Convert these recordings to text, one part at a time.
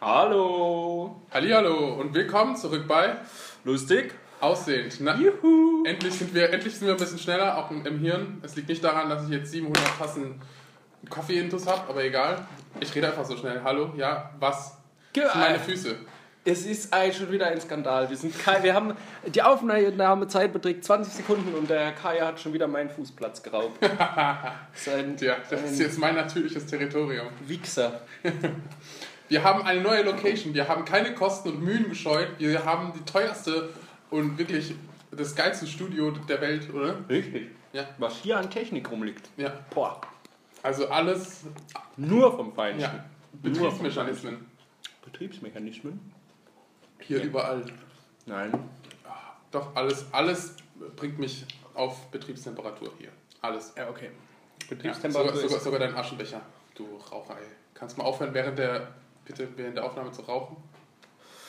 Hallo. Hallihallo und willkommen zurück bei Lustig? Aussehend. Na, Juhu. endlich, sind wir, endlich sind wir ein bisschen schneller, auch im, Hirn. Es liegt nicht daran, dass ich jetzt 700 Tassen Kaffee-Intus habe, aber egal. Ich rede einfach so schnell. Hallo, ja, was? Das sind meine Füße. Es ist eigentlich schon wieder ein Skandal. Wir, sind Kai, wir haben die Aufnahmezeit beträgt 20 Sekunden und der Kaya hat schon wieder meinen Fußplatz geraubt. Sein Ja, das ist jetzt mein natürliches Territorium. Wichser. Wir haben eine neue Location. Wir haben keine Kosten und Mühen gescheut. Wir haben die teuerste und wirklich das geilste Studio der Welt, oder? Richtig. Ja. Was hier an Technik rumliegt. Ja. Boah. Also alles, Nur vom Feinsten. ja, Betriebsmechanismen. Betriebsmechanismen? Hier überall. Nein. Doch, alles, alles bringt mich auf Betriebstemperatur hier. Alles. Ja, okay. Ja, Betriebstemperatur sogar, sogar, ist... sogar dein Aschenbecher, du Raucher, ey. Kannst mal aufhören, während der, bitte während der Aufnahme zu rauchen?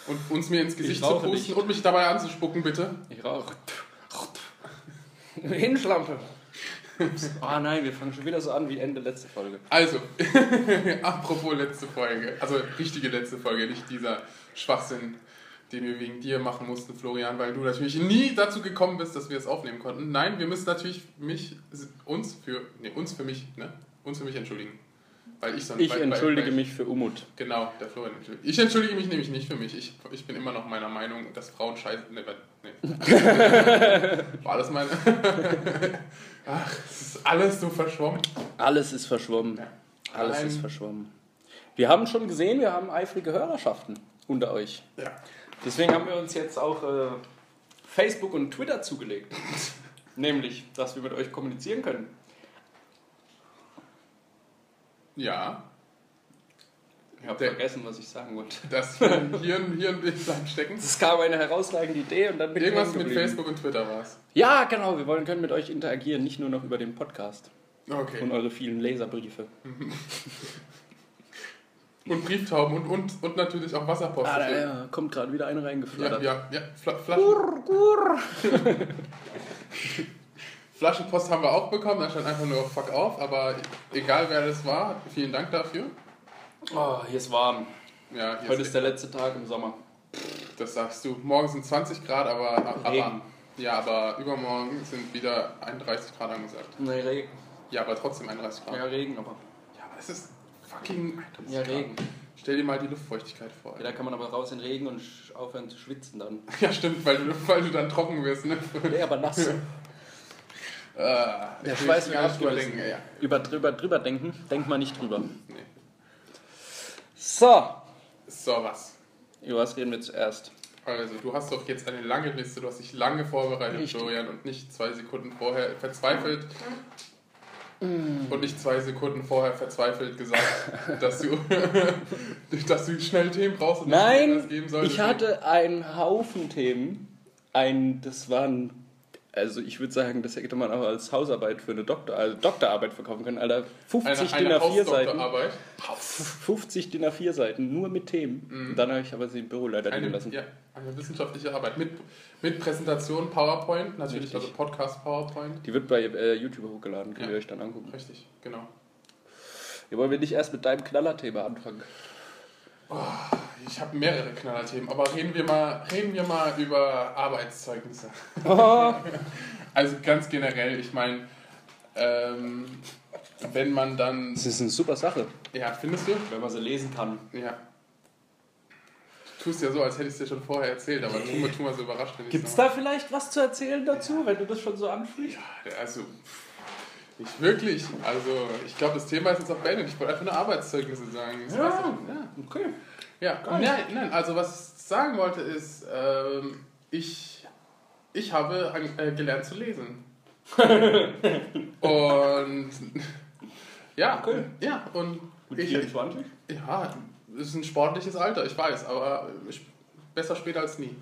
Und uns mir ins Gesicht Ich zu pusten nicht. und mich dabei anzuspucken, bitte. Ich rauche. Hinschlampe. Ah nein, wir fangen schon wieder so an wie Ende letzte Folge. Also, apropos letzte Folge, also richtige letzte Folge, nicht dieser Schwachsinn, den wir wegen dir machen mussten, Florian, weil du natürlich nie dazu gekommen bist, dass wir es aufnehmen konnten. Nein, wir müssen natürlich mich, uns für, nee, uns für mich, ne, uns für mich entschuldigen. Weil ich sonst, Ich weil, entschuldige weil, weil mich für Umut. Genau, der Florian entschuldigt. Ich entschuldige mich nämlich nicht für mich. Ich, ich bin immer noch meiner Meinung, dass Frauen scheiße. Ne, nee. War alles meine. Ach, es ist alles so verschwommen. Alles ist verschwommen. Ja. Alles ist verschwommen. Wir haben schon gesehen, wir haben eifrige Hörerschaften unter euch. Ja. Deswegen haben wir uns jetzt auch äh, Facebook und Twitter zugelegt. Nämlich, dass wir mit euch kommunizieren können. Ja, Ich habe vergessen, was ich sagen wollte. das Hirn, Hirn bleibt stecken. Es kam eine herausragende Idee und dann bin Irgendwas ich mit. Facebook und Twitter war es. Ja, genau. Wir wollen können mit euch interagieren, nicht nur noch über den Podcast und Okay. eure vielen Laserbriefe. Und Brieftauben und, und, und natürlich auch Wasserpost. Ah, da ja, kommt gerade wieder eine ja, reingeflattert. ja, ja. Fla Flaschen Gurr, gurr. Flaschenpost haben wir auch bekommen, da stand einfach nur Fuck off, aber egal wer das war, vielen Dank dafür. Oh, hier ist warm. Ja, hier Heute ist der letzte Tag im Sommer. Das sagst du. Morgen sind 20 Grad, aber, aber ja, aber übermorgen sind wieder 31 Grad angesagt. Nee, Regen. Ja, aber trotzdem 31 Grad. Ja, Regen, aber. Ja, aber es ist fucking 31 Ja, Grad. Regen. Stell dir mal die Luftfeuchtigkeit vor. Ja, da kann man aber raus in Regen und aufhören zu schwitzen dann. Ja, stimmt, weil du, weil du dann trocken wirst, ne? Nee, aber nass. Äh, Der Schweiß gar nicht drüber denken. Ja. Über drüber, drüber denken, denkt man nicht drüber. Nee. So, So, was? über was reden wir zuerst? Also, du hast doch jetzt eine lange Liste, du hast dich lange vorbereitet, Richtig. Florian, und nicht zwei Sekunden vorher verzweifelt. Und nicht zwei Sekunden vorher verzweifelt gesagt, dass du, dass du schnell Themen brauchst und Nein, das geben soll. ich hatte einen Haufen Themen. Ein, das waren, also ich würde sagen, das hätte man auch als Hausarbeit für eine Doktor, also Doktorarbeit verkaufen können. Alter, 50 eine, DIN eine A4 Seiten. Hausdoktorarbeit. 50 DIN A4 Seiten, nur mit Themen. Und dann habe ich aber sie im Büro leider liegen lassen. ja, eine wissenschaftliche Arbeit mit, mit Präsentation, PowerPoint, natürlich, Richtig. also Podcast PowerPoint. Die wird bei äh, YouTube hochgeladen, könnt Ja. ihr euch dann angucken. Richtig, genau. Ja, wollen wir nicht erst mit deinem Knallerthema anfangen? Ich habe mehrere Knallerthemen, aber reden wir mal, reden wir mal über Arbeitszeugnisse. Also ganz generell, ich meine, ähm, wenn man dann, Das ist eine super Sache, ja, findest du? wenn man sie lesen kann. Ja. Du tust ja so, als hätte ich es dir schon vorher erzählt, aber tu, mal, tu mal so überrascht, wenn ich Gibt es da vielleicht was zu erzählen dazu, wenn du das schon so ansprichst? Also, nicht wirklich. Also, ich glaube, das Thema ist jetzt auch beendet. Ich wollte einfach nur Arbeitszeugnisse sagen. Das war's doch. ja. okay. Ja, Geil. nein, nein, also was ich sagen wollte ist, ähm, ich, ich habe an, äh, gelernt zu lesen. und ja, Okay. ja, und Mit ich, 24? ja, es ist ein sportliches Alter, ich weiß, aber ich, besser später als nie.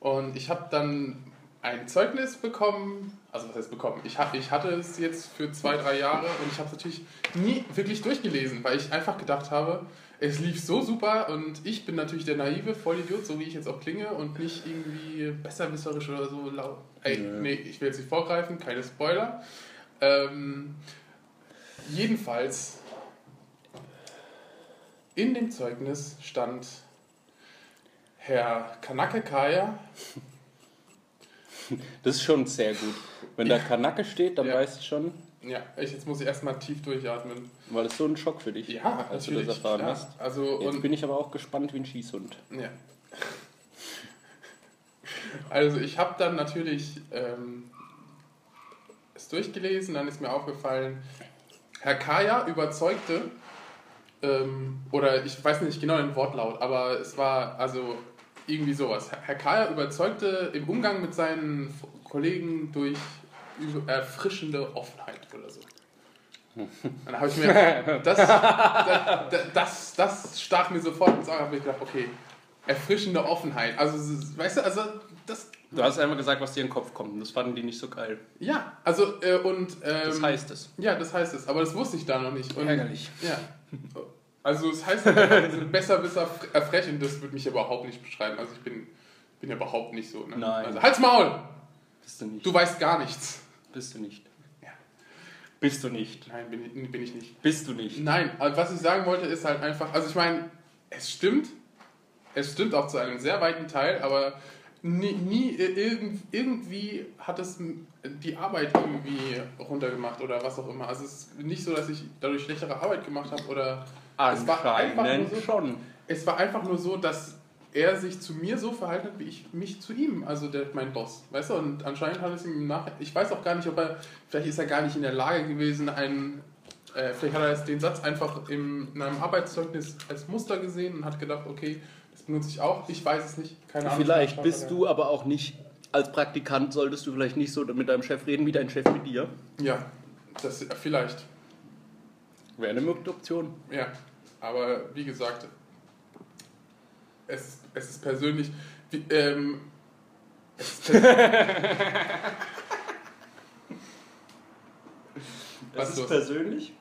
Und ich habe dann ein Zeugnis bekommen, also was heißt bekommen? Ich, hab, ich hatte es jetzt für zwei, drei Jahre und ich habe es natürlich nie wirklich durchgelesen, weil ich einfach gedacht habe, es lief so super und ich bin natürlich der naive Vollidiot, so wie ich jetzt auch klinge und nicht irgendwie besserwisserisch oder so laut. Ey, Nö. nee, ich will jetzt nicht vorgreifen, keine Spoiler. Ähm, jedenfalls in dem Zeugnis stand Herr Kanake Kaya. Das ist schon sehr gut. Wenn da Kanake steht, dann Ja. weiß ich schon, Ja, ich, jetzt muss ich erstmal tief durchatmen. war das so ein Schock für dich, Ja, als du das erfahren klar. hast. Also, Jetzt und, bin ich aber auch gespannt wie ein Schießhund. ja. Also ich habe dann natürlich ähm, es durchgelesen, dann ist mir aufgefallen, Herr Kaya überzeugte, ähm, oder ich weiß nicht genau den Wortlaut, aber es war also irgendwie sowas. Herr Kaya überzeugte im Umgang mit seinen Kollegen durch erfrischende Offenheit oder so. Dann habe ich mir, das, das, das, das stach mir sofort ins Auge, habe ich gedacht, okay, erfrischende Offenheit. Also, weißt du, also das, Du hast einfach gesagt, was dir in den Kopf kommt. und Das fanden die nicht so geil. ja, also äh, und ähm, Das heißt es. ja, das heißt es, aber das wusste ich da noch nicht. Und, Ärgerlich. Ja. Also es heißt einfach, so besser, besser, erfrechend, das würde mich überhaupt nicht beschreiben. Also ich bin, bin ja überhaupt nicht so. Ne? Nein. Also, halt's Maul! Bist du nicht. Du weißt gar nichts. Bist du nicht. Ja. Bist du nicht. Nein, bin ich, bin ich nicht. Bist du nicht. Nein, was ich sagen wollte, ist halt einfach, also ich meine, es stimmt, es stimmt auch zu einem sehr weiten Teil, aber nie, nie irgend, irgendwie hat es die Arbeit irgendwie runtergemacht oder was auch immer. Also es ist nicht so, dass ich dadurch schlechtere Arbeit gemacht habe oder es war einfach nur so, schon. es war einfach nur so, dass er sich zu mir so verhalten hat, wie ich mich zu ihm, also der, mein Boss, weißt du, und anscheinend hat es ihm Nachhinein, ich weiß auch gar nicht, ob er, vielleicht ist er gar nicht in der Lage gewesen, einen, äh, vielleicht hat er den Satz einfach im, in einem Arbeitszeugnis als Muster gesehen und hat gedacht, okay, das benutze ich auch, ich weiß es nicht, keine Ahnung. Vielleicht bist du aber auch nicht, als Praktikant solltest du vielleicht nicht so mit deinem Chef reden, wie dein Chef mit dir. Ja, das, vielleicht, Wäre eine mögliche Option. ja, aber wie gesagt, es, es ist persönlich, wie, ähm, es ist persönlich, Was los? ist persönlich?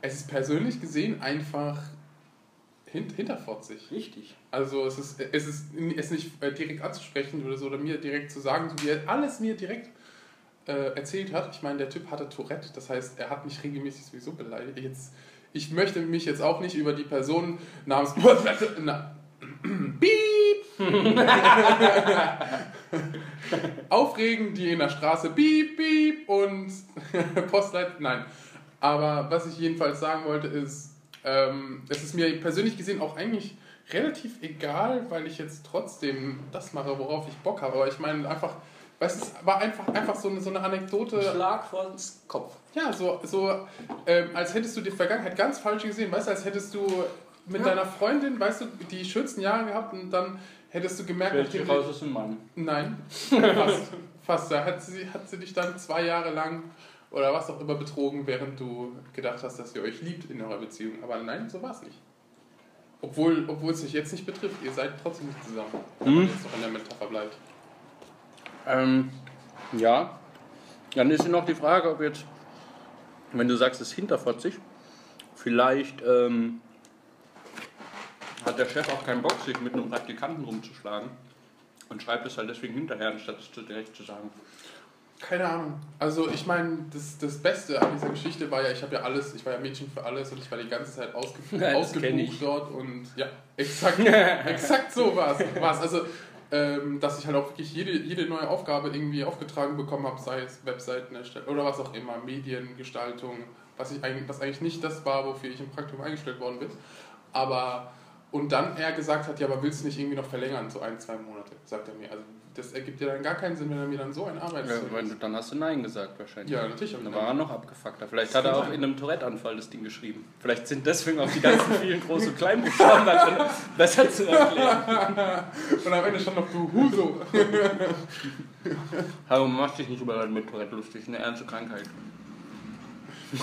Es ist persönlich gesehen einfach hint hinterfotzig. Richtig. Also es ist, es ist, es nicht äh, direkt anzusprechen oder so, oder mir direkt zu sagen, so wie er alles mir direkt äh, erzählt hat. Ich meine, der Typ hatte Tourette, das heißt, er hat mich regelmäßig sowieso beleidigt. Jetzt, ich möchte mich jetzt auch nicht über die Person namens Na, Piep aufregen, die in der Straße Piep, Piep und Postleit. Nein. Aber was ich jedenfalls sagen wollte, ist, ähm, es ist mir persönlich gesehen auch eigentlich relativ egal, weil ich jetzt trotzdem das mache, worauf ich Bock habe. Aber ich meine einfach, weißt es war einfach, einfach so eine, so eine Anekdote. Schlag vor ins Kopf. Ja, so, so ähm, als hättest du die Vergangenheit ganz falsch gesehen. Weißt du, als hättest du mit Ja. deiner Freundin, weißt du, die schönsten Jahre gehabt und dann hättest du gemerkt, nachdem raus, ist ein Mann. Nein, fast. fast. Da hat sie, hat sie dich dann zwei Jahre lang oder was auch immer betrogen, während du gedacht hast, dass ihr euch liebt in eurer Beziehung. Aber nein, so war es nicht. Obwohl, obwohl es sich jetzt nicht betrifft, ihr seid trotzdem nicht zusammen. Wenn man Mhm. jetzt noch in der Metapher bleibt. Ähm, ja. Dann ist noch die Frage, ob jetzt, wenn du sagst, es ist hinterfotzig, vielleicht ähm, hat der Chef auch keinen Bock, sich mit einem Praktikanten rumzuschlagen und schreibt es halt deswegen hinterher, anstatt es zu- direkt zu sagen. Keine Ahnung. Also ich meine, das, das Beste an dieser Geschichte war ja, ich habe ja alles, ich war ja Mädchen für alles und ich war die ganze Zeit ausge Ja, ausgebucht dort und ja, exakt, exakt so war es. Also, ähm, dass ich halt auch wirklich jede, jede neue Aufgabe irgendwie aufgetragen bekommen habe, sei es Webseiten erstellen oder was auch immer, Mediengestaltung, was, ich eigentlich, was eigentlich nicht das war, wofür ich im Praktikum eingestellt worden bin. Aber, und dann er gesagt hat, ja, aber willst du nicht irgendwie noch verlängern, so ein, zwei Monate, sagt er mir. Also das ergibt ja dann gar keinen Sinn, wenn er mir dann so ein Ja, Arbeitszeugnis... du, dann hast du Nein gesagt wahrscheinlich. Ja, natürlich. Dann war er noch abgefuckter. Vielleicht Das hat er auch sein. in einem Tourette-Anfall das Ding geschrieben. Vielleicht sind deswegen auch die ganzen vielen Groß- und Kleinbuchstaben da drin. Besser zu erklären. Und am Ende stand noch du Huso. Hallo, mach dich nicht überall mit Tourette lustig. Eine ernste Krankheit.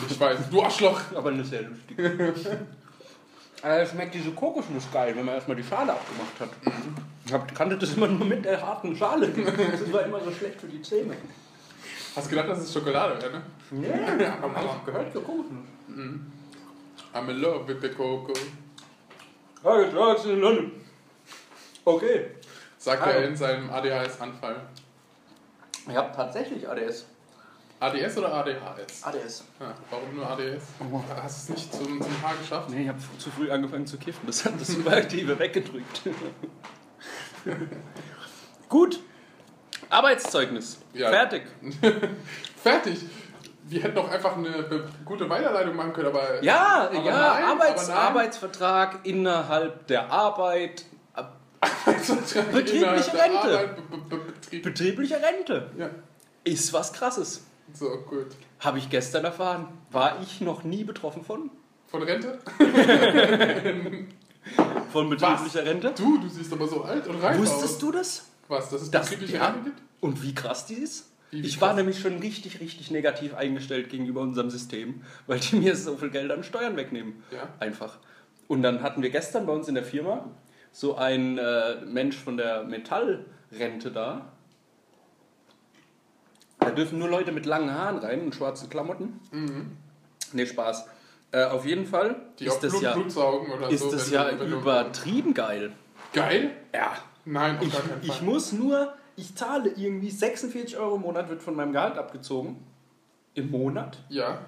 Ich weiß, du Arschloch. Aber eine sehr lustige. äh, schmeckt diese Kokosnuss geil, wenn man erstmal die Schale abgemacht hat. Ich hab, kannte das immer nur mit der harten Schale. Das war immer so schlecht für die Zähne. Hast gedacht, dass es Schokolade wäre, ne? Ja, aber hat gehört für Kokosnuss. I'm in love with the Coco. Ja, jetzt war es in London. Okay. Sagt er in seinem ADHS-Anfall. Ich habe tatsächlich ADS. ADS oder ADHS? ADS. Ja, warum nur ADS? Hast du es nicht zum, zum Haar geschafft? Nee, ich habe zu früh angefangen zu kiffen. Das hat das Überaktive weggedrückt. Gut. Arbeitszeugnis. Ja. Fertig. Fertig. Wir hätten doch einfach eine be- gute Weiterleitung machen können, aber. Ja, aber ja, nein, Arbeits aber. Arbeitsvertrag innerhalb der Arbeit, Betriebliche Rente. Arbeit, Be Be Be Betrieb. betriebliche Rente. Ja, Ist was krasses. so, gut. Habe ich gestern erfahren. War ich noch nie betroffen von? Von Rente? Von betrieblicher Rente? Du, du siehst aber so alt und reif Wusstest aus. du das? Was, dass es Das- betriebliche ja. Rente gibt? Und wie krass die ist? Wie- wie ich war nämlich schon richtig, richtig negativ eingestellt gegenüber unserem System, weil die mir so viel Geld an Steuern wegnehmen. Ja. Einfach. Und dann hatten wir gestern bei uns in der Firma so einen äh, Mensch von der Metallrente da. Da dürfen nur Leute mit langen Haaren rein und schwarzen Klamotten. Mhm. Nee, Spaß. Äh, auf jeden Fall Die ist das Blut, ja, ist so. das ja du- wenn du- übertrieben geil. Geil? Ja. Nein, auf Ich, gar keinen Fall. ich muss nur, ich zahle irgendwie 46 Euro im Monat, wird von meinem Gehalt abgezogen. Im Monat. Ja,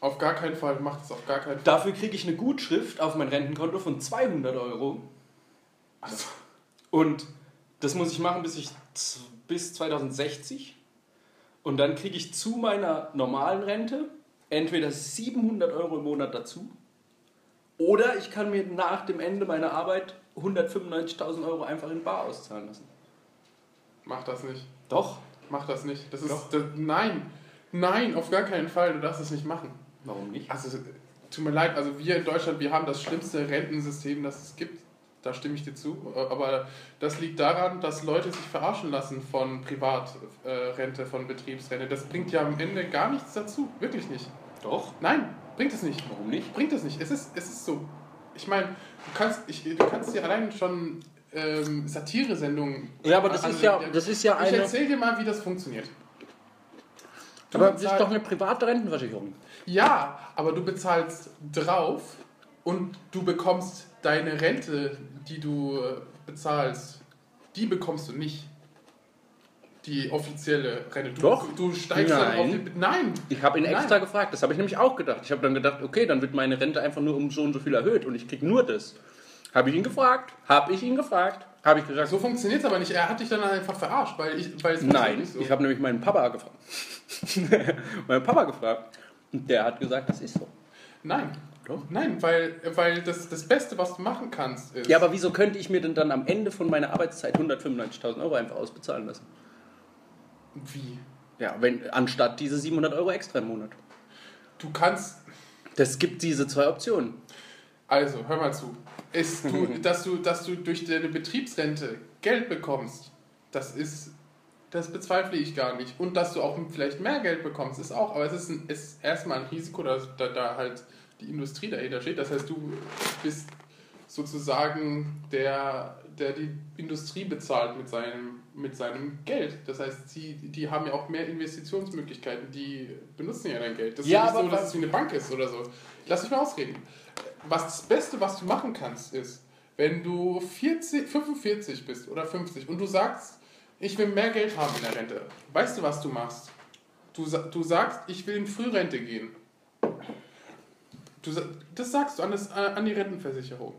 auf gar keinen Fall. Mach das auf gar keinen Fall. Dafür kriege ich eine Gutschrift auf mein Rentenkonto von 200 Euro. Also, Und das muss ich machen bis, ich, bis 2060. Und dann kriege ich zu meiner normalen Rente entweder 700 Euro im Monat dazu. Oder ich kann mir nach dem Ende meiner Arbeit 195.000 Euro einfach in Bar auszahlen lassen. mach das nicht. Doch. Mach das nicht. Das ist. Doch. Das, nein. Nein, auf gar keinen Fall. Du darfst es nicht machen. Warum nicht? Also, tut mir leid, also wir in Deutschland, wir haben das schlimmste Rentensystem, das es gibt. Da stimme ich dir zu. Aber das liegt daran, dass Leute sich verarschen lassen von Privatrente, von Betriebsrente. Das bringt ja am Ende gar nichts dazu. Wirklich nicht. Doch. Nein, bringt es nicht. Warum nicht? Bringt es nicht. Es ist, es ist so. Ich meine, du kannst, ich, du kannst dir allein schon ähm, Satire-Sendungen. Ja, aber das ist ja, das ist ja Ich eine. erzähl dir mal, wie das funktioniert. Du Aber das ist doch eine private Rentenversicherung. Ja, aber du bezahlst drauf und du bekommst deine Rente, die du äh, bezahlst, die bekommst du nicht. Die offizielle Rente. Du, Doch. Du steigst dann auf Nein. die. Nein! Ich habe ihn Nein. extra gefragt. Das habe ich nämlich auch gedacht. Ich habe dann gedacht, okay, dann wird meine Rente einfach nur um so und so viel erhöht und ich kriege nur das. Habe ich ihn gefragt? Habe ich ihn gefragt? Habe ich gesagt, So funktioniert es aber nicht. Er hat dich dann einfach verarscht, weil ich. Weil es nein. so. Ich habe nämlich meinen Papa gefragt. meinen Papa gefragt. Und der hat gesagt, das ist so. Nein. Doch. Nein, weil, weil das, das Beste, was du machen kannst, ist. Ja, aber wieso könnte ich mir denn dann am Ende von meiner Arbeitszeit 195.000 Euro einfach ausbezahlen lassen? Wie? Ja, wenn, anstatt diese 700 Euro extra im Monat. Du kannst. Das gibt diese zwei Optionen. Also, hör mal zu. Ist du, dass, du, dass du durch deine Betriebsrente Geld bekommst, das ist. Das bezweifle ich gar nicht. Und dass du auch vielleicht mehr Geld bekommst, ist auch. Aber es ist, ein, ist erstmal ein Risiko, dass da, da halt die Industrie dahinter steht. Das heißt, du bist sozusagen der, der die Industrie bezahlt mit seinem, mit seinem Geld. Das heißt, die, die haben ja auch mehr Investitionsmöglichkeiten, die benutzen ja dein Geld. Das ist Ja, nicht so, dass es wie eine Bank ist oder so. Lass mich mal ausreden. Was das Beste, was du machen kannst, ist, wenn du 40, 45 bist oder 50 und du sagst, ich will mehr Geld haben in der Rente. Weißt du, was du machst? Du, du sagst, ich will in Frührente gehen. Du, das sagst du an, das, an die Rentenversicherung.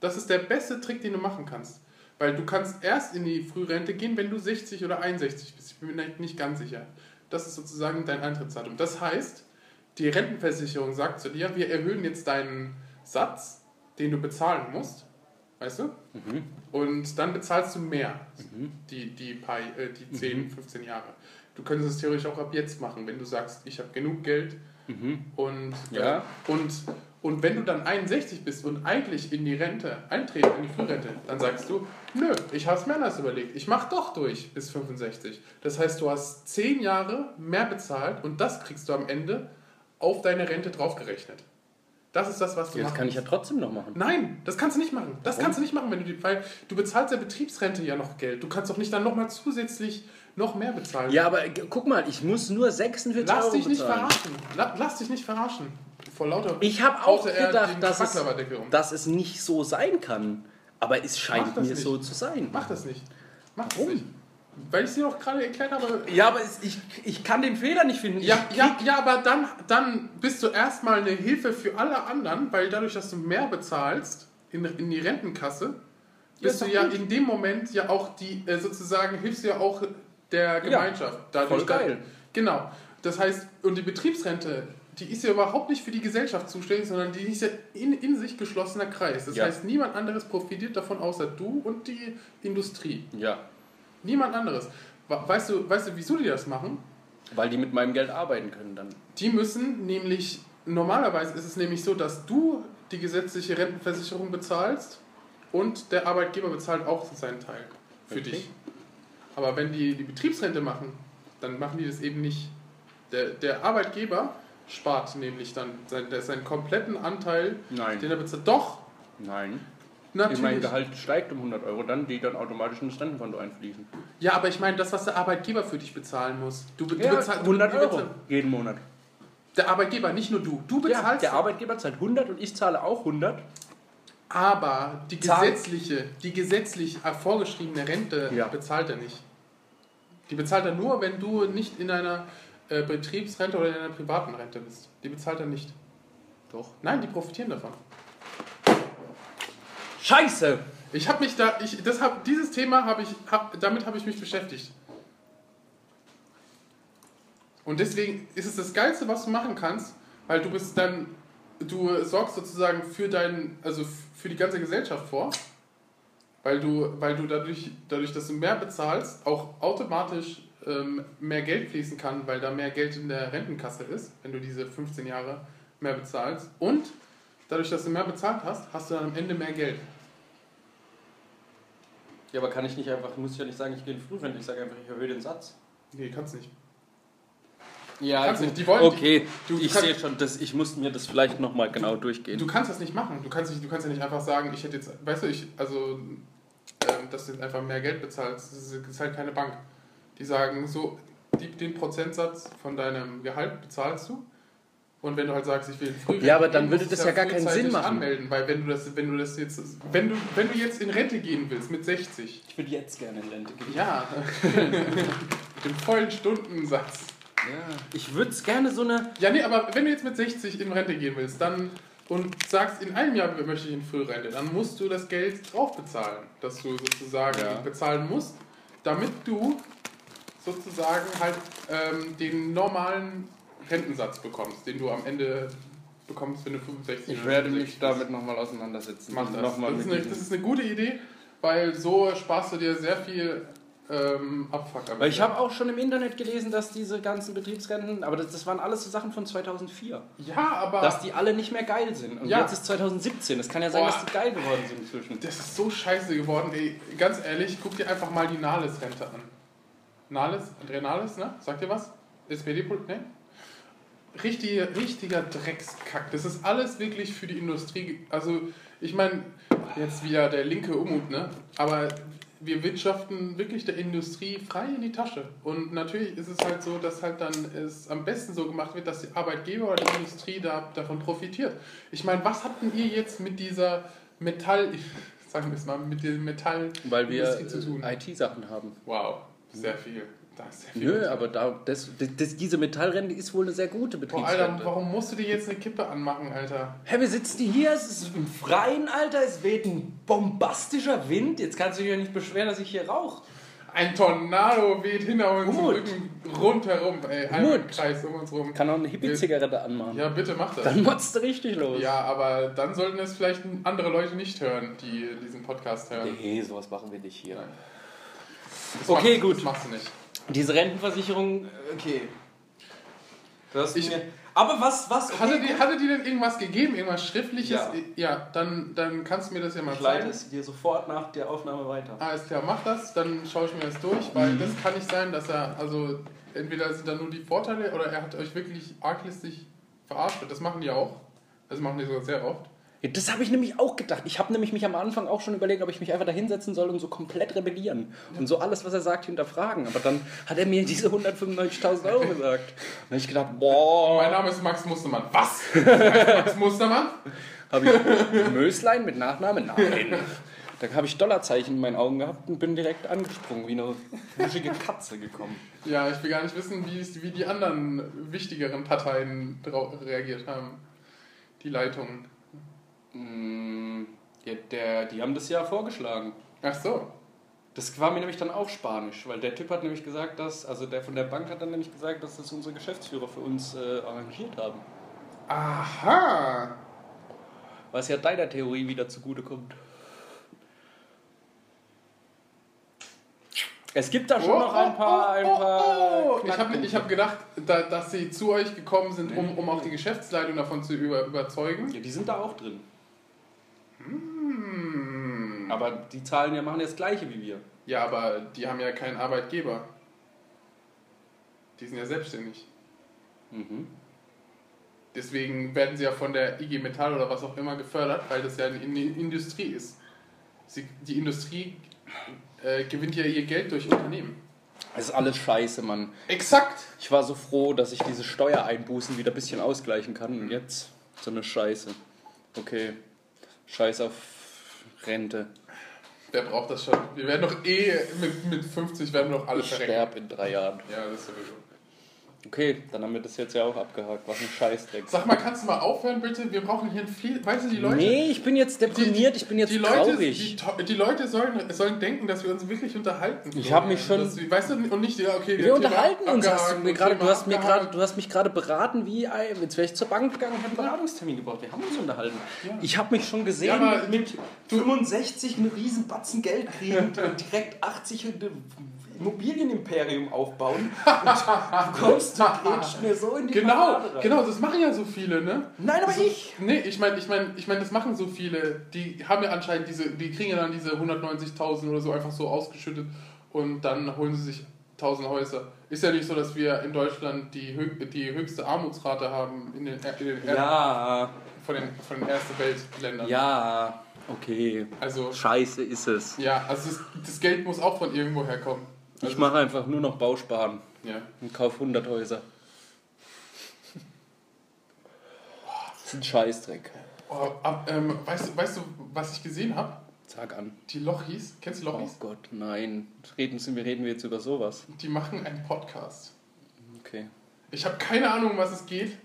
Das ist der beste Trick, den du machen kannst. Weil du kannst erst in die Frührente gehen, wenn du 60 oder 61 bist. Ich bin mir nicht ganz sicher. Das ist sozusagen dein Eintrittsdatum. Das heißt, die Rentenversicherung sagt zu dir, wir erhöhen jetzt deinen Satz, den du bezahlen musst. Weißt du? Und dann bezahlst du mehr, die, die, paar, äh, die 10, 15 Jahre. Du könntest es theoretisch auch ab jetzt machen, wenn du sagst, ich habe genug Geld und, Ja. äh, und, und wenn du dann 61 bist und eigentlich in die Rente eintreten, in die Frührente, dann sagst du, nö, ich habe es mir anders überlegt. Ich mache doch durch bis 65. Das heißt, du hast 10 Jahre mehr bezahlt und das kriegst du am Ende auf deine Rente draufgerechnet. Das ist das, was du Ja, das machen kann ich ja trotzdem noch machen. Nein, das kannst du nicht machen. Das Warum? kannst du nicht machen, wenn du die, weil du bezahlst der Betriebsrente ja noch Geld. Du kannst doch nicht dann nochmal zusätzlich noch mehr bezahlen. Ja, aber guck mal, ich muss nur 46 Lass Euro dich nicht verarschen. La, lass dich nicht verarschen. Vor lauter Ich habe auch gedacht, dass es, um. dass es nicht so sein kann. Aber es scheint mir nicht. so zu sein. Mach das nicht. Mach Warum? das nicht. Weil ich sie doch gerade erklärt habe. Ja, aber es, ich, ich kann den Fehler nicht finden. Ja, ja, ja, aber dann, dann bist du erstmal eine Hilfe für alle anderen, weil dadurch, dass du mehr bezahlst in, in die Rentenkasse, bist ist du ja gut. in dem Moment ja auch die, äh, sozusagen, hilfst du ja auch der Gemeinschaft. Dadurch, voll geil. Genau. Das heißt, und die Betriebsrente, die ist ja überhaupt nicht für die Gesellschaft zuständig, sondern die ist ja in, in sich geschlossener Kreis. Das Ja. heißt, niemand anderes profitiert davon, außer du und die Industrie. Ja, Niemand anderes. We- Weißt du, weißt du, wieso die das machen? weil die mit meinem Geld arbeiten können dann. Die müssen nämlich, normalerweise ist es nämlich so, dass du die gesetzliche Rentenversicherung bezahlst und der Arbeitgeber bezahlt auch seinen Teil für Richtig. dich. Aber wenn die die Betriebsrente machen, dann machen die das eben nicht. Der, der Arbeitgeber spart nämlich dann seinen, seinen kompletten Anteil, Nein. den er bezahlt. Doch, Nein. Wenn mein natürlich. Gehalt steigt um 100 Euro, dann die dann automatisch in das Rentenkonto einfließen. Ja, aber ich meine, das, was der Arbeitgeber für dich bezahlen muss. Du, du Ja, bezahlst 100 du, Euro bezahl- jeden Monat. Der Arbeitgeber, nicht nur du. Du Ja, bezahlst der Arbeitgeber zahlt 100 und ich zahle auch 100. Aber die Zahl- gesetzliche, die gesetzlich vorgeschriebene Rente Ja. bezahlt er nicht. Die bezahlt er nur, wenn du nicht in einer äh, Betriebsrente oder in einer privaten Rente bist. Die bezahlt er nicht. Doch. Nein, die profitieren davon. Scheiße! Ich habe mich da, ich, das hab, dieses Thema habe ich, hab, damit habe ich mich beschäftigt. Und deswegen ist es das Geilste, was du machen kannst, weil du bist dann, du sorgst sozusagen für deinen, also für die ganze Gesellschaft vor, weil du, weil du dadurch, dadurch, dass du mehr bezahlst, auch automatisch ähm, mehr Geld fließen kann, weil da mehr Geld in der Rentenkasse ist, wenn du diese 15 Jahre mehr bezahlst. Und dadurch, dass du mehr bezahlt hast, hast du dann am Ende mehr Geld. Ja, aber kann ich nicht einfach, muss ich ja nicht sagen, ich gehe in Frührente, ich sage einfach, ich erhöhe den Satz. Nee, kannst nicht. Ja, Kannst gut. nicht, die wollen- okay, du- du ich sehe schon, das, ich muss mir das vielleicht nochmal genau durchgehen. Du kannst das nicht machen. Du kannst, nicht, du kannst ja nicht einfach sagen, ich hätte jetzt, weißt du, ich, also, ähm, dass du jetzt einfach mehr Geld bezahlst, das ist halt keine Bank. Die sagen so, die, den Prozentsatz von deinem Gehalt bezahlst du. Und wenn du halt sagst, ich will früh Ja, aber dann würde das es ja gar keinen Sinn machen. anmelden, weil wenn du das, wenn du das jetzt, wenn du, wenn du jetzt in Rente gehen willst mit 60, Ich würde jetzt gerne in Rente gehen. ja, mit dem vollen Stundensatz. Ja. Ich würde es gerne so eine. Ja, nee, aber wenn du jetzt mit 60 in Rente gehen willst, dann und sagst, in einem Jahr möchte ich in Frührente, dann musst du das Geld drauf bezahlen, das du sozusagen Ja. bezahlen musst, damit du sozusagen halt ähm, den normalen Rentensatz bekommst, den du am Ende bekommst, wenn du 65 Ich werde 65 mich damit nochmal auseinandersetzen. Mach das. Nochmal das, ist eine, das ist eine gute Idee, weil so sparst du dir sehr viel ähm, Abfuck. Weil ich habe auch schon im Internet gelesen, dass diese ganzen Betriebsrenten, aber das, das waren alles so Sachen von 2004, Ja, aber dass die alle nicht mehr geil sind. Und Ja. jetzt ist 2017. Es kann ja sein, Boah. dass die geil geworden sind inzwischen. Das ist so scheiße geworden, ey. Ganz ehrlich, guck dir einfach mal die Nahles-Rente an. Nahles? Andrea Nahles, ne? Sagt ihr was? SPD-Pult, ne? Richtig, richtiger Dreckskack. Das ist alles wirklich für die Industrie. Also, ich meine, jetzt wieder der linke Umut, ne? Aber wir wirtschaften wirklich der Industrie frei in die Tasche. Und natürlich ist es halt so, dass halt dann es am besten so gemacht wird, dass die Arbeitgeber oder die Industrie da, davon profitiert. Ich meine, was habt denn ihr jetzt mit dieser Metall, sagen wir es mal, mit der Metall Weil wir Industrie zu tun? äh, IT-Sachen haben. Wow, sehr viel. Da ist sehr viel. Nö, aber da, das, das, diese Metallrente ist wohl eine sehr gute Boah, Alter, Betriebsrente. warum musst du dir jetzt eine Kippe anmachen, Alter? Hä, wir sitzen hier, es ist im Freien, Alter, es weht ein bombastischer Wind. Jetzt kannst du dich ja nicht beschweren, dass ich hier rauche. Ein Tornado weht hinter uns Gut. Rücken rundherum, ey, Gut. Kreis um uns rum. Kann auch eine Hippie-Zigarette anmachen. Ja, bitte mach das. Dann motzt du richtig los. Ja, aber dann sollten es vielleicht andere Leute nicht hören, die diesen Podcast hören. Nee, sowas machen wir nicht hier. Das Okay, machst, gut. Das machst du nicht. Diese Rentenversicherung, okay. Du hast Ich- mir, aber was, was? okay, Hatte die, hatte die denn irgendwas gegeben, irgendwas Schriftliches? Ja. ja dann, dann kannst du mir das ja mal Ich leite zeigen. es dir sofort nach der Aufnahme weiter. Alles klar, mach das, dann schaue ich mir das durch, weil das kann nicht sein, dass er, also entweder sind da nur die Vorteile oder er hat euch wirklich arglistig verarscht. Das machen die auch. Das machen die sogar sehr oft. Das habe ich nämlich auch gedacht. Ich habe nämlich mich am Anfang auch schon überlegt, ob ich mich einfach da hinsetzen soll und so komplett rebellieren. Und so alles, was er sagt, hinterfragen. Aber dann hat er mir diese 195.000 Euro gesagt. Und dann habe ich gedacht, Mein boah. Name ist Max Mustermann. Was? Max Mustermann? Habe ich Möslein mit Nachname? Nein. Da habe ich Dollarzeichen in meinen Augen gehabt und bin direkt angesprungen, wie eine wuschige Katze gekommen. Ja, ich will gar nicht wissen, wie, es- wie die anderen wichtigeren Parteien reagiert haben. Die Leitungen. Mm, ja, der, die haben das ja vorgeschlagen. Ach so. Das war mir nämlich dann auch Spanisch, weil der Typ hat nämlich gesagt, dass, also der von der Bank hat dann nämlich gesagt, dass das unsere Geschäftsführer für uns äh, arrangiert haben. Aha. Was ja deiner Theorie wieder zugutekommt. Es gibt da schon Oh, noch ein paar. Ein paar oh, oh. Ich habe ich hab gedacht, da, dass sie zu euch gekommen sind, um, um auch die Geschäftsleitung davon zu über, überzeugen. Ja, die sind da auch drin. Hm. Aber die Zahlen ja machen ja das gleiche wie wir. Ja, aber die haben ja keinen Arbeitgeber. Die sind ja selbstständig. Mhm. Deswegen werden sie ja von der IG Metall oder was auch immer gefördert, weil das ja eine In- Industrie ist. Sie, die Industrie äh, gewinnt ja ihr Geld durch Unternehmen. Es ist alles scheiße, Mann. Exakt! Ich war so froh, dass ich diese Steuereinbußen wieder ein bisschen ausgleichen kann. Und jetzt so eine Scheiße. Okay. Scheiß auf Rente. Wer braucht das schon? Wir werden doch eh mit, mit 50 werden wir doch alle Ich verrecken. sterbe in drei Jahren. Ja, das sowieso. Okay, dann haben wir das jetzt ja auch abgehakt. Was ein Scheißdreck. Sag mal, kannst du mal aufhören, bitte? Wir brauchen hier viel. Weißt du, die Leute. nee, ich bin jetzt deprimiert, ich bin jetzt die Leute, traurig. Die, die Leute sollen, sollen denken, dass wir uns wirklich unterhalten. Ich hab mich schon- wir- weißt du, und nicht, ja, okay, wir Thema unterhalten uns, hast du mir Thema du hast mir gerade, du hast mich gerade beraten, wie ein, jetzt wäre ich zur Bank gegangen und hätte einen Beratungstermin gebraucht. Wir haben uns unterhalten. Ja. Ich habe mich schon gesehen, Ja, mit 65 einen riesen Batzen Geld kriegend und direkt 80 und ein Immobilienimperium aufbauen. Und du kommst, du grätschst mir so in die Genau, genau, das machen ja so viele, ne? Nein, aber so, ich. Nee, ich meine, ich meine, ich meine, das machen so viele. Die haben ja anscheinend diese, die kriegen ja dann diese 190.000 oder so einfach so ausgeschüttet und dann holen sie sich 1000 Häuser. Ist ja nicht so, dass wir in Deutschland die, hö- die höchste Armutsrate haben in den, in den Ja, von den, von den ersten Weltländern. ja, okay. Also, Scheiße ist es. ja, also das, das Geld muss auch von irgendwo herkommen. Ich Also, mache einfach nur noch Bausparen Ja. und kaufe 100 Häuser. Das ist ein Scheißdreck. Oh, ab, ähm, weißt, du- weißt du, was ich gesehen habe? Sag an. Die Lochis, kennst du Oh Lochis? Gott, nein. Reden, wir reden wir jetzt über sowas. Die machen einen Podcast. Okay. Ich habe keine Ahnung, um was es geht.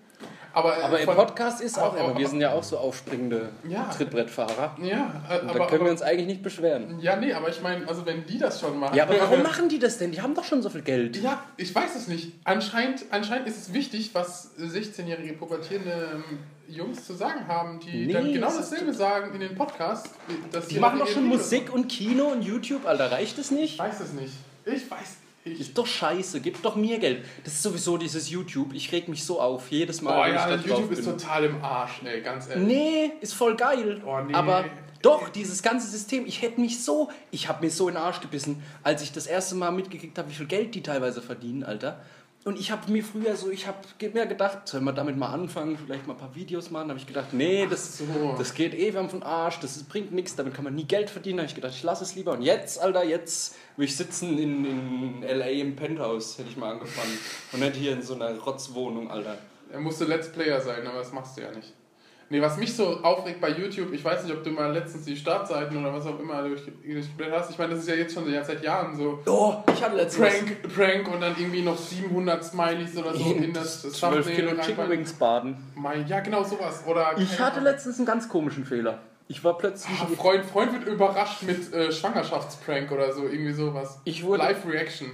Aber, äh, Aber im Podcast ist auch aber- immer, wir sind ja auch so aufspringende Ja. Trittbrettfahrer. Ja, äh, aber, da können wir aber, uns eigentlich nicht beschweren. ja, nee, aber ich meine, also wenn die das schon machen. Ja, aber warum machen die das denn? Die haben doch schon so viel Geld. Ja, ich weiß es nicht. Anscheinend, anscheinend ist es wichtig, was 16-jährige pubertierende ähm, Jungs zu sagen haben, die Nee, dann genau dasselbe sagen in den Podcasts. Die machen doch schon Musik und Kino und YouTube, Alter. Reicht es Ich nicht? weiß es nicht. Ich weiß nicht. Ist doch scheiße. Gib doch mir Geld. Das ist sowieso dieses YouTube. Ich reg mich so auf. Jedes Mal, Boah, wenn ich ja, da drauf YouTube ist bin. total im Arsch, ey, ganz ehrlich. Nee, ist voll geil. Oh, nee. Aber doch, dieses ganze System, ich hätte mich so, ich habe mir so in den Arsch gebissen, als ich das erste Mal mitgekriegt habe, wie viel Geld die teilweise verdienen, Alter. Und ich habe mir früher so, ich habe mir gedacht, sollen wir damit mal anfangen, vielleicht mal ein paar Videos machen? Da habe ich gedacht, nee, das, so. das geht eh, wir haben von Arsch, das bringt nichts, damit kann man nie Geld verdienen. Da habe ich gedacht, ich lasse es lieber. Und jetzt, Alter, jetzt will ich sitzen in, in L.A. im Penthouse, hätte ich mal angefangen. Und nicht hier in so einer Rotzwohnung, Alter. Er musste Let's Player sein, aber das machst du ja nicht. Nee, was mich so aufregt bei YouTube, ich weiß nicht, ob du mal letztens die Startseiten oder was auch immer durch- durchgeblättert hast. Ich meine, das ist ja jetzt schon ja seit Jahren so. Oh, ich hatte letztens... Prank, Prank und dann irgendwie noch 700 Smileys oder so in das 12 Kilo Chicken. Wings baden. Mein, ja, genau sowas. Oder Ich hatte Ahnung. letztens einen ganz komischen Fehler. Ich war plötzlich. Ah, Freund, Freund wird überrascht mit äh, Schwangerschaftsprank oder so, irgendwie sowas. Ich wurde. Live-Reaction.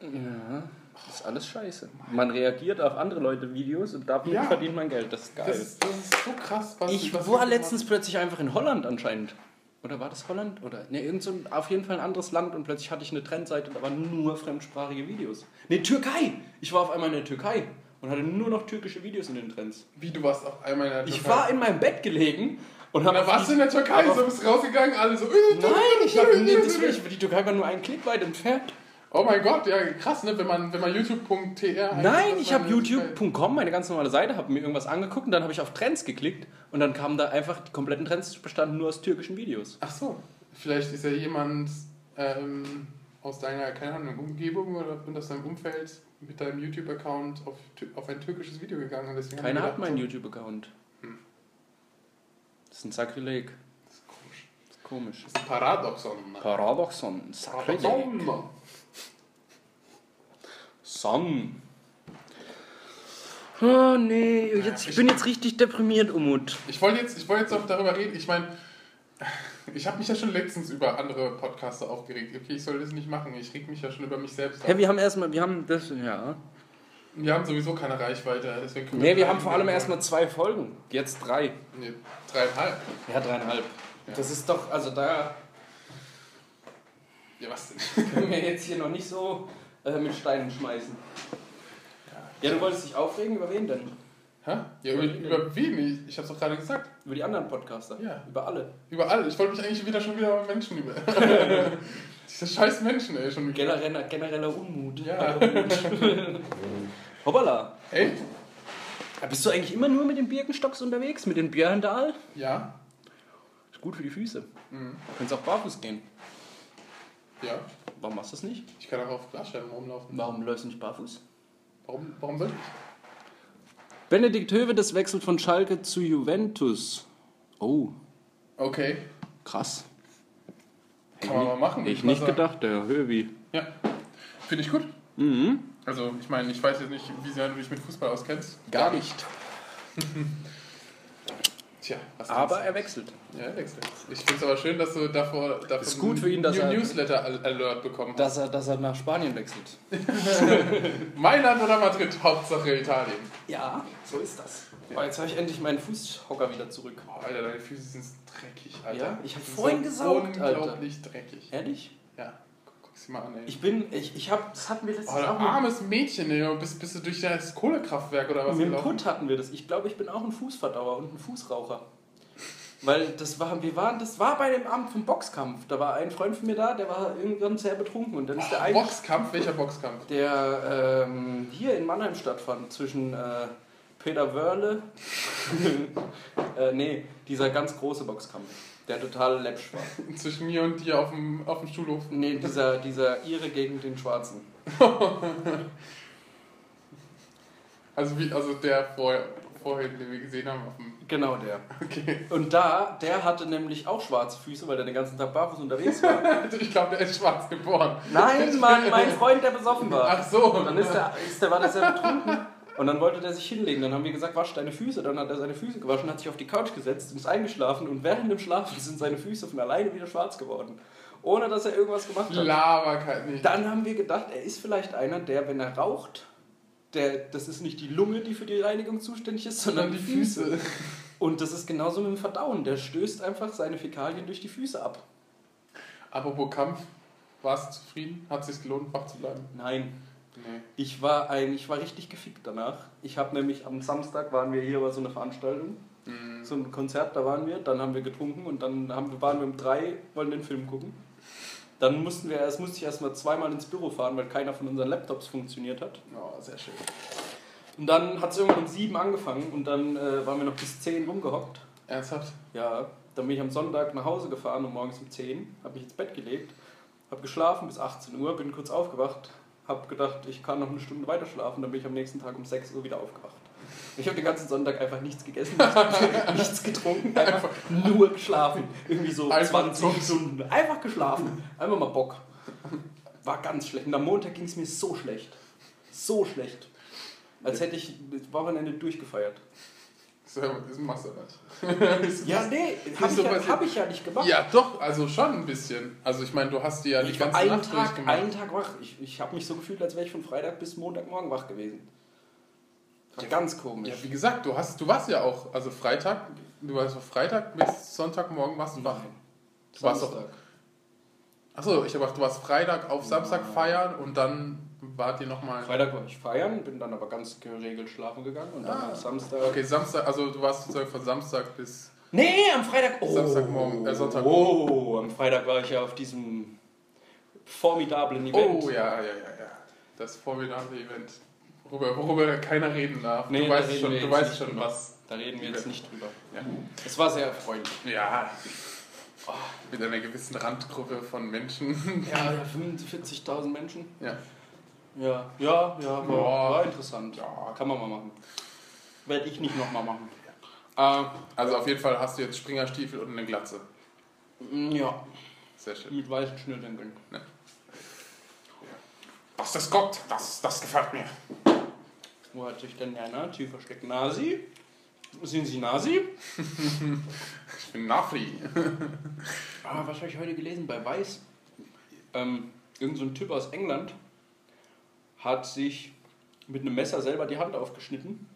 Ja, das ist alles scheiße. Man reagiert auf andere Leute Videos und damit Ja. verdient man Geld. Das ist geil. Das ist, das ist so krass, was ich was war letztens plötzlich einfach in Holland anscheinend. Oder war das Holland? Oder ne, irgend so ein, auf jeden Fall ein anderes Land und plötzlich hatte ich eine Trendseite und da waren nur fremdsprachige Videos. Ne, Türkei! Ich war auf einmal in der Türkei und hatte nur noch türkische Videos in den Trends. Wie du warst auf einmal in der Ich Türkei. war in meinem Bett gelegen und habe. dann warst du in der Türkei, so bist rausgegangen, alle so. Nein, ich habe nee, das ich, die Türkei war nur einen Klick weit entfernt. Oh mein Gott, ja krass, ne? Wenn man, wenn man youtube.tr Nein, ich habe youtube.com, meine ganz normale Seite, habe mir irgendwas angeguckt und dann habe ich auf Trends geklickt und dann kamen da einfach die kompletten Trends bestanden nur aus türkischen Videos. Ach so, vielleicht ist ja jemand ähm, aus deiner, keine Ahnung, Umgebung oder aus deinem Umfeld mit deinem YouTube-Account auf, auf ein türkisches Video gegangen. und Deswegen Keiner hat meinen YouTube-Account. Hm. Das ist ein Sakrileg. Das ist komisch. Das ist Komisch. Das ist ein Paradoxon. Paradoxon. Sakrileg. Paradoxon. Son. Oh nee, jetzt, ich bin jetzt richtig deprimiert, Umut. Ich wollte jetzt, ich wollte jetzt auch darüber reden. Ich meine, ich habe mich ja schon letztens über andere Podcaster aufgeregt. Okay, ich soll das nicht machen. Ich reg mich ja schon über mich selbst Hä, auf. wir haben erstmal, wir haben das, ja. Wir haben sowieso keine Reichweite, deswegen können Nee, wir keinen- haben vor allem erstmal zwei Folgen. Jetzt drei. Nee, dreieinhalb. Ja, dreieinhalb. Ja. Das ist doch, also da Ja, was denn? können wir jetzt hier noch nicht so äh, mit Steinen schmeißen. Ja, du wolltest dich aufregen, über wen denn? Hä? Ja, über, über wen? Ich, ich hab's doch gerade gesagt. Über die anderen Podcaster? Ja. Über alle. Überall. Ich wollte mich eigentlich wieder schon wieder über Menschen über. Diese scheiß Menschen, ey, schon wieder. Genereller, genereller Unmut. Ja. Hoppala. Ey? Bist du eigentlich immer nur mit den Birkenstocks unterwegs? Mit den Björndal? Ja? Ist gut für die Füße. Mhm. Du kannst auch barfuß gehen. Ja. Warum machst du das nicht? Ich kann auch auf Glasscheiben rumlaufen. Warum läufst du nicht barfuß? Warum, warum soll ich? Benedikt Hövedes wechselt von Schalke zu Juventus. Oh, Okay. krass. Kann man mal machen. Hätte ich nicht gedacht, der Hövi. Ja. Finde ich gut. Mhm. Also, ich meine, ich weiß jetzt nicht, wie sehr du dich mit Fußball auskennst. Gar nicht. Tja, Aber er wechselt. Ja, er wechselt. Ich finde es aber schön, dass du davor, davon Ist gut für ihn, dass er- Newsletter Al- Alert bekommen hast. Dass er, dass er nach Spanien wechselt. Mailand oder Madrid? Hauptsache Italien. Ja, so ist das. Oh, jetzt habe ich endlich meinen Fußhocker wieder zurück. Oh, Alter, deine Füße sind dreckig, Alter. Ja, ich hab Die sind vorhin gesaugt, Alter. Unglaublich dreckig. Ehrlich? Ja, guck, guck sie mal an, ey. Ich bin, ich, ich habe, das hatten wir letztens Oh, du auch mit, armes Mädchen, ey. Bist, bist du durch das Kohlekraftwerk oder was mit dem gelaufen? Put hatten wir das. Ich glaube, ich bin auch ein Fußverdauer und ein Fußraucher. Weil das war, wir waren, das war bei dem Abend vom Boxkampf. Da war ein Freund von mir da, der war irgendwann sehr betrunken und dann ist der eine, Boxkampf? Welcher Boxkampf? der ähm, hier in Mannheim stattfand zwischen äh, Peter Wörle, äh, nee, dieser ganz große Boxkampf, der total läppsch war. Zwischen mir und dir auf dem, auf dem Schulhof. Nee, dieser, dieser Ire gegen den Schwarzen. Also, wie, also der vorher, vorhin, den wir gesehen haben auf dem. Genau der. Okay. Und da, der hatte nämlich auch schwarze Füße, weil der den ganzen Tag barfuß unterwegs war. Ich glaube, der ist schwarz geboren. Nein, Mann, mein Freund, der besoffen war. Ach so. Und dann ist der, ist der, war der sehr betrunken. Und dann wollte der sich hinlegen. Dann haben wir gesagt, wasch deine Füße. Dann hat er seine Füße gewaschen, hat sich auf die Couch gesetzt und ist eingeschlafen. Und während dem Schlafen sind seine Füße von alleine wieder schwarz geworden. Ohne dass er irgendwas gemacht hat. Laberkeit nicht. Dann haben wir gedacht, er ist vielleicht einer, der, wenn er raucht, der, das ist nicht die Lunge, die für die Reinigung zuständig ist, sondern die Füße. Und das ist genauso mit dem Verdauen. Der stößt einfach seine Fäkalien durch die Füße ab. Apropos Kampf, warst du zufrieden? Hat es sich gelohnt, wach zu bleiben? Nein, Nee. ich war, ein, ich war richtig gefickt danach. Ich habe nämlich am Samstag waren wir hier bei so einer Veranstaltung, Mhm. so ein Konzert, da waren wir, dann haben wir getrunken und dann haben wir, waren wir um drei, wollten den Film gucken. Dann mussten wir, erst musste ich erstmal zweimal ins Büro fahren, weil keiner von unseren Laptops funktioniert hat. Oh, sehr schön. Und dann hat es irgendwann um sieben angefangen und dann äh, waren wir noch bis zehn rumgehockt. Ernsthaft? Ja, dann bin ich am Sonntag nach Hause gefahren und morgens um 10, habe mich ins Bett gelegt, habe geschlafen bis 18 Uhr, bin kurz aufgewacht, habe gedacht, ich kann noch eine Stunde weiter schlafen, dann bin ich am nächsten Tag um 6 Uhr wieder aufgewacht. Ich habe den ganzen Sonntag einfach nichts gegessen, nichts, nichts getrunken, einfach nur geschlafen. Irgendwie so Einfach 20 tot. Stunden. Einfach geschlafen. Einfach mal Bock. War ganz schlecht. Und am Montag ging es mir so schlecht. So schlecht. Als hätte ich das Wochenende durchgefeiert. Das machst du nicht. Ja, nee, habe ich, ja, hab ich ja nicht gemacht. Ja, doch, also schon ein bisschen. Also ich meine, du hast die ja die ich war ganze einen Nacht Tag, durchgemacht. einen Tag wach. Ich, ich habe mich so gefühlt, als wäre ich von Freitag bis Montagmorgen wach gewesen. War ganz komisch. Ja, wie gesagt, du hast, du warst ja auch, also Freitag, du warst von Freitag bis Sonntagmorgen warst du wach. Du warst doch, Samstag. achso, ich habe gedacht, du warst Freitag auf Samstag feiern und dann wart ihr nochmal. Freitag war ich feiern, bin dann aber ganz geregelt schlafen gegangen und dann Ah. am Samstag. Okay, Samstag, also du warst sozusagen von Samstag bis. Nee, am Freitag. Oh, Samstagmorgen, äh, Sonntagmorgen. Oh, am Freitag war ich ja auf diesem formidablen Event. Oh ja, ja, ja, ja. Das formidable Event. Worüber, worüber keiner reden darf. Nee, du weißt schon, du weißt schon drüber. was. Da reden wir jetzt nicht drüber. Ja. Es war sehr erfreulich. ja. Oh, mit einer gewissen Randgruppe von Menschen. Ja, ja 45.000 Menschen. ja. Ja, ja, ja, war, Ja. war interessant. Ja, kann man mal machen. Werde ich nicht nochmal machen. Äh, Also auf jeden Fall hast du jetzt Springerstiefel und eine Glatze. Mm, Ja, Sehr schön. mit weißen Schnürsenkeln. Das ist Gott, das, das gefällt mir. Wo hat sich denn der Nazi versteckt? Nasi? Sind Sie Nasi? Ich bin Nafri. Ah, was habe ich heute gelesen bei Weiß? Ähm, irgend so ein Typ aus England hat sich mit einem Messer selber die Hand aufgeschnitten,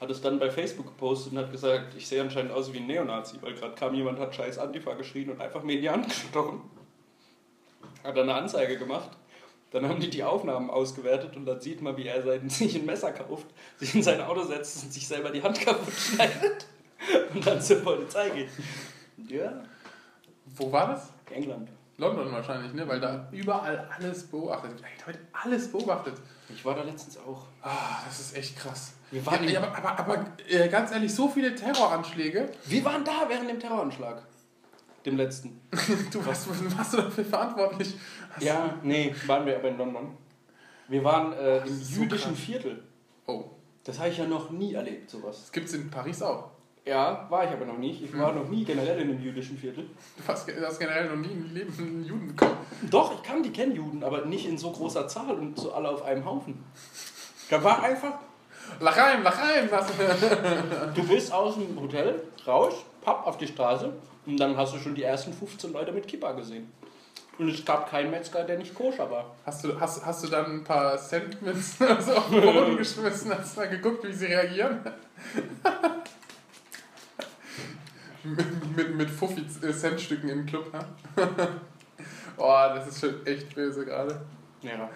hat es dann bei Facebook gepostet und hat gesagt, ich sehe anscheinend aus wie ein Neonazi, weil gerade kam jemand, hat scheiß Antifa geschrien und einfach mir in die Hand gestochen. Hat dann eine Anzeige gemacht. Dann haben die die Aufnahmen ausgewertet und dann sieht man, wie er sich ein Messer kauft, sich in sein Auto setzt und sich selber die Hand kaputt schneidet und dann zur Polizei geht. Ja, Wo war das? England. London wahrscheinlich, ne? Weil da überall alles beobachtet. Ey, heute alles beobachtet. Ich war da letztens auch. Ah, das ist echt krass. Wir waren ja, aber, aber, aber äh, ganz ehrlich, so viele Terroranschläge. Wir waren da während dem Terroranschlag. Dem letzten. Du, was warst du dafür verantwortlich? Hast Ja, nee, waren wir aber in London. Wir waren äh, im so jüdischen krass. Viertel. Oh, Das habe ich ja noch nie erlebt, sowas. das gibt's in Paris auch. Ja, war ich aber noch nicht. Ich war noch nie generell in einem jüdischen Viertel. Du hast, hast generell noch nie im Leben einen Juden bekommen. Doch, ich kann die kennen Juden, aber nicht in so großer Zahl und so alle auf einem Haufen. Da war einfach, Lach rein, lach rein! Was? du bist aus dem Hotel raus, papp auf die Straße und dann hast du schon die ersten 15 Leute mit Kippa gesehen. Und es gab keinen Metzger, der nicht koscher war. Hast du, hast, hast du dann ein paar so auf den Boden geschmissen? Hast du mal geguckt, wie sie reagieren? mit, mit, mit Fuffi-Centstücken im Club, oh, das ist schon echt böse gerade. Ja.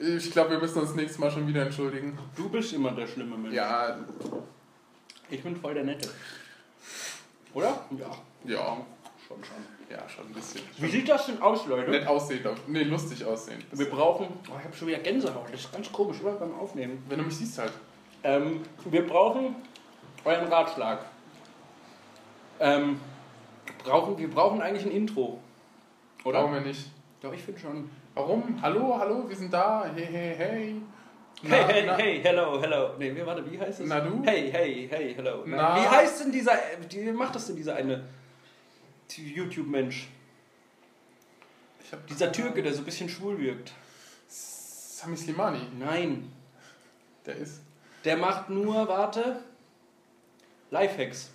Ich glaube, wir müssen uns nächstes Mal schon wieder entschuldigen. Du bist immer der schlimme Mensch. Ja, Ich bin voll der Nette. Oder? Ja. ja, Schon, schon. ja, schon ein bisschen. Wie sieht das denn aus, Leute? Nett aussehen, doch. nee, lustig aussehen. Wir brauchen. Oh, ich habe schon wieder Gänsehaut. Das ist ganz komisch, oder? Beim Aufnehmen. Wenn du mich siehst halt. Ähm, wir brauchen euren Ratschlag. Ähm, brauchen, wir brauchen eigentlich ein Intro. Oder? Brauchen wir nicht. Doch, ich finde schon. Warum? Hallo, hallo, wir sind da. Hey, hey, hey. Na, hey, hey, na, hey, hello, hello. Nee, warte, wie heißt es? Na du? Hey, hey, hey, hello. Na? Wie heißt denn dieser, wie macht das denn dieser eine YouTube-Mensch? Dieser Türke, der so ein bisschen schwul wirkt. Sami Slimani, Nein, der ist. der macht nur, warte, Lifehacks.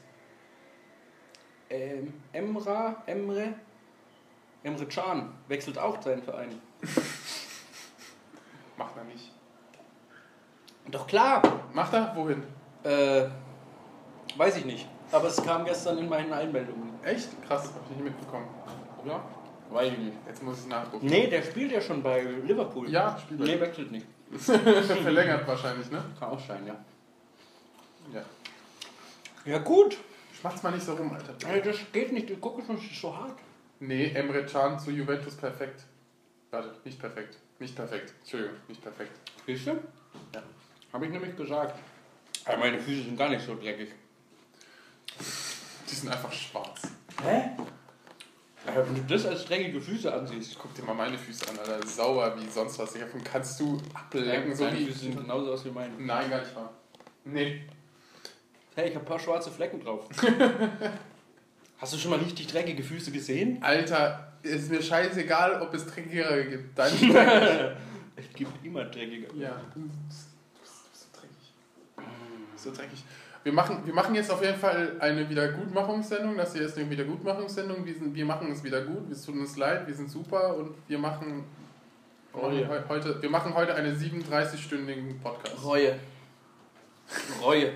Ähm, Emra, Emre, Emre Can wechselt auch seinen Verein. Macht er nicht. Doch klar, Macht er? Wohin? äh, weiß ich nicht. Aber es kam gestern in meinen Einmeldungen. Echt? Krass, hab ich nicht mitbekommen. Oder? Weiß ich nicht. Jetzt muss ich nachgucken. Nee, der spielt ja schon bei Liverpool. Ja, spielt Nee, nee. wechselt nicht. Verlängert wahrscheinlich, ne? Kann auch sein, ja. Ja. Ja, gut. Schmacht's mal nicht so rum, Alter. Ey, Das geht nicht, du guckst ist so hart. Nee, Emre Can zu Juventus perfekt. Warte, nicht perfekt. Nicht perfekt. Entschuldigung, nicht perfekt. Siehst du? Ja. Habe ich nämlich gesagt. Aber meine Füße sind gar nicht so dreckig. Die sind einfach schwarz. Hä? Aber wenn du das als dreckige Füße ansiehst. Guck dir mal meine Füße an, Alter. Sauber wie sonst was. Davon kannst du ablecken. So Deine wie. Füße sehen genauso aus wie meine. Nein, gar nicht wahr. Nee. Hey, ich habe ein paar schwarze Flecken drauf. Hast du schon mal richtig dreckige Füße gesehen? Alter, ist mir scheißegal, ob es dreckigere gibt. Dreckig. Es gibt immer dreckige. Ja. Du bist so dreckig. So dreckig. Wir machen, wir machen jetzt auf jeden Fall eine Wiedergutmachungssendung. Das hier ist eine Wiedergutmachungssendung. Wir, sind, wir machen es wieder gut. Es tut uns leid. Wir sind super und wir machen, Reue. heu- heute, wir machen heute einen 37-stündigen Podcast. Reue. Reue.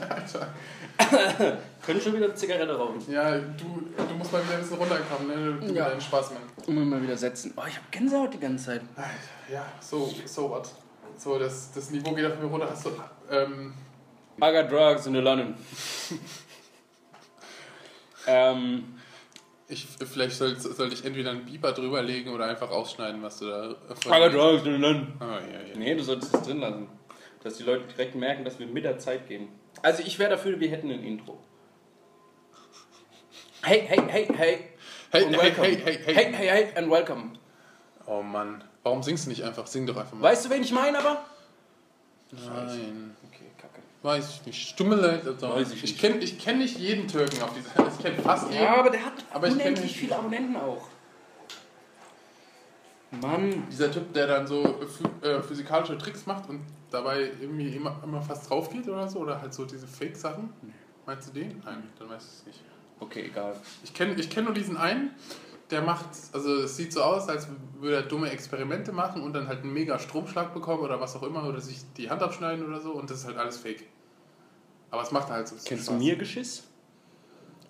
Alter. Können schon wieder eine Zigarette rauchen. Ja, du, du musst mal wieder ein bisschen runterkommen. Ne? Du Ja. deinen Spaß, Mann. Und mal wieder setzen. Oh, ich habe Gänsehaut die ganze Zeit. Alter, ja, so, so what. So, das, das Niveau geht auf mir runter. Hast du, ähm, I got drugs in London. ähm, ich, vielleicht sollte soll ich entweder einen Biber drüberlegen oder einfach ausschneiden, was du da I got drugs in London. Ah, ja, ja. Nee, du solltest es drin lassen. Dass die Leute direkt merken, dass wir mit der Zeit gehen. Also ich wäre dafür, wir hätten ein Intro. Hey, hey, hey, hey. Hey, and hey, welcome. hey, hey, hey. Hey, hey, hey, and welcome. Oh Mann, warum singst du nicht einfach? Sing doch einfach mal. Weißt du, wen ich meine aber? Nein. Okay, kacke. Weiß ich nicht. Stummele. Also Weiß ich ich nicht. kenne ich kenn nicht jeden Türken auf dieser. Ich kenne fast jeden. Ja, aber der hat Aber ich unendlich nicht- viele Abonnenten auch. Mann, Dieser Typ, der dann so phy- äh, physikalische Tricks macht und dabei irgendwie immer, immer fast drauf geht oder so. Oder halt so diese Fake-Sachen. Meinst du den? Nein, dann weiß ich es nicht. okay, egal. Ich kenne ich kenn nur diesen einen, der macht, also es sieht so aus, als würde er dumme Experimente machen und dann halt einen mega Stromschlag bekommen oder was auch immer oder sich die Hand abschneiden oder so und das ist halt alles fake. Aber es macht halt so Kennst Spaß. du mir Geschiss?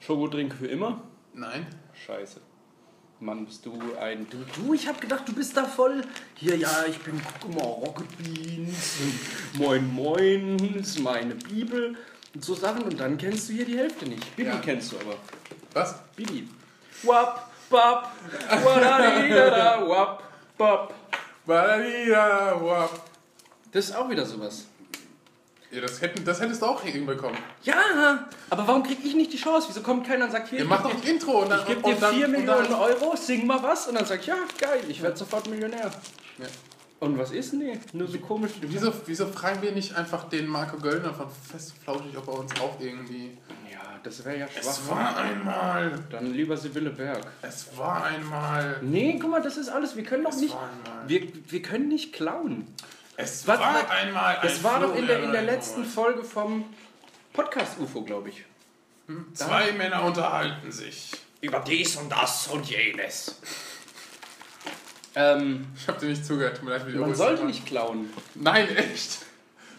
Schokodrink für immer? Nein. Scheiße. Mann, bist du ein. Du, du ich hab gedacht, du bist da voll. Hier, ja, ich bin, guck mal, Rocket Beans. Moin, moin, ist meine Bibel. Und so Sachen. Und dann kennst du hier die Hälfte nicht. Bibi Ja. kennst du aber. Was? Bibi. Wap, bap, wadadidada, wap, bap. Badadida, wap. Das ist auch wieder sowas. Ja, das, hätten, das hättest du auch hinbekommen. Ja, aber warum krieg ich nicht die Chance? Wieso kommt keiner und sagt, hier, Ihr ich macht geb doch dir- ein Intro und dann. ich gebe und dir dann, 4 und Millionen dann, Euro, sing mal was und dann sag ich, ja, geil, ich werde sofort Millionär. Ja. Und was ist? Nee, nur so komisch. Wieso, wieso fragen wir nicht einfach den Marco Göllner von Fest und Flauschig, ob er uns auch irgendwie. Ja, das wäre ja Es schwach. war einmal. Dann lieber Sibylle Berg. Es war einmal. Nee, guck mal, das ist alles. Wir können doch Es nicht. war einmal. Wir, wir können nicht klauen. Es Was- war was- einmal. Das ein war doch in der, in der letzten. Folge vom Podcast UFO, glaube ich. Zwei Männer unterhalten sich. Über dies und das und jenes. Ähm, Ich hab dir nicht zugehört. Tut mir leid, man sollte nicht klauen. Nein, echt.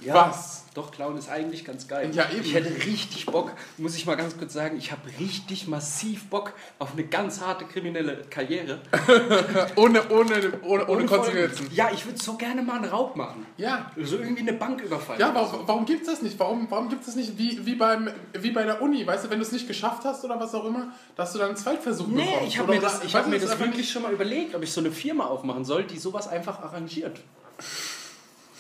Ja, Was? Doch, klauen ist eigentlich ganz geil. Ja, eben. Ich hätte richtig Bock, muss ich mal ganz kurz sagen, ich habe richtig massiv Bock auf eine ganz harte kriminelle Karriere. Ohne, ohne, ohne, ohne. Konsequenzen. Ja, ich würde so gerne mal einen Raub machen. Ja. So irgendwie eine Bank überfallen. Ja, warum, warum gibt es das nicht? Warum, warum gibt es das nicht wie, wie, beim, wie bei der Uni? Weißt du, wenn du es nicht geschafft hast oder was auch immer, dass du dann einen Zweitversuch Nee, bekommst? ich habe mir das, ich hab mir das wirklich schon mal überlegt, ob ich so eine Firma aufmachen soll, die sowas einfach arrangiert.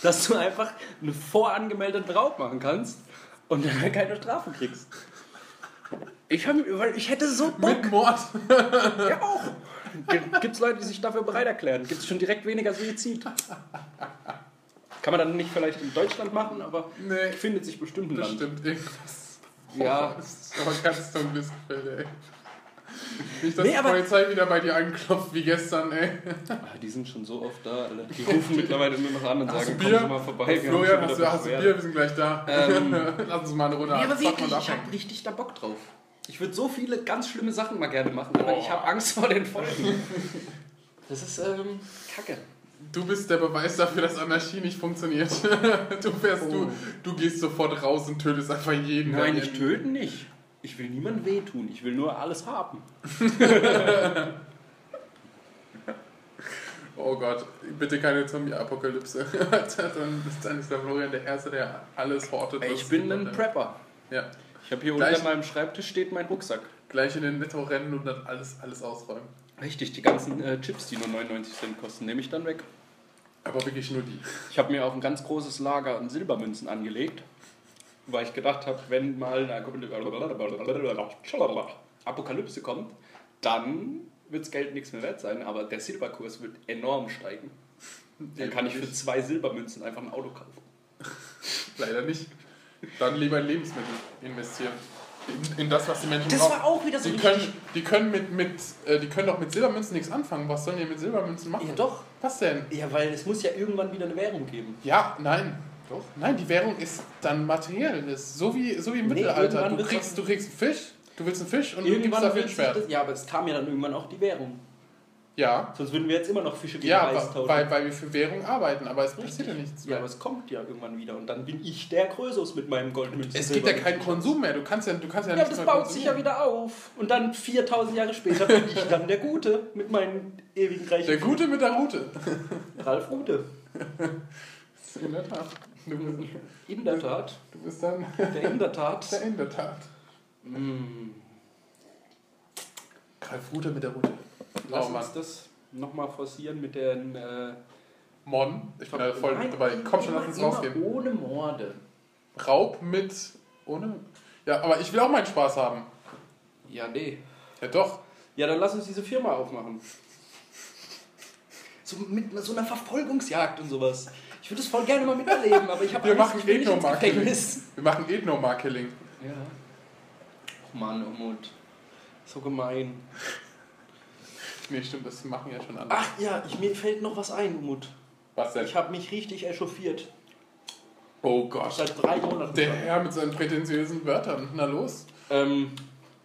Dass du einfach einen vorangemeldeten Raub machen kannst und dann keine Strafe kriegst. Ich, hab, weil ich hätte so Bock. mit Mord. Ja, auch. Gibt es Leute, die sich dafür bereit erklären? Gibt es schon direkt weniger Suizid? Kann man dann nicht vielleicht in Deutschland machen, aber Nee, findet sich bestimmt ein Land. stimmt. Irgendwas. Ja. Das ist aber ganz Gefälle, ey. Nicht, dass Nee, die aber- Polizei wieder bei dir anklopft wie gestern, ey. Ah, die sind schon so oft da, Alter. Die rufen mittlerweile nur noch an und Hast sagen, Bier? kommen Sie mal vorbei. wir haben Florian, schon hast du, hast du. Bier? Wir sind gleich da. Ähm. Lass uns mal eine Runde Nee, aber wirklich, ich habe richtig da Bock drauf. Ich würde so viele ganz schlimme Sachen mal gerne machen, aber ich habe Angst vor den Folgen. Das ist ähm, kacke. Du bist der Beweis dafür, dass Anarchie nicht funktioniert. Du, fährst, Oh. du, du gehst sofort raus und tötest einfach jeden. Nein, ich töten nicht. Ich will niemandem wehtun. Ich will nur alles haben. Oh Gott, bitte keine Zombie-Apokalypse. dann, ist- dann ist der Florian der Erste, der alles hortet. Ey, ich bin ein. Prepper. Ja, Ich habe hier Gleich- unter meinem Schreibtisch steht mein Rucksack. gleich in den Netto rennen und dann alles, alles ausräumen. Richtig, die ganzen äh, Chips, die nur 99 Cent kosten, nehme ich dann weg. Aber wirklich nur die. Ich habe mir auch ein ganz großes Lager an Silbermünzen angelegt, weil ich gedacht habe, wenn mal eine Apokalypse kommt, dann wird das Geld nichts mehr wert sein, aber der Silberkurs wird enorm steigen. Dann kann ich für zwei Silbermünzen einfach ein Auto kaufen. Leider nicht. Dann lieber in Lebensmittel investieren. In, in das, was die Menschen Das brauchen. war auch wieder so Die können, die, können mit, mit, äh, die können doch mit Silbermünzen nichts anfangen. Was sollen die mit Silbermünzen machen? Ja doch. Was denn? Ja, weil es muss ja irgendwann wieder eine Währung geben. Ja, nein. Doch. Nein, die Währung ist dann materiell. Ist so wie, so wie im Nee, Mittelalter. irgendwann Du kriegst, du kriegst einen Fisch, du willst einen Fisch und du gibst Irgendwann dafür ein Schwert. das, ja, aber es kam ja dann irgendwann auch die Währung. Ja, Sonst würden wir jetzt immer noch Fische gegen ja Reis weil, tauschen. weil, weil wir für Währung arbeiten, aber es passiert ja nichts. ja, aber es kommt ja irgendwann wieder und dann bin ich der Krösus mit meinem Goldmünzen. Es gibt ja keinen Konsum mehr. Du kannst ja, du kannst ja, Ja, nichts das mehr baut sich ja wieder auf. Und dann 4000 Jahre später bin ich dann der Gute mit meinen ewigen reichen Der Gute mit der Route. Ralf Rute. In der Tat. Du bist, In der Tat. du bist dann Der in der Tat. der in der Tat. Mm. Ralf Rute mit der Route. Lass Oh Mann. uns das nochmal forcieren mit den... Äh, Morden. Ich bin da voll Nein, dabei. Komm schon, lass uns rausgehen. ohne Morde. Raub mit. Ohne. Ja, aber ich will auch meinen Spaß haben. Ja, nee. Ja, doch. Ja, dann lass uns diese Firma aufmachen. So mit so einer Verfolgungsjagd und sowas. Ich würde das voll gerne mal miterleben, aber ich habe Wir Angst, machen ich will nicht ins Ethno-Marketing. Gefängnis. Wir machen Ethno-Marketing. Ja. Oh Mann, Umut. So gemein. Nee, stimmt, das machen ja schon andere. Ach ja, ich, mir fällt noch was ein, Umut. Was denn? Ich habe mich richtig echauffiert. Oh Gott. Seit drei Monaten. Der. Herr mit seinen prätentiösen Wörtern. Na los, Ähm,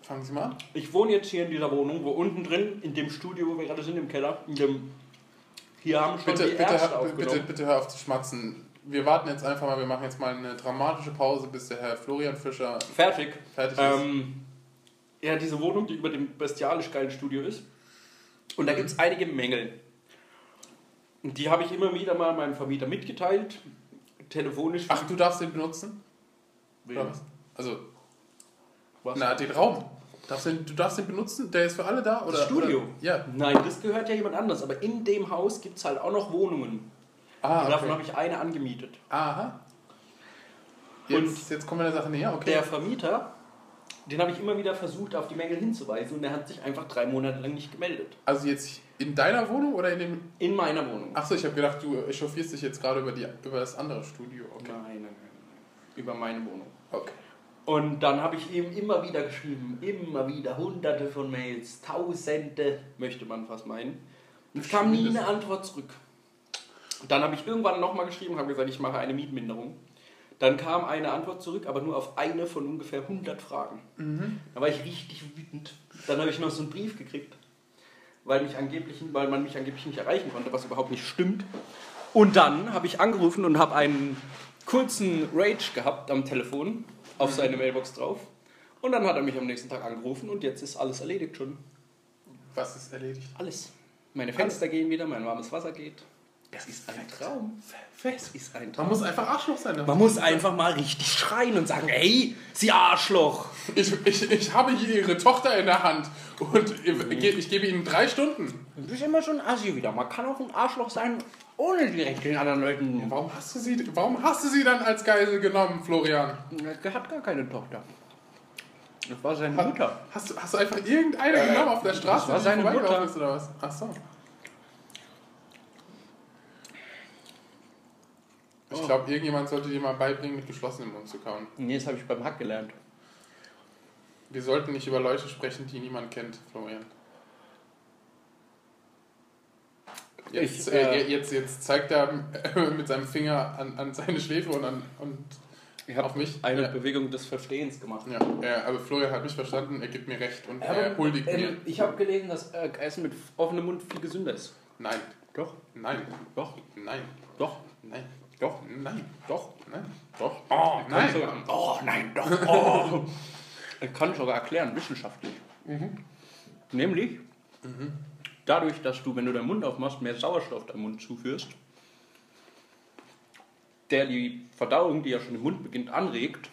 fangen Sie mal an. ich wohne jetzt hier in dieser Wohnung, wo unten drin, in dem Studio, wo wir gerade sind, im Keller, in dem, hier haben schon Bitte, die bitte, Ärzte hör- bitte, bitte hör auf zu schmatzen. Wir warten jetzt einfach mal, wir machen jetzt mal eine dramatische Pause, bis der Herr Florian Fischer Fertig. fertig ist. Ähm, ja, diese Wohnung, die über dem bestialisch geilen Studio ist. Und da gibt es einige Mängel. Und die habe ich immer wieder mal meinem Vermieter mitgeteilt. Telefonisch. Ach, du darfst den benutzen? Wen? Also, Was? na, den Raum. Darfst den, du darfst den benutzen? Der ist für alle da? Oder, Das Studio? Oder? Ja. Nein, das gehört ja jemand anders. Aber in dem Haus gibt es halt auch noch Wohnungen. Ah, Und davon okay. habe ich eine angemietet. Aha. Jetzt, jetzt kommen wir der Sache näher, okay. Der Vermieter, den habe ich immer wieder versucht, auf die Mängel hinzuweisen. Und er hat sich einfach drei Monate lang nicht gemeldet. also jetzt in deiner Wohnung oder in dem... In meiner Wohnung. Achso, ich habe gedacht, du echauffierst dich jetzt gerade über, die, über das andere Studio. Okay. Nein, nein, nein, nein. Über meine Wohnung. okay. Und dann habe ich ihm immer wieder geschrieben, immer wieder, hunderte von Mails, tausende, möchte man fast meinen. Und es kam nie eine Antwort zurück. Dann habe ich irgendwann nochmal geschrieben, habe gesagt, ich mache eine Mietminderung. Dann kam eine Antwort zurück, aber nur auf eine von ungefähr 100 Fragen. Da war ich richtig wütend. Dann habe ich noch so einen Brief gekriegt, weil, mich angeblich, weil man mich angeblich nicht erreichen konnte, was überhaupt nicht stimmt. Und dann habe ich angerufen und habe einen kurzen Rage gehabt am Telefon auf seine Mailbox drauf. Und dann hat er mich am nächsten Tag angerufen und jetzt ist alles erledigt schon. Was ist erledigt? Alles. Meine Fenster gehen wieder, mein warmes Wasser geht. Es ist ein Traum. Es ist ein Man Traum. muss einfach Arschloch sein. Man muss einfach mal richtig schreien und sagen, hey, Sie Arschloch. Ich, ich, ich habe hier Ihre Tochter in der Hand und ich, ich gebe Ihnen drei Stunden. Du bist immer schon Assi wieder. Man kann auch ein Arschloch sein, ohne direkt den anderen Leuten. Warum hast du sie, warum hast du sie dann als Geisel genommen, Florian? Er hat gar keine Tochter. Das war seine Ha- Mutter. Hast du, hast du einfach irgendeine genommen auf der Straße, war die seine Mutter. ist oder was? Ach so. Ich Oh. glaube, irgendjemand sollte dir mal beibringen, mit geschlossenem Mund zu kauen. Nee, das habe ich beim Hack gelernt. Wir sollten nicht über Leute sprechen, die niemand kennt, Florian. Jetzt, Ich, äh, äh, jetzt, jetzt zeigt er mit seinem Finger an, an seine Schläfe und, an, und Ich habe auf mich. eine Ja. Bewegung des Verstehens gemacht. Ja, ja, aber Florian hat mich verstanden, er gibt mir recht und er Aber, huldigt mir. ähm, ich habe gelesen, dass äh, Essen mit offenem Mund viel gesünder ist. Nein, Doch, nein, doch, nein, doch, nein, doch, nein, doch, nein. doch. Oh, Nein. Sogar, oh nein, doch. Oh. Ich kann sogar erklären, wissenschaftlich. Nämlich, dadurch, dass du, wenn du deinen Mund aufmachst, mehr Sauerstoff deinem Mund zuführst, der die Verdauung, die ja schon im Mund beginnt, anregt,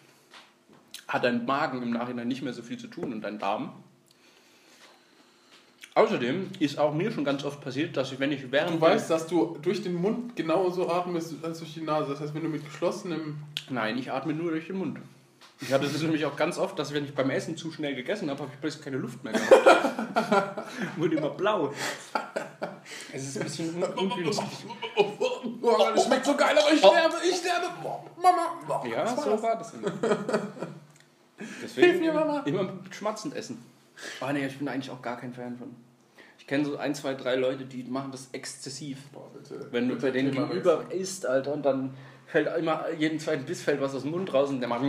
hat dein Magen im Nachhinein nicht mehr so viel zu tun und dein Darm. Außerdem ist auch mir schon ganz oft passiert, dass ich, wenn ich während Du weißt, dass du durch den Mund genauso atmest als durch die Nase. Das heißt, wenn du mit geschlossenem. Nein, ich atme nur durch den Mund. Ich hatte das nämlich auch ganz oft, dass wenn ich beim Essen zu schnell gegessen habe, habe ich plötzlich keine Luft mehr gehabt. Wurde immer blau. Es ist ein bisschen un ungünstig. Oh, das schmeckt so geil, aber ich sterbe, ich sterbe. Mama. Ja, so war das immer. Deswegen Hilf mir, Mama. immer schmatzend essen. Ah nee, ich bin eigentlich auch gar kein Fan von. Ich kenne so ein, zwei, drei Leute, die machen das exzessiv. Boah, bitte. Wenn du Bitte bei denen gegenüber isst, Alter, und dann fällt immer jeden zweiten Biss fällt was aus dem Mund raus und der macht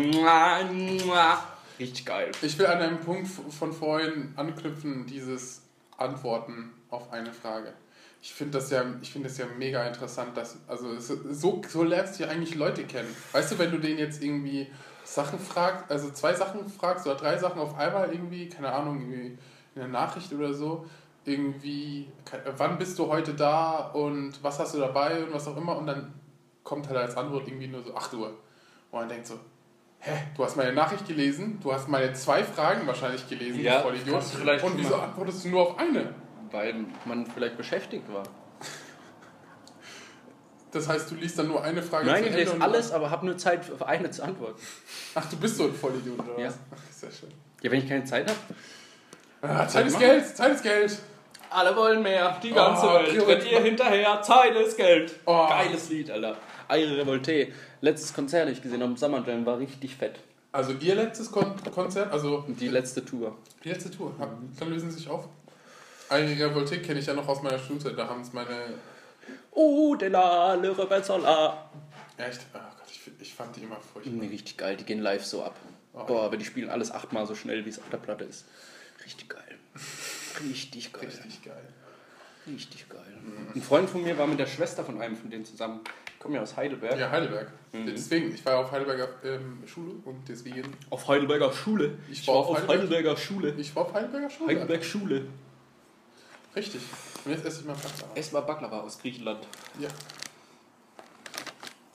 richtig geil. Ich will an einem Punkt von vorhin anknüpfen, dieses Antworten auf eine Frage. Ich finde das ja, ich das ja mega interessant, dass, also so, so lernst du ja eigentlich Leute kennen. Weißt du, wenn du denen jetzt irgendwie Sachen fragst, also zwei Sachen fragst oder drei Sachen auf einmal irgendwie, keine Ahnung, irgendwie in der Nachricht oder so, irgendwie, wann bist du heute da und was hast du dabei und was auch immer und dann kommt halt als Antwort irgendwie nur so 8 Uhr. Und man denkt so, hä, du hast meine Nachricht gelesen, du hast meine zwei Fragen wahrscheinlich gelesen, Ja, du Vollidiot. kannst du vielleicht Und wieso antwortest du nur auf eine? Weil man vielleicht beschäftigt war. Das heißt, du liest dann nur eine Frage Nein, zu ich Ende lese und- alles, aber habe nur Zeit für eine zu antworten. Ach, du bist so ein Vollidiot, oder Ja. was? Ach, sehr schön. Ja, wenn ich keine Zeit habe. Ah, Zeit ist. Geld, Zeit ist Geld. Alle wollen mehr, die ganze Oh, Welt. Rennt ihr hinterher, Zeit ist Geld. Oh. Geiles Lied, Alter. Aire Revolte. Letztes Konzert, das ich gesehen habe, Summer Jam, war richtig fett. Also ihr letztes Kon Konzert, also Die letzte Tour. die letzte Tour, dann lösen sie sich auf. Einige Revolte kenne ich ja noch aus meiner Schulzeit, da haben es meine... Oh, de la, le Rebelsola. Echt? Oh Gott, ich, ich fand die immer furchtbar. Richtig geil, die gehen live so ab. Oh, Boah, aber die spielen alles achtmal so schnell, wie es auf der Platte ist. Richtig geil. Richtig geil. Richtig geil. Richtig geil. Ein Freund von mir war mit der Schwester von einem von denen zusammen. Ich komme ja aus Heidelberg. Ja, Heidelberg. Mhm. Deswegen, ich war auf Heidelberger ähm, Schule und deswegen... Auf Heidelberger Schule. Ich war war auf Heidelberg. Heidelberger Schule. Ich war auf Heidelberger Schule. Heidelberg Schule. Richtig. Und jetzt esse ich mal Pasta. Es war Baklava aus Griechenland. Ja.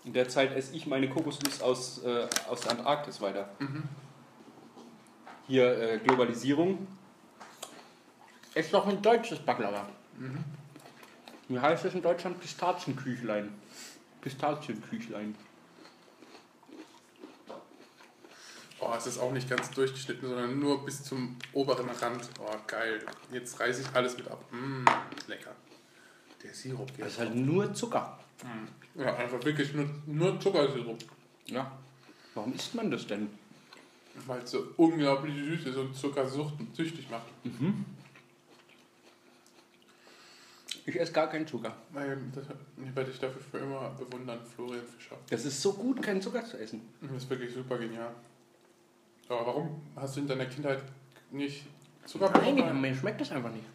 In der Zeit esse ich meine Kokosnuss aus, äh, aus der Antarktis weiter. Mhm. Hier äh, Globalisierung. Ist doch ein deutsches Baklava. Mhm. Wie heißt es in Deutschland? Pistazienküchlein. Pistazienküchlein. Oh, es ist auch nicht ganz durchgeschnitten, sondern nur bis zum oberen Rand. Oh, geil. Jetzt reiße ich alles mit ab. Mmh, lecker. Der Sirup Das ist halt nur Zucker. Ja, einfach wirklich nur, nur Zuckersirup. Ja. Warum isst man das denn? Weil es so unglaublich süß ist und Zuckersucht süchtig macht. Ich esse gar keinen Zucker. Weil das ich werde ich dafür für immer bewundern, Florian Fischer. Das ist so gut, keinen Zucker zu essen. Das ist wirklich super genial. Aber warum hast du in deiner Kindheit nicht Zucker bekommen? mir schmeckt das einfach nicht.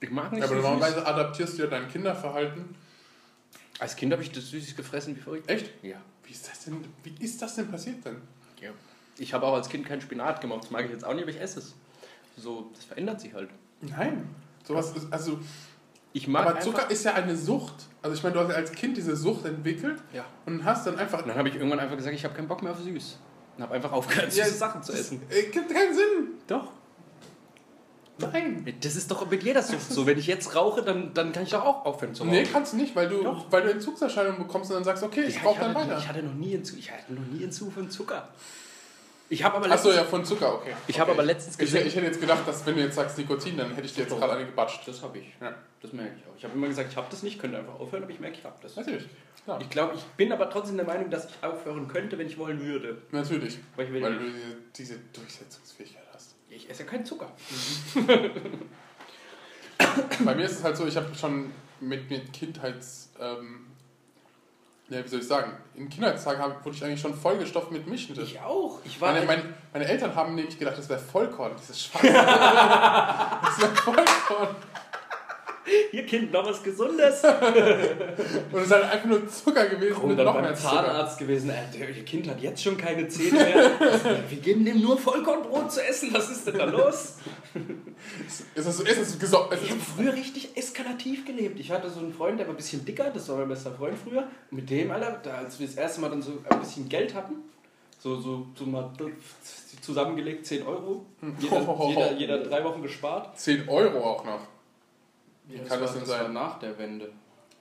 Ich mag nicht Ja, aber normalerweise adaptierst du ja dein Kinderverhalten. Als Kind habe ich das Süßes gefressen wie verrückt. Echt? Ja. Wie ist das denn, wie ist das denn passiert denn? ja. Ich habe auch als Kind keinen Spinat gemacht. Das mag ich jetzt auch nicht, aber ich esse es. So, das verändert sich halt. Nein. Sowas ist, also, Ich mag aber Zucker ist ja eine Sucht. Also ich meine, du hast als Kind diese Sucht entwickelt Ja. und hast dann einfach... Und dann habe ich irgendwann einfach gesagt, ich habe keinen Bock mehr auf süß. Und habe einfach aufgehört, süße Ja, Sachen zu essen. Äh, gibt keinen Sinn. Doch. Nein. Das ist doch mit jeder Sucht so. Wenn ich jetzt rauche, dann, dann kann ich doch auch aufhören zu rauchen. Nee, kannst du nicht, weil du, Doch. weil du Entzugserscheinungen bekommst und dann sagst, okay, ich Ja, brauche dann weiter. ich hatte noch nie Entzug, ich hatte noch nie Entzug von Zucker. Ich habe aber Achso, letztens, ja, von Zucker, okay. Ich habe okay. aber letztens Ich, gesehen- ich hätte jetzt gedacht, dass wenn du jetzt sagst Nikotin, dann hätte ich dir jetzt gerade eine gebatscht. das habe ich. Ja, Das merke ich auch. Ich habe immer gesagt, ich habe das nicht, könnte einfach aufhören, aber ich merke, ich habe das. natürlich. Klar. Ich glaube, ich bin aber trotzdem der Meinung, dass ich aufhören könnte, wenn ich wollen würde. Natürlich. Weil ich Weil du diese, diese Durchsetzungsfähigkeit hast. Ich esse ja keinen Zucker. Bei mir ist es halt so, ich habe schon mit, mit Kindheits... Ähm, ja, wie soll ich sagen? In Kindheitstagen wurde ich eigentlich schon vollgestopft mit Milchschnitte. Ich auch. Ich war Meine, meine, meine Eltern haben nämlich gedacht, das wäre Vollkorn, dieses Schwarz. das wäre Vollkorn. Ihr Kind noch was Gesundes. Und es ist halt einfach nur Zucker gewesen Und dann noch beim mehr. Zahnarzt gewesen, äh, ihr Kind hat jetzt schon keine Zähne mehr. Wir geben dem nur Vollkornbrot zu essen. Was ist denn da los? Ist es, ist es gesund? Ist Ich es, habe früher richtig eskalativ gelebt. Ich hatte so einen Freund, der war ein bisschen dicker, das war mein bester Freund früher. Mit dem, Alter, da, als wir das erste Mal dann so ein bisschen Geld hatten, so, so, so mal zusammengelegt 10 Euro, jeder, jeder, jeder drei Wochen gespart. 10 Euro auch noch. Wie kann das war, denn das war sein? nach der Wende.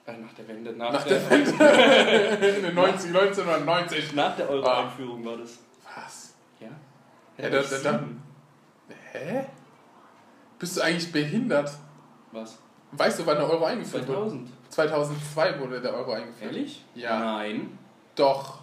Äh, nach der Wende, nach, Nach der, der Wende. In den 90, 1990. nach der Euro-Einführung war das. Was? Ja? Ja, da- da- da- Hä? Bist du eigentlich behindert? Was? Weißt du, wann der Euro eingeführt wurde? 2000. 2002 wurde der Euro eingeführt. Ehrlich? Ja. Nein. Doch.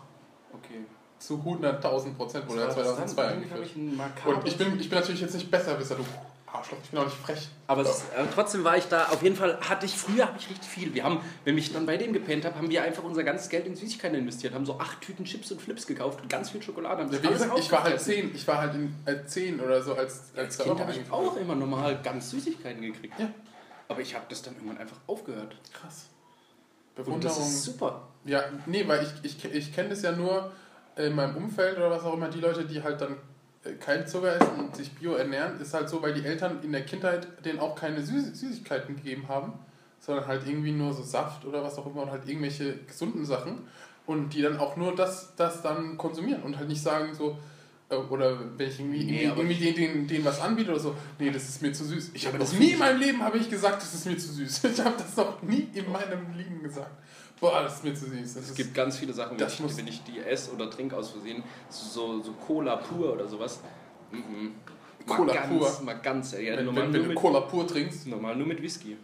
Okay. Zu 100.000 Prozent wurde er Das war 2002 dann irgendwie, glaub eingeführt. ich, Und ich bin, ich bin natürlich jetzt nicht besserwisser, du Arschloch. Ich bin auch nicht frech. Aber, es, aber trotzdem war ich da, auf jeden Fall hatte ich, früher habe ich richtig viel. Wir haben, wenn ich dann bei dem gepennt habe, haben wir einfach unser ganzes Geld in Süßigkeiten investiert, haben so acht Tüten Chips und Flips gekauft und ganz viel Schokolade. Haben Ja, gesagt, ich war halt. 10. Ich war halt in, äh, 10 oder so, als, als Als Kind habe ich auch immer normal ganz Süßigkeiten gekriegt. Ja. Aber ich habe das dann irgendwann einfach aufgehört. Krass. Und das Bewunderung. ist super. Ja, nee, weil ich, ich, ich kenne das ja nur in meinem Umfeld oder was auch immer, die Leute, die halt dann äh, keinen Zucker essen und sich bio ernähren, ist halt so, weil die Eltern in der Kindheit denen auch keine Süß Süßigkeiten gegeben haben, sondern halt irgendwie nur so Saft oder was auch immer und halt irgendwelche gesunden Sachen und die dann auch nur das, das dann konsumieren und halt nicht sagen so, äh, oder wenn ich irgendwie, Nee, irgendwie, denen, denen, denen was anbiete oder so, nee, das ist mir zu süß. Ich habe noch das nie in meinem Leben habe ich gesagt, das ist mir zu süß. Ich habe das noch nie in meinem Leben gesagt. Boah, das ist mir zu süß. Das Es ist, gibt ganz viele Sachen, wenn ich, muss- wenn ich die esse oder trinke aus Versehen, so, so Cola pur oder sowas. Mhm. Mal Cola ganz, pur. Mal ganz, ja, wenn, normal, wenn, wenn du mit, Cola pur trinkst, normal nur mit Whisky.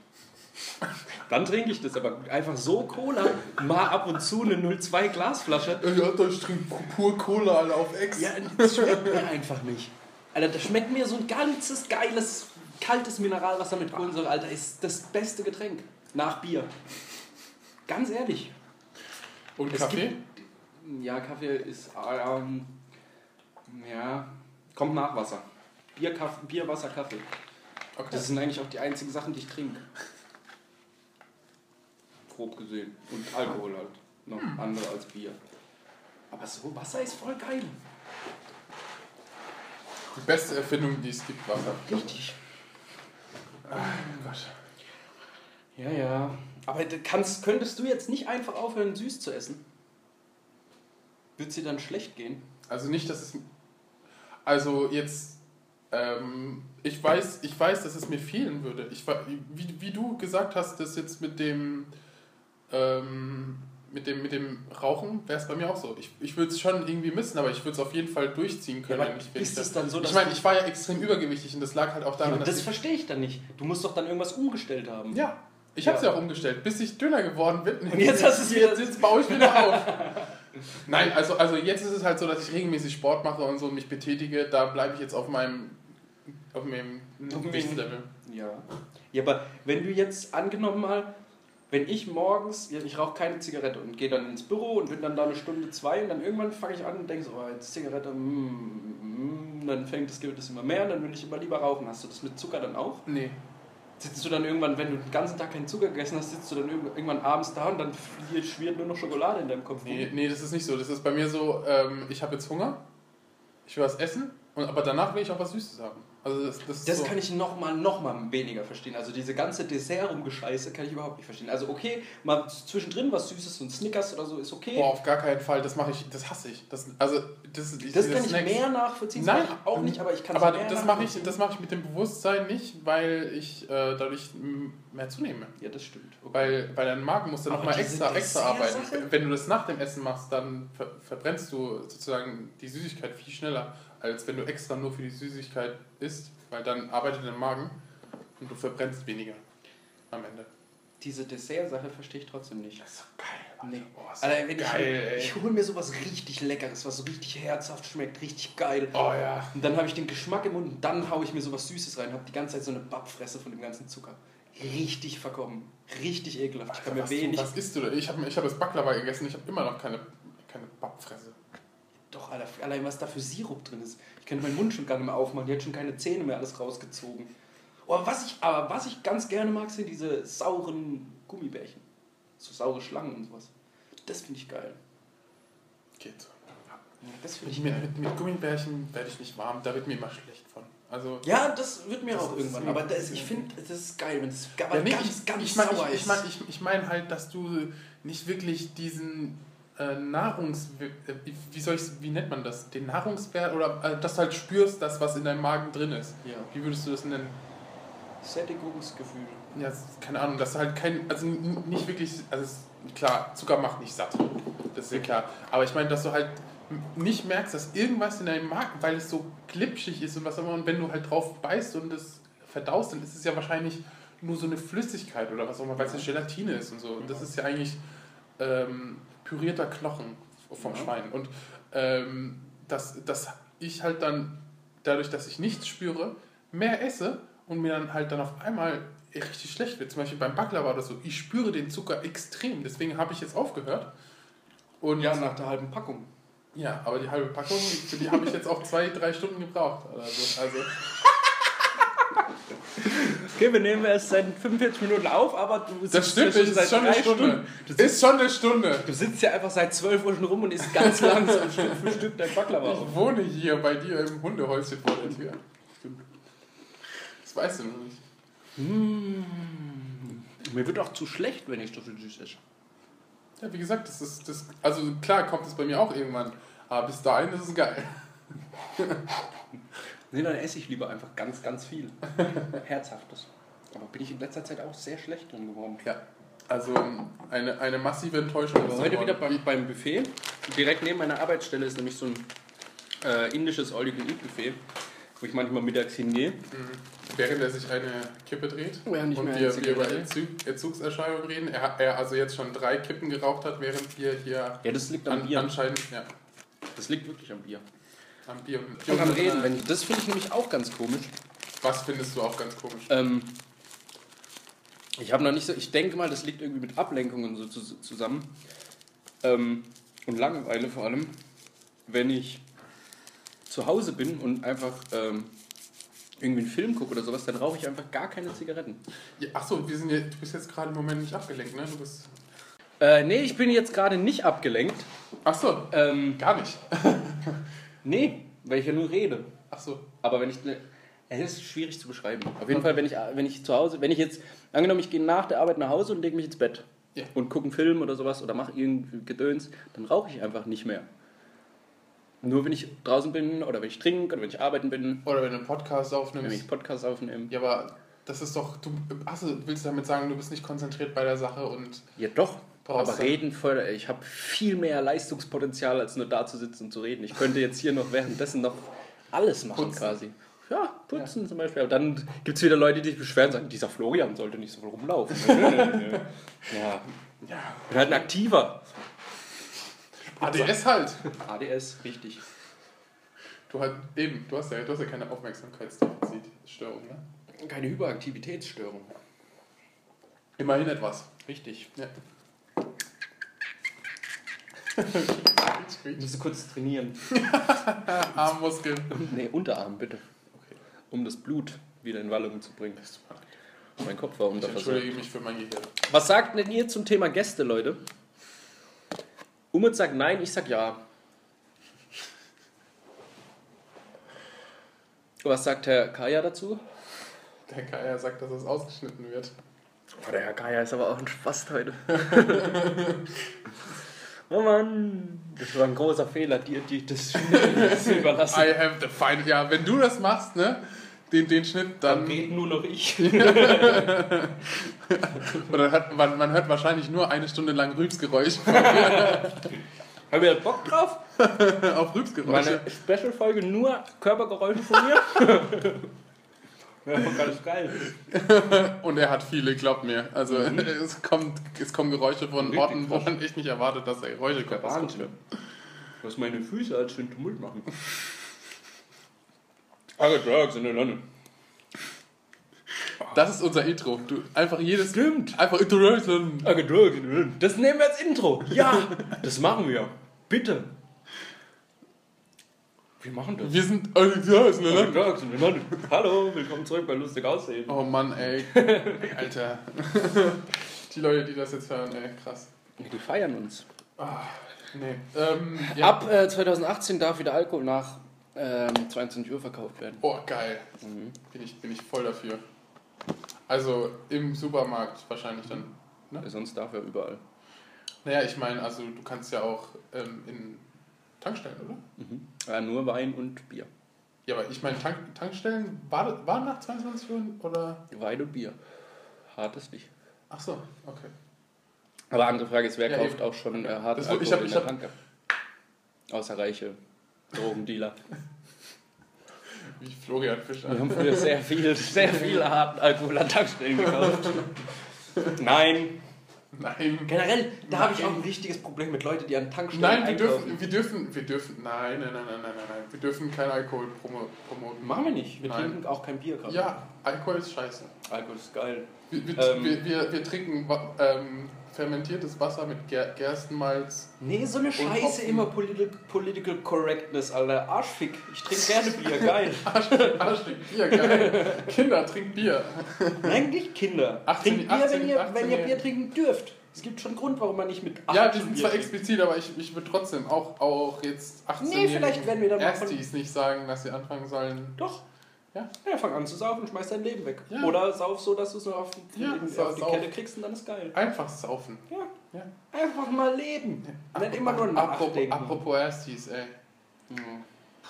Dann trinke ich das, aber einfach so Cola, mal ab und zu eine 02 Glasflasche. Ja, ich trinke pur Cola, Alter, auf Ex. Ja, das schmeckt mir einfach nicht. Alter, das schmeckt mir so ein ganzes geiles, kaltes Mineralwasser mit Kohlensäure, Alter, ist das beste Getränk. Nach Bier. Ganz ehrlich. Und Es Kaffee? Ja, Kaffee ist, ähm, ja, kommt nach Wasser. Bier, Kaffee, Bier, Wasser, Kaffee. Okay. Das sind eigentlich auch die einzigen Sachen, die ich trinke. Grob gesehen. Und Alkohol halt. Noch andere als Bier. Aber so Wasser ist voll geil. Die beste Erfindung, die es gibt, Wasser. Richtig. Oh Gott. Ja, ja. Aber kannst, könntest du jetzt nicht einfach aufhören, süß zu essen? Wird sie dann schlecht gehen? Also nicht, dass es. Also jetzt. Ähm, ich, weiß, ich weiß, dass es mir fehlen würde. Ich, wie, wie du gesagt hast, das jetzt mit dem. Ähm, mit dem, mit dem Rauchen wäre es bei mir auch so. Ich, ich würde es schon irgendwie missen, aber ich würde es auf jeden Fall durchziehen können. wenn ich, ist es dann so, dass Ich meine, ich war ja extrem übergewichtig und das lag halt auch Ja, daran, dass das verstehe ich dann nicht. Du musst doch dann irgendwas umgestellt haben. Ja, ich Ja. habe es ja auch umgestellt, bis ich dünner geworden bin. Und jetzt hast es wieder- Jetzt, jetzt baue ich wieder auf. Nein, also, also jetzt ist es halt so, dass ich regelmäßig Sport mache und so mich betätige. Da bleibe ich jetzt auf meinem, auf meinem Gewichtslevel. Ja. Ja, aber wenn du jetzt angenommen mal, wenn ich morgens, ich rauche keine Zigarette und gehe dann ins Büro und bin dann da eine Stunde, zwei und dann irgendwann fange ich an und denke so, oh, jetzt Zigarette, mm, mm, dann fängt das Gewicht immer mehr und dann will ich immer lieber rauchen. Hast du das mit Zucker dann auch? Nee. Sitzt du dann irgendwann, wenn du den ganzen Tag keinen Zucker gegessen hast, sitzt du dann irgend- irgendwann abends da und dann schwirrt nur noch Schokolade in deinem Kopf nee. Nee, das ist nicht so. Das ist bei mir so, ähm, ich habe jetzt Hunger, ich will was essen, und, aber danach will ich auch was Süßes haben. Also das, das, Das so. kann ich noch mal, noch mal weniger verstehen. Also diese ganze Dessert-Rumgescheiße kann ich überhaupt nicht verstehen. Also okay, mal zwischendrin was Süßes und Snickers oder so ist okay. Boah, auf gar keinen Fall. Das mache ich, das hasse ich. Das, also, das, das diese kann ich Snacks- mehr nachvollziehen. Nein, Das ich auch nicht, aber ich kann es Aber das mache ich, das mache ich mit dem Bewusstsein nicht, weil ich äh, dadurch mehr zunehme. Ja, das stimmt. Okay. Weil, weil dein Magen muss dann nochmal extra, extra arbeiten. Wenn du das nach dem Essen machst, dann ver verbrennst du sozusagen die Süßigkeit viel schneller, als wenn du extra nur für die Süßigkeit isst, weil dann arbeitet dein Magen und du verbrennst weniger am Ende. Diese Dessert-Sache verstehe ich trotzdem nicht. Das ist doch geil, Nee. Boah, ist Alter, so wenn geil, ich, ich hole mir sowas richtig Leckeres, was so richtig herzhaft schmeckt, richtig geil. Oh ja. Und dann habe ich den Geschmack im Mund und dann haue ich mir sowas Süßes rein, habe die ganze Zeit so eine Bappfresse von dem ganzen Zucker. Richtig verkommen. Richtig ekelhaft. Ich kann mir was, du, wenig. was isst du da? Ich habe ich hab das Baklava gegessen, ich habe immer noch keine, keine Backfresse. Doch, Alter, allein was da für Sirup drin ist. Ich könnte meinen Mund schon gar nicht mehr aufmachen. Die hat schon keine Zähne mehr alles rausgezogen. Oh, was ich, aber was ich ganz gerne mag, sind diese sauren Gummibärchen. So saure Schlangen und sowas. Das finde ich geil. Geht so. Ja, das finde ich Mit, geil. mit, mit Gummibärchen werde ich nicht warm, da wird mir immer schlecht von. Also, Ja, das wird mir Das auch irgendwann. Aber das, ich finde, das ist geil, wenn es aber Ja, nee, ganz, ich, ganz ich meine sauer ich, ist. ich mein, ich, ich mein halt, dass du nicht wirklich diesen äh, Nahrungs... äh, Wie, soll wie nennt man das? Den Nahrungswert oder äh, dass du halt spürst, das, was in deinem Magen drin ist. ja. Wie würdest du das nennen? Sättigungsgefühl. Ja, ist- keine Ahnung, dass du halt kein... Also nicht wirklich... Also klar, Zucker macht nicht satt. Das ist ja klar. Aber ich meine, dass du halt nicht merkst, dass irgendwas in deinem Magen, weil es so glitschig ist und was auch immer, und wenn du halt drauf beißt und es verdaust, dann ist es ja wahrscheinlich nur so eine Flüssigkeit oder was auch immer, weil es eine Gelatine ist und so. Und das ist ja eigentlich ähm, pürierter Knochen vom Ja. Schwein. Und ähm, dass, dass ich halt dann, dadurch, dass ich nichts spüre, mehr esse und mir dann halt dann auf einmal richtig schlecht wird. Zum Beispiel beim Baklava oder so. Ich spüre den Zucker extrem. Deswegen habe ich jetzt aufgehört. Und Ja, nach der halben Packung. ja, aber die halbe Packung, für die habe ich jetzt auch zwei, drei Stunden gebraucht. Also, also Okay, wir nehmen erst seit 45 Minuten auf, aber du sitzt das stimmt ja nicht, ist schon eine Stunde. Stunden. Sitzt, Ist schon eine Stunde. du sitzt ja einfach seit 12 Uhr schon rum und isst ganz langsam Stück für Stück dein Baklava. Ich wohne hier bei dir im Hundehäuschen vor der Tür. Das weißt du noch nicht. Mir wird auch zu schlecht, wenn ich so viel süß esse. Ja, wie gesagt, das ist das. Also klar kommt es bei mir auch irgendwann. Aber bis dahin ist es geil. Nee, dann esse ich lieber einfach ganz, ganz viel. Herzhaftes. Aber bin ich in letzter Zeit auch sehr schlecht drin geworden. Ja. Also eine, eine massive Enttäuschung. Aber heute wieder beim, beim Buffet. Direkt neben meiner Arbeitsstelle ist nämlich so ein äh, indisches All-You-Can-Eat-Buffet, wo ich manchmal mittags hingehe. während er sich eine Kippe dreht Während ich und wir, wir über Entzug, Entzugserscheinungen reden, er, er also jetzt schon drei Kippen geraucht hat, während wir hier Ja, das liegt am an, Bier. anscheinend ja, Das liegt wirklich am Bier. Am Bier und, Und am Reden. Wenn das finde ich nämlich auch ganz komisch. Was findest du auch ganz komisch? Ähm, ich habe noch nicht so, ich denke mal, das liegt irgendwie mit Ablenkungen so zu, zusammen. Ähm, und Langeweile vor allem, wenn ich zu Hause bin und einfach ähm, irgendwie einen Film gucke oder sowas, dann rauche ich einfach gar keine Zigaretten. Ja, Achso, wir sind ja, du bist jetzt gerade im Moment nicht abgelenkt, ne? Du bist. Äh, nee, ich bin jetzt gerade nicht abgelenkt. Achso, Ähm, gar nicht. nee, weil ich ja nur rede. Achso. Aber wenn ich. ne, Es ist schwierig zu beschreiben. Auf jeden Fall, wenn ich, wenn ich zu Hause, wenn ich jetzt, angenommen, ich gehe nach der Arbeit nach Hause und lege mich ins Bett Ja. und gucke einen Film oder sowas oder mache irgendwie Gedöns, dann rauche ich einfach nicht mehr. Nur wenn ich draußen bin oder wenn ich trinke oder wenn ich arbeiten bin, Oder wenn du einen Podcast wenn aufnimmst. ich Podcasts aufnehme. Ja, aber das ist doch. Du, achso, willst du damit sagen, du bist nicht konzentriert bei der Sache und. Ja, doch. Brauchst aber reden voll. Ich habe viel mehr Leistungspotenzial, als nur da zu sitzen und zu reden. Ich könnte jetzt hier noch währenddessen noch alles machen Putzen. quasi. Ja, putzen zum Beispiel. Aber dann gibt es wieder Leute, die sich beschweren und sagen, dieser Florian sollte nicht so viel rumlaufen. Ja, Ja. bin halt ein Aktiver. ADS halt. ADS, richtig. Du halt eben, du hast ja, du hast ja keine Aufmerksamkeitsdefizitstörung, ne? Keine Hyperaktivitätsstörung. Immerhin etwas. Richtig. Ja. Ich muss kurz trainieren. Armmuskeln. Nee, Unterarm, bitte. Okay. Um das Blut wieder in Wallung zu bringen. Mein Kopf war Ich unterversorgt. entschuldige mich für mein Gehirn. Was sagt denn ihr zum Thema Gäste, Leute? Umut sagt nein, ich sag ja. Was sagt Herr Kaya dazu? Der Kaya sagt, dass es ausgeschnitten wird. Oh, der Herr Kaya ist aber auch ein Spast heute. oh Mann, das war ein großer Fehler, dir die, das Schnitt zu überlassen. I have the final. Ja, wenn du das machst, ne? Den, den Schnitt, Dann dann. geht nur noch ich. Oder hört, man, man hört wahrscheinlich nur eine Stunde lang Rübsgeräusch. Haben wir Bock drauf? auf Rübsgeräusche. Meine Special-Folge nur Körpergeräusche von mir? Ja, ganz geil. Und er hat viele, glaubt mir. Also es, kommt, es kommen Geräusche von Richtig Orten, wo man echt nicht erwartet, dass da Geräusche kommen. Wahnsinn. Was meine Füße als schön Tumult machen. Got drugs in London. Das ist unser Intro. Du, einfach jedes. Stimmt. Einfach Interaction. I got drugs in London. Das nehmen wir als Intro. Ja, das machen wir. Bitte. Wir machen das. Wir sind. Oh, ja, ist eine I got Land- drugs in London. Hallo, willkommen zurück bei Lustig Aussehen. Oh Mann, ey. Alter. Die Leute, die das jetzt hören, ey, krass. Die feiern uns. Ah, nee. Ähm, ja. Ab äh, 2018 darf wieder Alkohol nach ähm, 22 Uhr verkauft werden. Oh, geil. Mhm. Bin ich, bin ich voll dafür. Also im Supermarkt wahrscheinlich dann. Weil Sonst darf er überall. Naja, ich meine, also du kannst ja auch ähm, in Tankstellen, oder? Mhm. Ja, nur Wein und Bier. Ja, aber ich meine, Tank, Tankstellen war, war nach 22 Uhr oder? Wein und Bier. Hartes nicht. Ach so, okay. Aber andere Frage ist, wer Ja, kauft eben. auch schon äh, hartes Das- ich Alkohol hab- in ich der hab- Tanke? Außer reiche Drogendealer. Wie Florian Fischer. Wir haben früher sehr viel, sehr viel harten Alkohol an Tankstellen gekauft. Nein. Nein. Generell, da habe ich auch ein wichtiges Problem mit Leuten, die an Tankstellen Nein, wir einkaufen. dürfen, wir dürfen, wir dürfen, nein, nein, nein, nein, nein, nein, nein, wir dürfen keinen Alkohol promo, promoten. Machen wir nicht. Wir Nein. trinken auch kein Bier gerade. Ja, Alkohol ist scheiße. Alkohol ist geil. Wir, wir, Ähm. wir, wir, wir trinken ähm, fermentiertes Wasser mit Ger Gerstenmalz. Nee, so eine Scheiße immer Political, political Correctness, Alter. Arschfick. Ich trinke gerne Bier, geil. Arsch, Arsch trinkt Bier, geil. Kinder, trinkt Bier. Eigentlich Kinder. 18 Trinkt Bier, 18 wenn, ihr, 18 wenn ihr Bier trinken dürft. Es gibt schon einen Grund, warum man nicht mit Ja, 18 wir sind Bier zwar explizit, aber ich, ich würde trotzdem auch, auch jetzt 18 Nee, vielleicht werden wir dann Erstis nicht sagen, dass sie anfangen sollen. Doch. Ja. Ja, fang an zu saufen und schmeiß dein Leben weg. Ja. Oder sauf so, dass du es noch auf, Ja, in, sau- auf die sauf. Kette kriegst und dann ist geil. Einfach saufen. Ja. Ja. Einfach mal leben. Nicht immer nur Apropos, nachdenken. apropos Erstis, ey.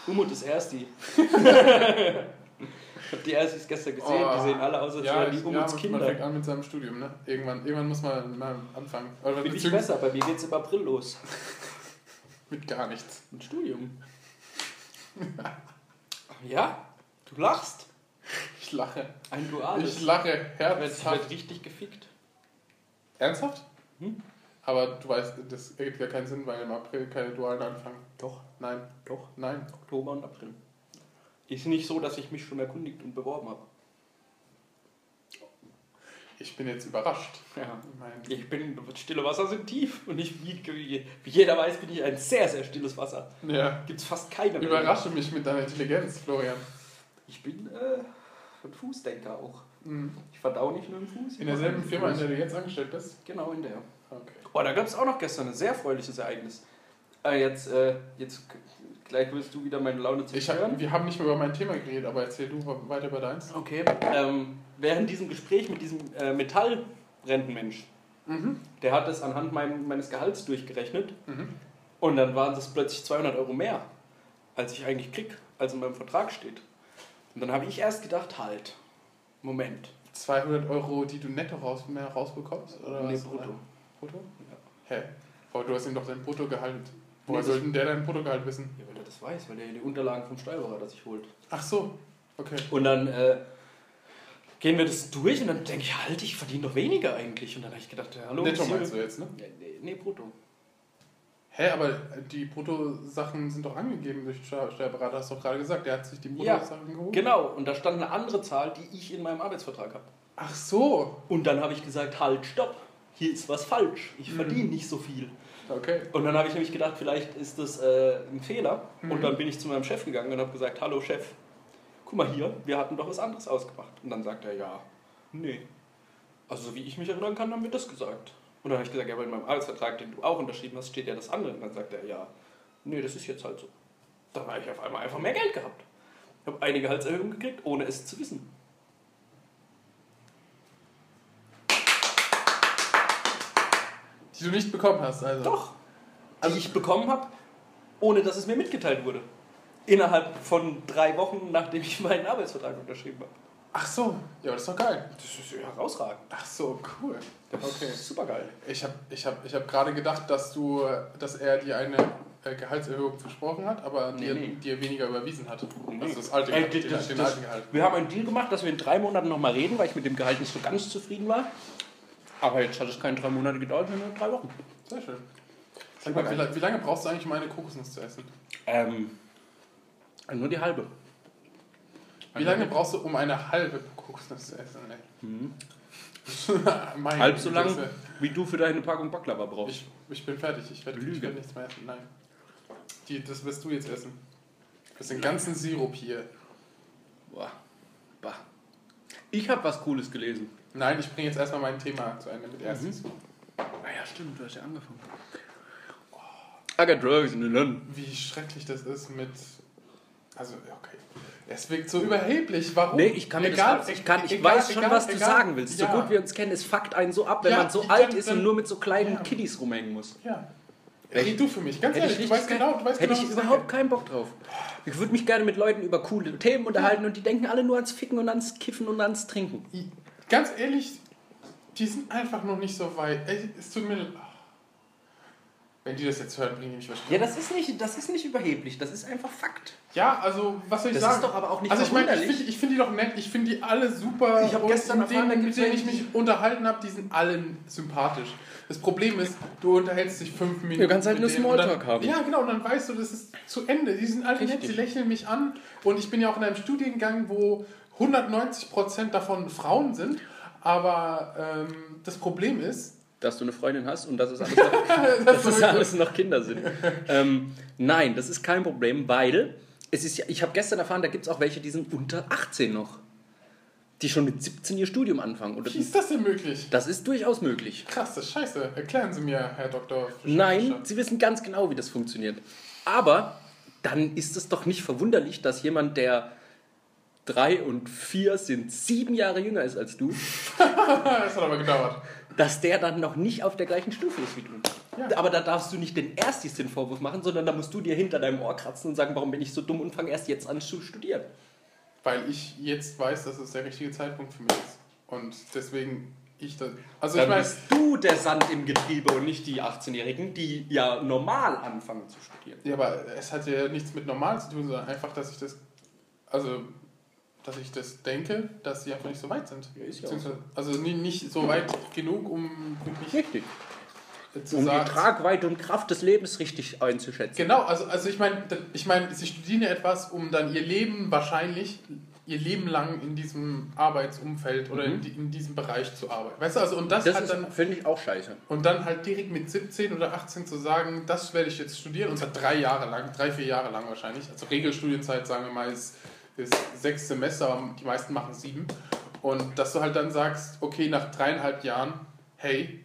Umut ist Ersti. ich hab die Erstis gestern gesehen, Oh. die sehen alle aus, als Ja, wären die ich, ja, Umuts man Kinder. fängt an mit seinem Studium, ne? Irgendwann, irgendwann muss man mal anfangen. Oder Bin ich besser, bei mir geht's im April los. mit gar nichts. Ein Studium. ja? Du lachst? Ich Ich lache. Ein duales. Ich lache wird, wird herzhaft. richtig gefickt. Ernsthaft? Hm? Aber du weißt, das ergibt ja keinen Sinn, weil im April keine Dualen anfangen. Doch, Nein, doch. nein. Oktober und April. Ist nicht so, dass ich mich schon erkundigt und beworben habe. Ich bin jetzt überrascht. Ja. Ich meine, Ich bin, stille Wasser sind tief und ich, wie, wie, jeder weiß, bin ich ein sehr, sehr stilles Wasser. ja. Gibt es fast keine. mehr. Überrasche mich mit deiner Intelligenz, Florian. Ich bin äh, ein Fußdenker auch. Mhm. Ich verdau nicht nur im Fuß. In derselben Firma, in der du jetzt angestellt bist? Genau, in der. Okay. Oh, da gab es auch noch gestern ein sehr erfreuliches Ereignis. Äh, jetzt, äh, jetzt, gleich wirst du wieder meine Laune zerstören. hab, wir haben nicht mehr über mein Thema geredet, aber erzähl du weiter über deins. Okay. Ähm, während diesem Gespräch mit diesem äh, Metallrentenmensch, Mhm. der hat es anhand mein, meines Gehalts durchgerechnet Mhm. und dann waren das plötzlich 200 Euro mehr, als ich eigentlich krieg, als in meinem Vertrag steht. Und dann habe ich erst gedacht, halt, Moment. 200 Euro, die du netto raus, mehr rausbekommst? Oder nee, was? brutto. Brutto? Hä? Aber du hast ihm doch dein Bruttogehalt. Woher Nee, soll denn der dein Bruttogehalt wissen? Ja, weil er das weiß, weil er die Unterlagen vom Steuerberater sich holt. Ach so, okay. Und dann äh, gehen wir das durch und dann denke ich, halt, ich verdiene doch weniger eigentlich. Und dann habe ich gedacht, ja, hallo. Netto meinst du jetzt, ne? Nee, nee, brutto. Hä, aber die Bruttosachen sind doch angegeben durch Steuerberater, hast du doch gerade gesagt. Der hat sich die Ja, Bruttosachen geholt. Genau, und da stand eine andere Zahl, die ich in meinem Arbeitsvertrag habe. Ach so, Und dann habe ich gesagt, halt, stopp, hier ist was falsch. Ich Mhm. verdiene nicht so viel. okay. Und dann habe ich nämlich gedacht, vielleicht ist das äh, ein Fehler. Mhm. Und dann bin ich zu meinem Chef gegangen und habe gesagt, hallo Chef, guck mal hier, wir hatten doch was anderes ausgemacht. Und dann sagt er, ja, nee. Also so wie ich mich erinnern kann, haben wir das gesagt. Und dann habe ich gesagt, ja, aber in meinem Arbeitsvertrag, den du auch unterschrieben hast, steht ja das andere. Und dann sagt er, ja, nee, das ist jetzt halt so. Dann habe ich auf einmal einfach mehr Geld gehabt. Ich habe eine Gehaltserhöhung gekriegt, ohne es zu wissen. Die du nicht bekommen hast, also. Doch. Also- die ich bekommen habe, ohne dass es mir mitgeteilt wurde. Innerhalb von drei Wochen, nachdem ich meinen Arbeitsvertrag unterschrieben habe. Ach so, ja, das ist doch geil. Das ist herausragend. Ach so, cool. Okay. Super geil. Ich habe ich hab, ich hab gerade gedacht, dass du, dass er dir eine äh, Gehaltserhöhung versprochen hat, aber Nee, dir, nee. dir weniger überwiesen hat. Nee. Also das alte Äh, Gehalt, den, das- den das- alten Gehalt. Wir haben einen Deal gemacht, dass wir in drei Monaten nochmal reden, weil ich mit dem Gehalt nicht so ganz zufrieden war. Aber jetzt hat es keine drei Monate gedauert, sondern drei Wochen. Sehr schön. Mal, wie, wie lange brauchst du eigentlich, um eine Kokosnuss zu essen? Ähm, nur die halbe. Wie lange brauchst du, um eine halbe Kokosnuss zu essen? Mhm. Meine Halb so Güte, lang, das- wie du für deine Packung Baklava brauchst. Ich, ich bin fertig, ich werde werd nichts mehr essen. Nein. Die, das wirst du jetzt essen. Das ist den ganzen Sirup hier. Boah. Bah. Ich habe was Cooles gelesen. Nein, ich bringe jetzt erstmal mein Thema zu Ende mit erstes. Ah ja, stimmt, du hast ja angefangen. I got drugs in London. Wie schrecklich das ist mit. Also, okay. Es wirkt so überheblich. Warum? Nee, ich kann mir Egal, das, ich kann, ich egal, weiß schon, egal, was du egal. sagen willst. So Ja. gut wir uns kennen, es fuckt einen so ab, wenn Ja, man so alt ist und nur mit so kleinen ja. Kiddies rumhängen muss. Ja. Red du für mich, ganz ehrlich, ich, du weißt richtig genau, du weißt hätte genau, ich überhaupt keinen Bock drauf. Ich würde mich gerne mit Leuten über coole Themen unterhalten und die denken alle nur ans Ficken und ans Kiffen und ans Trinken. sage. Ganz ehrlich, die sind einfach noch nicht so weit. Ey, es tut mir. Wenn die das jetzt hören, bringen die mich wahrscheinlich. Ja, das ist, nicht, das ist nicht überheblich, das ist einfach Fakt. Ja, also, was soll ich Das sagen? ist doch aber auch nicht Also, ich meine, ich finde ich find die doch nett, ich finde die alle super. Ich hab und gestern mit erfahren, denen, mit denen ich mich unterhalten habe, die sind alle sympathisch. Das Problem ist, du unterhältst dich fünf Minuten. Du kannst halt nur Smalltalk haben. Ja, genau, und dann weißt du, das ist zu Ende. Die sind alle nett, sie lächeln mich an. Und ich bin ja auch in einem Studiengang, wo 190% davon Frauen sind. Aber ähm, das Problem ist, Dass du eine Freundin hast und dass es alles noch, dass es alles noch Kinder sind. ähm, nein, das ist kein Problem, weil es ist ja, ich habe gestern erfahren, da gibt es auch welche, die sind unter 18 noch. Die schon mit 17 ihr Studium anfangen. Das, wie ist das denn möglich? das ist durchaus möglich. Krass, das ist scheiße. Erklären Sie mir, Herr. Fischer. Nein, sie wissen ganz genau, wie das funktioniert. Aber dann ist es doch nicht verwunderlich, dass jemand, der drei und vier sind, sieben Jahre jünger ist als du, das hat aber gedauert. Dass der dann noch nicht auf der gleichen Stufe ist wie du. Ja. Aber da darfst du nicht den Erstis den Vorwurf machen, sondern da musst du dir hinter deinem Ohr kratzen und sagen, warum bin ich so dumm und fange erst jetzt an zu studieren. Weil ich jetzt weiß, dass es der richtige Zeitpunkt für mich ist. Und deswegen ich das. Also ich Dann meine, bist du der Sand im Getriebe und nicht die 18-Jährigen, die ja normal anfangen zu studieren. ja, aber es hat ja nichts mit normal zu tun, sondern einfach, dass ich das. Also, dass ich das denke, dass sie einfach nicht so weit sind. Ja, ist ja Beziehungsweise- Also nie- nicht so weit genug, um wirklich Richtig. Um sagen. die Tragweite und Kraft des Lebens richtig einzuschätzen. Genau, also, also ich meine, ich meine, sie studieren ja etwas, um dann ihr Leben wahrscheinlich ihr Leben lang in diesem Arbeitsumfeld oder in, die, in diesem Bereich zu arbeiten. Weißt du, also und das, Das halt dann finde ich auch scheiße. und dann halt direkt mit 17 oder 18 zu sagen, das werde ich jetzt studieren, und zwar drei Jahre lang, drei, vier Jahre lang wahrscheinlich. Also Regelstudienzeit, sagen wir mal, ist, ist sechs Semester, aber die meisten machen sieben. Und dass du halt dann sagst, okay, nach dreieinhalb Jahren, hey,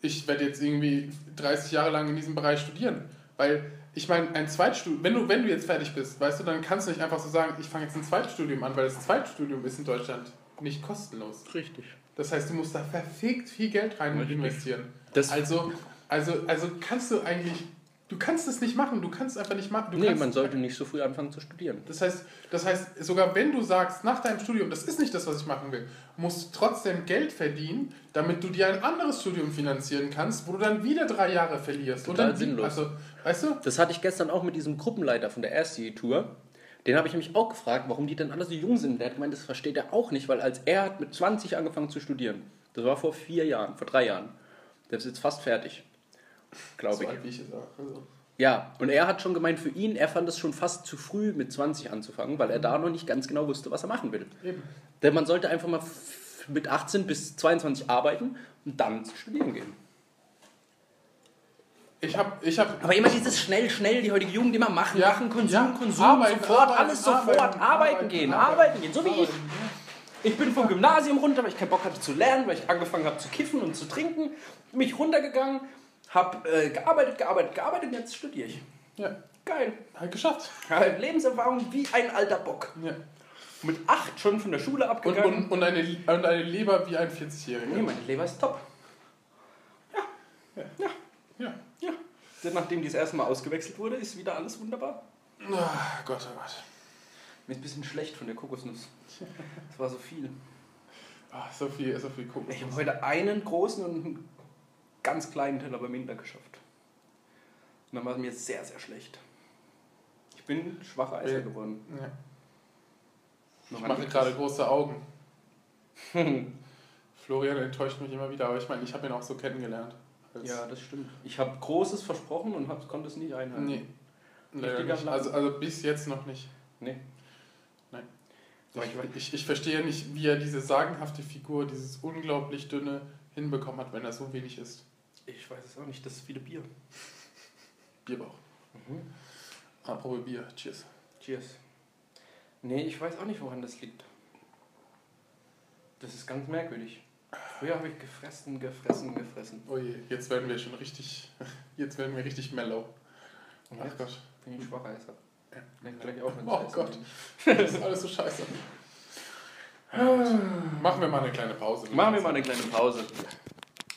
ich werde jetzt irgendwie 30 Jahre lang in diesem Bereich studieren. Weil ich meine, ein Zweitstudium, wenn du, wenn du jetzt fertig bist, weißt du, dann kannst du nicht einfach so sagen, ich fange jetzt ein Zweitstudium an, weil das Zweitstudium ist in Deutschland nicht kostenlos. Richtig. Das heißt, du musst da verfickt viel Geld rein Richtig. investieren. Das, Also, also, also kannst du eigentlich, du kannst es nicht machen, du kannst es einfach nicht machen. Du nee, man sollte nicht so früh anfangen zu studieren. das heißt, das heißt, sogar wenn du sagst, nach deinem Studium, das ist nicht das, was ich machen will, musst du trotzdem Geld verdienen, damit du dir ein anderes Studium finanzieren kannst, wo du dann wieder drei Jahre verlierst. Total dann, sinnlos. Also, weißt du? Das hatte ich gestern auch mit diesem Gruppenleiter von der RC-Tour. Den habe ich nämlich auch gefragt, warum die denn alle so jung sind. Der hat gemeint, das versteht er auch nicht, weil als er hat mit 20 angefangen zu studieren. Das war vor vier Jahren, vor drei Jahren. Der ist jetzt fast fertig, glaube So ich. alt wie ich es. Also. Ja, und er hat schon gemeint, für ihn, er fand es schon fast zu früh, mit 20 anzufangen, weil er da noch nicht ganz genau wusste, was er machen will. Eben. Denn man sollte einfach mal mit 18 bis 22 arbeiten und dann zu studieren gehen. Ich habe, ich hab, Aber immer dieses schnell, schnell, die heutige Jugend immer machen, Ja, machen, Konsum, ja, Konsum, arbeiten, sofort, arbeiten, alles sofort, arbeiten, arbeiten, gehen, arbeiten, gehen, so wie ich. Ich bin vom Gymnasium runter, weil ich keinen Bock hatte zu lernen, weil ich angefangen habe zu kiffen und zu trinken, mich runtergegangen, habe äh, gearbeitet, gearbeitet, gearbeitet und jetzt studiere ich. ja, Geil. halt geschafft. Geil. Lebenserfahrung wie ein alter Bock. Ja. Mit acht schon von der Schule Und, abgegangen. und, und, eine, und eine Leber wie ein 40-Jähriger. nee, meine Leber ist top. Ja. Ja. Denn nachdem die das erste Mal ausgewechselt wurde, ist wieder alles wunderbar. Ach, Gott, oh Gott. Mir ist ein bisschen schlecht von der Kokosnuss. Das war so viel. Ach, so viel, so viel Kokos. Ich habe heute einen großen und ganz kleinen Teller beim Minder geschafft. Und dann war es mir sehr, sehr schlecht. Ich bin schwacher Eiser Ja. geworden. Ja. Ich mache gerade große Augen. Florian enttäuscht mich immer wieder, aber ich meine, ich habe ihn auch so kennengelernt. Ja, das stimmt. Ich habe Großes versprochen und hab, konnte es nicht einhalten. Nee. Nicht. Also, also bis jetzt noch nicht. Nee. Nein. Ich Ich, ich, ich verstehe nicht, wie er diese sagenhafte Figur, dieses unglaublich dünne, hinbekommen hat, wenn er so wenig isst. Ich weiß es auch nicht, das ist viele Bier. Bierbauch. Mhm. Apropos Bier. Cheers. Cheers. Nee, ich weiß auch nicht, woran das liegt. Das ist ganz merkwürdig. Früher habe ich gefressen, gefressen, gefressen. Oh je, jetzt werden wir schon richtig, jetzt werden wir richtig mellow. Und Ach Gott. bin ich schwacher Esser. Ja. Leg gleich auf, wenn Oh Gott. Das ist alles so scheiße. Machen wir mal eine kleine Pause. Machen wir mal eine kleine Pause.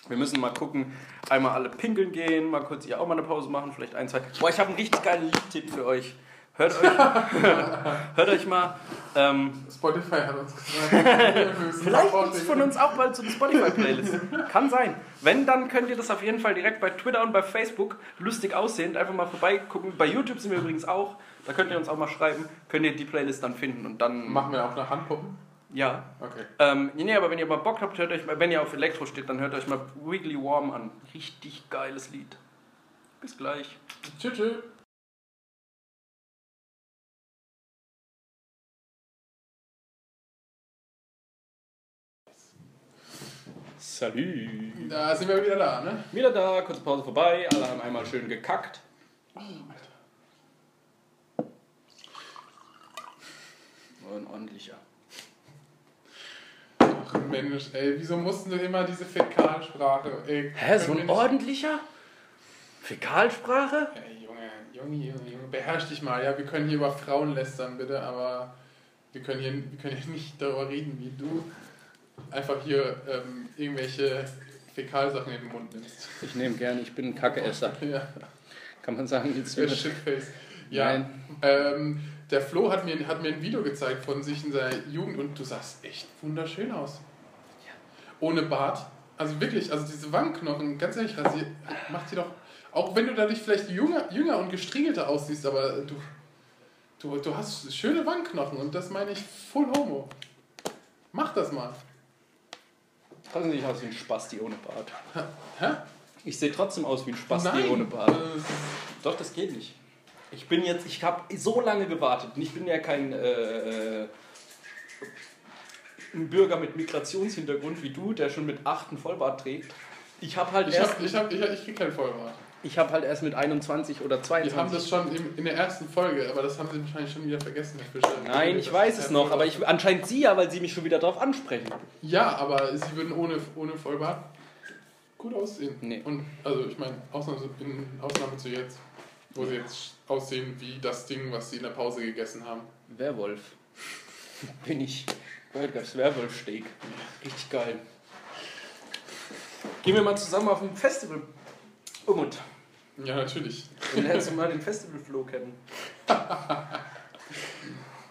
Wir müssen mal gucken, einmal alle pinkeln gehen, mal kurz ihr auch mal eine Pause machen, vielleicht ein, zwei. Boah, ich habe einen richtig geilen Liedtipp für euch. Hört euch, hört euch mal. Ähm, Spotify hat uns gesagt, vielleicht gibt es von uns auch bald so eine Spotify-Playlist. Kann sein. Wenn, dann könnt ihr das auf jeden Fall direkt bei Twitter und bei Facebook lustig aussehend einfach mal vorbeigucken. Bei YouTube sind wir übrigens auch. Da könnt ihr uns auch mal schreiben. Könnt ihr die Playlist dann finden und dann. Machen wir auch eine Handpuppen? Ja, Okay. Ähm, nee, aber wenn ihr mal Bock habt, hört euch mal, wenn ihr auf Elektro steht, dann hört euch mal Wiggly Warm an. Richtig geiles Lied. Bis gleich. Tschüss. tschüss. Salut. Da sind wir wieder da, ne? Wieder da, kurze Pause vorbei. Alle haben einmal schön gekackt. Oh, ein ordentlicher. Ach Mensch, ey, wieso mussten du immer diese Fäkalsprache? Ey, Hä, so ein ordentlicher? Fäkalsprache? Ey, Junge, Junge, Junge, Junge, beherrsch dich mal. Ja, wir können hier über Frauen lästern, bitte, aber wir können hier, wir können hier nicht darüber reden, wie du einfach hier ähm, irgendwelche Fäkalsachen in den Mund nimmst. Ich nehme gerne, ich bin ein Kackeesser. Ja, Kann man sagen, jetzt Shitface. Ja, Nein. ähm, der Flo hat mir, hat mir ein Video gezeigt von sich in seiner Jugend und du sahst echt wunderschön aus. Ohne Bart. Also wirklich, also diese Wangenknochen, ganz ehrlich, rasier, mach die doch. Auch wenn du dadurch vielleicht jünger, jünger und gestriegelter aussiehst, aber du, Du, du hast schöne Wangenknochen und das meine ich full homo. Mach das mal. Trotzdem sehe ich aus wie ein Spasti ohne Bart. Hä? Ich sehe trotzdem aus wie ein Spasti Nein. ohne Bart. Äh, Doch, das geht nicht. Ich bin jetzt, ich habe so lange gewartet und ich bin ja kein äh, äh, Bürger mit Migrationshintergrund wie du, der schon mit 8 einen Vollbart trägt. Ich habe halt Ich, erst, hab, ich, hab, ich, ich krieg keinen Vollbart. ich habe halt erst mit 21 oder Wir 22. haben das schon in, in der ersten Folge, aber das haben sie wahrscheinlich schon wieder vergessen, Herr Fischer. Nein, ich weiß es noch, aber ich, anscheinend Sie ja, weil Sie mich schon wieder darauf ansprechen. Ja, aber sie würden ohne, ohne Vollbart gut aussehen. Nee. Und also ich meine, Ausnahme, Ausnahme zu jetzt, wo sie jetzt aussehen wie das Ding, was sie in der Pause gegessen haben. Werwolf. Bin ich. Heute gab's Werwolf-Steak. Richtig geil. Gehen wir mal zusammen auf ein Festival. Umut. Ja, natürlich. Du lernst du mal den Festival-Flow kennen.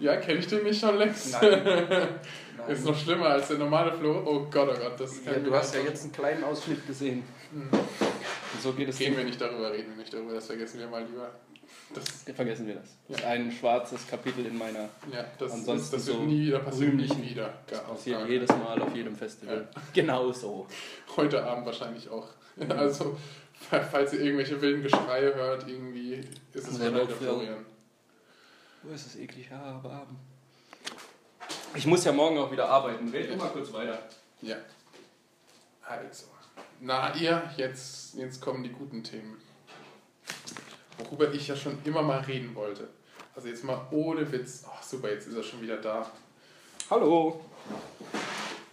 Ja, kenne ich den nicht schon längst? Nein. Ist noch schlimmer als der normale Flo. Oh Gott, oh Gott, das Ja, kann du mir hast ja jetzt einen kleinen Ausschnitt gesehen. Hm. Und so geht es Gehen wir nicht darüber, reden wir nicht darüber, das vergessen wir mal lieber. Das, Vergessen wir das. Das ist Ja. ein schwarzes Kapitel in meiner. ja, das, Ansonsten ist, das wird so nie wieder passieren, nie wieder. Das Gar- passiert jedes Mal auf jedem Festival. Genau so. Heute Abend wahrscheinlich auch. Also, falls ihr irgendwelche wilden Geschreie hört, irgendwie ist es wahrscheinlich der ja. Florian. Wo ist es eklig? Ja, warm. Ich muss ja morgen auch wieder arbeiten. Red mal kurz weiter. Ja. Also. Na, ihr, jetzt, jetzt kommen die guten Themen. Worüber ich ja schon immer mal reden wollte. Also jetzt mal ohne Witz. Ach super, jetzt ist er schon wieder da. Hallo.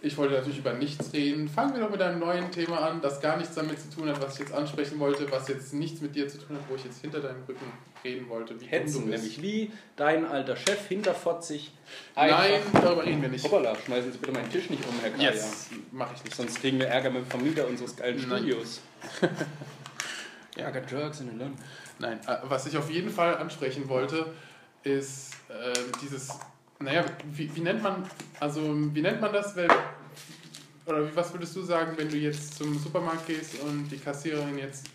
Ich wollte natürlich über nichts reden. Fangen wir doch mit einem neuen Thema an, das gar nichts damit zu tun hat, was ich jetzt ansprechen wollte, was jetzt nichts mit dir zu tun hat, wo ich jetzt hinter deinem Rücken reden wollte. Wie dumm Hetzen, du bist. nämlich wie dein alter Chef hinterfotzig. Nein, darüber reden wir nicht. Hoppala, schmeißen Sie bitte meinen Tisch nicht um, Herr Kaya. Yes, mache ich nicht. Sonst kriegen wir Ärger mit dem Vermieter unseres geilen Nein. Studios. ja, got drugs in the London. Nein, äh, was ich auf jeden Fall ansprechen wollte, ist äh, dieses, naja, wie, wie nennt man, also wie nennt man das, wenn, oder wie, was würdest du sagen, wenn du jetzt zum Supermarkt gehst und die Kassiererin jetzt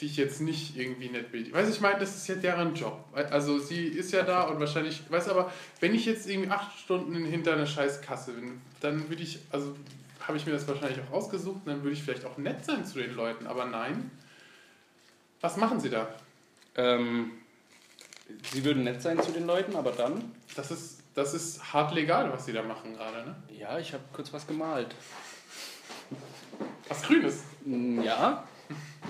dich jetzt nicht irgendwie nett bedient. Weißt du, ich meine, das ist ja deren Job. Also sie ist ja da und wahrscheinlich, weißt du, aber wenn ich jetzt irgendwie acht Stunden hinter einer scheiß Kasse bin, dann würde ich, also habe ich mir das wahrscheinlich auch ausgesucht, dann würde ich vielleicht auch nett sein zu den Leuten, aber nein. Was machen sie da? Ähm, Sie würden nett sein zu den Leuten, aber dann? Das ist, das ist hart legal, was sie da machen gerade, ne? Ja, ich habe kurz was gemalt. Was Grünes. Mm, Ja,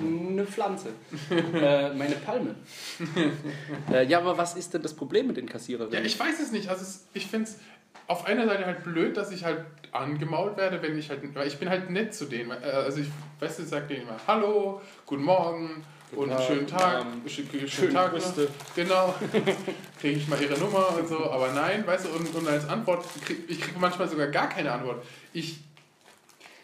eine Pflanze. äh, meine Palme. äh, ja, aber was ist denn das Problem mit den Kassiererinnen? Ja, ich weiß es nicht. Also es, ich finde es auf einer Seite halt blöd, dass ich halt angemault werde, wenn ich halt, weil ich bin halt nett zu denen. Äh, Also ich, weißt du, ich sag denen immer Hallo, guten Morgen Guten und Tag, schönen Tag, Abend. schönen, schönen Schöne Tag. Brüste. Genau. Kriege ich mal ihre Nummer und so, aber nein, weißt du, und, und als Antwort, krieg, ich kriege manchmal sogar gar keine Antwort. Ich,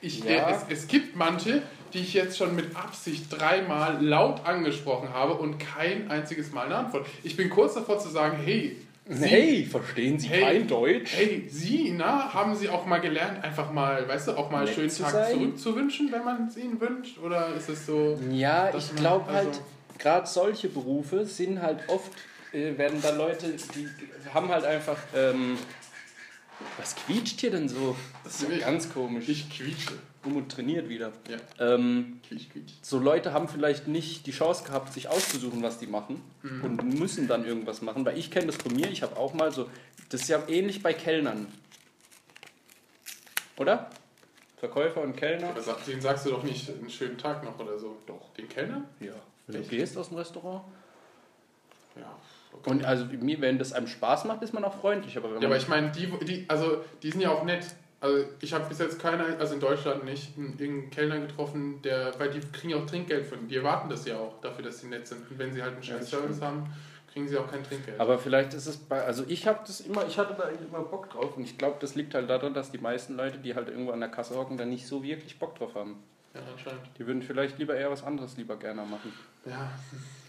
ich, Ja. äh, es, es gibt manche, die ich jetzt schon mit Absicht dreimal laut angesprochen habe und kein einziges Mal eine Antwort. Ich bin kurz davor zu sagen, hey, Sie, Hey, verstehen Sie Hey. kein Deutsch? Hey, Sie, na, haben Sie auch mal gelernt, einfach mal, weißt du, auch mal einen Nett schönen Tag sein? zurückzuwünschen, wenn man es Ihnen wünscht? Oder ist es so. Ja, ich glaube also- halt, gerade solche Berufe sind halt oft, äh, werden da Leute, die haben halt einfach, ähm, was quietscht hier denn so? Das ist ja ganz komisch. Ich quietsche. Umut trainiert wieder. Ja, Ähm, so Leute haben vielleicht nicht die Chance gehabt, sich auszusuchen, was die machen Mhm. und müssen dann irgendwas machen. Weil ich kenne das von mir, ich habe auch mal so, das ist ja ähnlich bei Kellnern. Oder? Verkäufer und Kellner. Aber sag, denen sagst du doch nicht einen schönen Tag noch oder so. Doch. Den Kellner? Ja. Wenn du gehst aus dem Restaurant. Ja. Okay. Und also mir, wenn das einem Spaß macht, ist man auch freundlich. Aber ja, aber ich meine, die, die, also, die sind ja auch nett. Also ich habe bis jetzt keiner, also in Deutschland nicht, einen, irgendeinen Kellner getroffen, der, weil die kriegen ja auch Trinkgeld von, die erwarten das ja auch dafür, dass sie nett sind. Und wenn sie halt einen das Service haben, kriegen sie auch kein Trinkgeld. Aber vielleicht ist es bei, also ich habe das immer, ich hatte da eigentlich immer Bock drauf und ich glaube, das liegt halt daran, dass die meisten Leute, die halt irgendwo an der Kasse hocken, da nicht so wirklich Bock drauf haben. Ja, anscheinend. Die würden vielleicht lieber eher was anderes lieber gerne machen. Ja.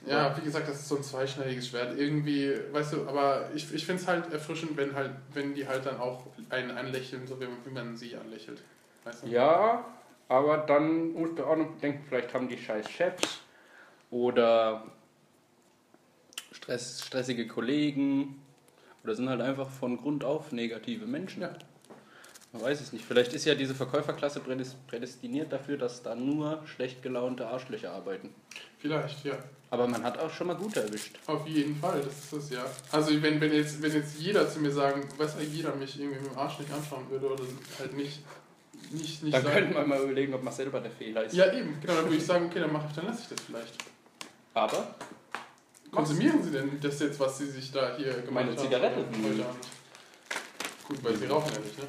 ja, wie gesagt, das ist so ein zweischneidiges Schwert. Irgendwie, weißt du, aber ich, ich finde es halt erfrischend, wenn halt, wenn die halt dann auch einen anlächeln, so wie, wie man sie anlächelt. Weißt du? Ja, aber dann musst du auch noch denken, vielleicht haben die scheiß Chefs oder Stress, stressige Kollegen oder sind halt einfach von Grund auf negative Menschen. Ja. Man weiß es nicht. Vielleicht ist ja diese Verkäuferklasse prädest- prädestiniert dafür, dass da nur schlecht gelaunte Arschlöcher arbeiten. Vielleicht, ja. Aber man hat auch schon mal gute erwischt. Auf jeden Fall, das ist es ja. Also wenn, wenn, jetzt, wenn jetzt jeder zu mir sagen, weiß jeder mich irgendwie mit dem Arsch nicht anschauen würde oder halt nicht, nicht, nicht Dann sagen- könnte man mal überlegen, ob man selber der Fehler ist. Ja eben, genau, dann würde ich sagen, okay, dann mache ich, dann lasse ich das vielleicht. Aber Konsumieren Sie denn das jetzt, was Sie sich da hier gemacht Meine haben? Zigarette? Heute Abend? Gut, weil Sie rauchen ja nicht, ne?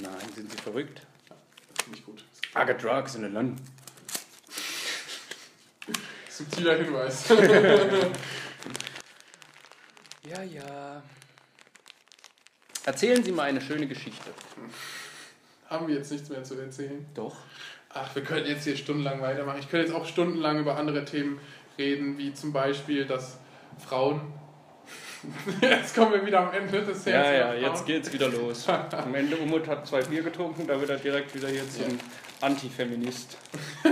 Nein, sind sie verrückt. Nicht gut. I got drugs in London. Subtiler Hinweis. Ja, ja. Erzählen Sie mal eine schöne Geschichte. haben wir jetzt nichts mehr zu erzählen? Doch. Ach, wir können jetzt hier stundenlang weitermachen. Ich könnte jetzt auch stundenlang über andere Themen reden, wie zum Beispiel, dass Frauen. jetzt kommen wir wieder am Ende des Ja, Herzens ja, der jetzt Frauen. geht's wieder los. Am Ende Umut hat zwei Bier getrunken, da wird er direkt wieder hier zum Antifeminist.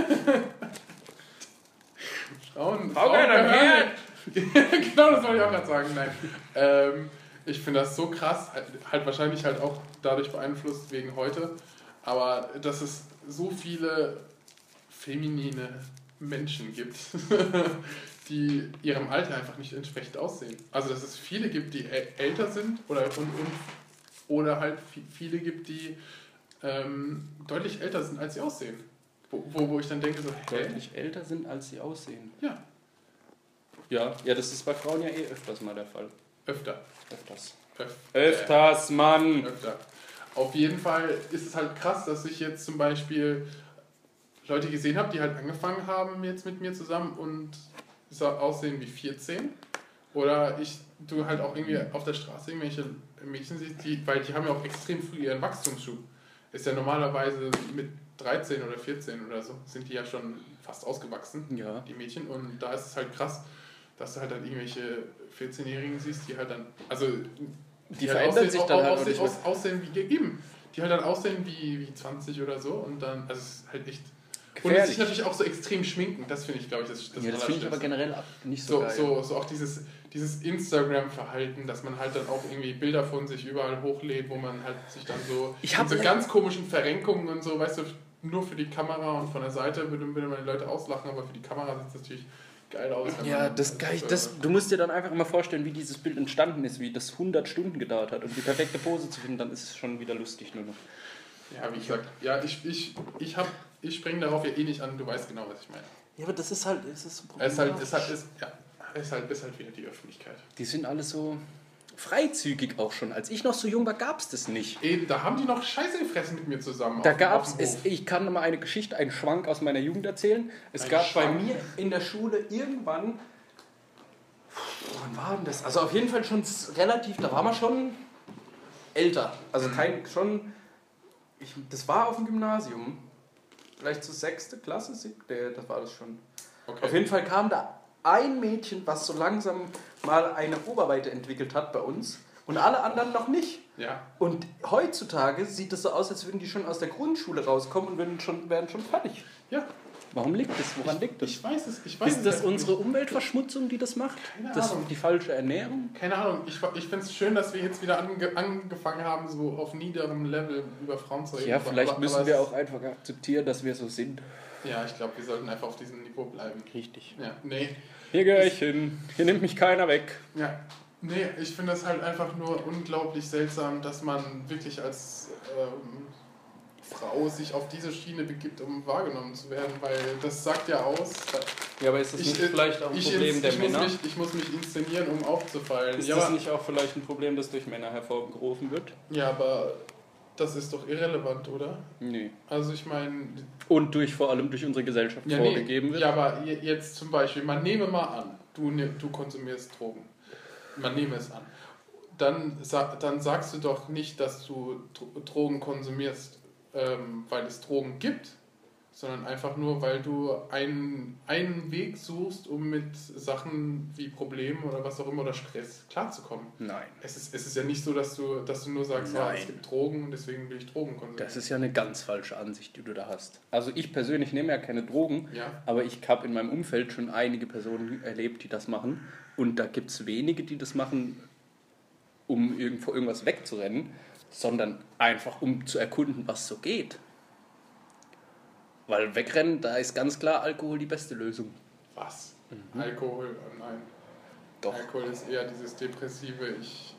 Frauen, Frau Gerner, gehören- genau, das wollte ich auch gerade sagen. Nein. Ähm, ich finde das so krass, halt wahrscheinlich halt auch dadurch beeinflusst wegen heute, aber dass es so viele feminine Menschen gibt, die ihrem Alter einfach nicht entsprechend aussehen. Also dass es viele gibt, die äl- älter sind oder, und, und, oder halt vi- viele gibt, die ähm, deutlich älter sind, als sie aussehen. Wo, wo, wo ich dann denke, so, hä? Deutlich älter sind, als sie aussehen. Ja, Ja, ja, das ist bei Frauen ja eh öfters mal der Fall. öfter. Öfters. Öf- Öfters, Mann! öfter. Auf jeden Fall ist es halt krass, dass ich jetzt zum Beispiel Leute gesehen habe, die halt angefangen haben jetzt mit mir zusammen und aussehen wie 14. Oder ich, du halt auch irgendwie auf der Straße irgendwelche Mädchen siehst, die, weil die haben ja auch extrem früh ihren Wachstumsschub. Ist ja normalerweise mit 13 oder 14 oder so, sind die ja schon fast ausgewachsen Ja. die Mädchen. Und da ist es halt krass, dass du halt dann irgendwelche 14-Jährigen siehst, die halt dann, also Die halt verändern aussehen- sich dann halt aussehen, nicht mehr. aus, aussehen wie gegeben. Die halt dann aussehen wie, wie 20 oder so und dann, also es ist halt echt. Und Gefährlich. sich natürlich auch so extrem schminken, das finde ich, glaube ich, das, das ja, das finde ich aber generell nicht so, so, geil. so, so auch dieses, dieses Instagram-Verhalten, dass man halt dann auch irgendwie Bilder von sich überall hochlädt, wo man halt sich dann so Ich hab so ganz komischen Verrenkungen und so, weißt du, nur für die Kamera und von der Seite würde, würde man die Leute auslachen, aber für die Kamera sieht es natürlich geil aus. Ja, das, geil, äh, das, du musst dir dann einfach immer vorstellen, wie dieses Bild entstanden ist, wie das 100 Stunden gedauert hat. Und die perfekte Pose zu finden, dann ist es schon wieder lustig nur noch. Ja, wie gesagt, ja, ich, ich, ich, hab, ich springe darauf ja eh nicht an, du weißt genau, was ich meine. Ja, aber das ist halt, das ist so Es ist halt, es ist halt, ist, ja, ist halt, ist halt wieder die Öffentlichkeit. Die sind alle so freizügig auch schon. Als ich noch so jung war, gab es das nicht. Eben, da haben die noch Scheiße gefressen mit mir zusammen. Da auf- gab es, ich kann mal eine Geschichte, einen Schwank aus meiner Jugend erzählen. Es Ein gab Schwank? bei mir in der Schule irgendwann, wann war denn das? Also auf jeden Fall schon relativ, da war man schon älter. Also kein, schon, ich, das war auf dem Gymnasium. Vielleicht zur sechste Klasse, siebte, das war das schon. Okay. Auf jeden Fall kam da ein Mädchen, was so langsam mal eine Oberweite entwickelt hat bei uns und alle anderen noch nicht. Ja, Und heutzutage sieht es so aus, als würden die schon aus der Grundschule rauskommen und würden schon, wären schon fertig. ja. Warum liegt das? Woran liegt das? Ich weiß es, ich weiß Ist das unsere nicht. Umweltverschmutzung, die das macht? Keine Das, Ahnung. die falsche Ernährung? Keine Ahnung, ich, ich finde es schön, dass wir jetzt wieder ange, angefangen haben, so auf niederem Level über Frauen zu reden. Ja, vielleicht aber- müssen aber wir auch einfach akzeptieren, dass wir so sind. Ja, ich glaube, wir sollten einfach auf diesem Niveau bleiben. Richtig. Ja, nee. Hier gehöre ich hin. Hier nimmt mich keiner weg. Ja, nee, ich finde das halt einfach nur unglaublich seltsam, dass man wirklich als ähm, Frau sich auf diese Schiene begibt, um wahrgenommen zu werden, weil das sagt ja aus. Ja, aber ist das Ich, nicht vielleicht auch ein ich, Problem ins- der ich, muss Männer? mich, ich muss mich inszenieren, um aufzufallen. Ist Ja, das nicht auch vielleicht ein Problem, das durch Männer hervorgerufen wird? ja, aber das ist doch irrelevant, oder? Nee. Also ich meine, Und durch vor allem durch unsere Gesellschaft ja, vorgegeben nee, wird? ja, aber je- jetzt zum Beispiel, man nehme mal an, du, ne- du konsumierst Drogen. Man nehme es an. Dann, dann sagst du doch nicht, dass du Dro- Drogen konsumierst, ähm, weil es Drogen gibt, sondern einfach nur, weil du einen, einen Weg suchst, um mit Sachen wie Problemen oder was auch immer oder Stress klarzukommen. Nein. Es ist, es ist ja nicht so, dass du, dass du nur sagst, ja, es Nein. gibt Drogen und deswegen will ich Drogen konsumieren. Das ist ja eine ganz falsche Ansicht, die du da hast. Also ich persönlich nehme ja keine Drogen, ja. aber ich habe in meinem Umfeld schon einige Personen erlebt, die das machen. Und da gibt es wenige, die das machen, um irgendwo irgendwas wegzurennen, sondern einfach um zu erkunden, was so geht. Weil wegrennen, da ist ganz klar Alkohol die beste Lösung. Was? Alkohol? Oh nein. Doch. Alkohol ist eher dieses depressive, ich,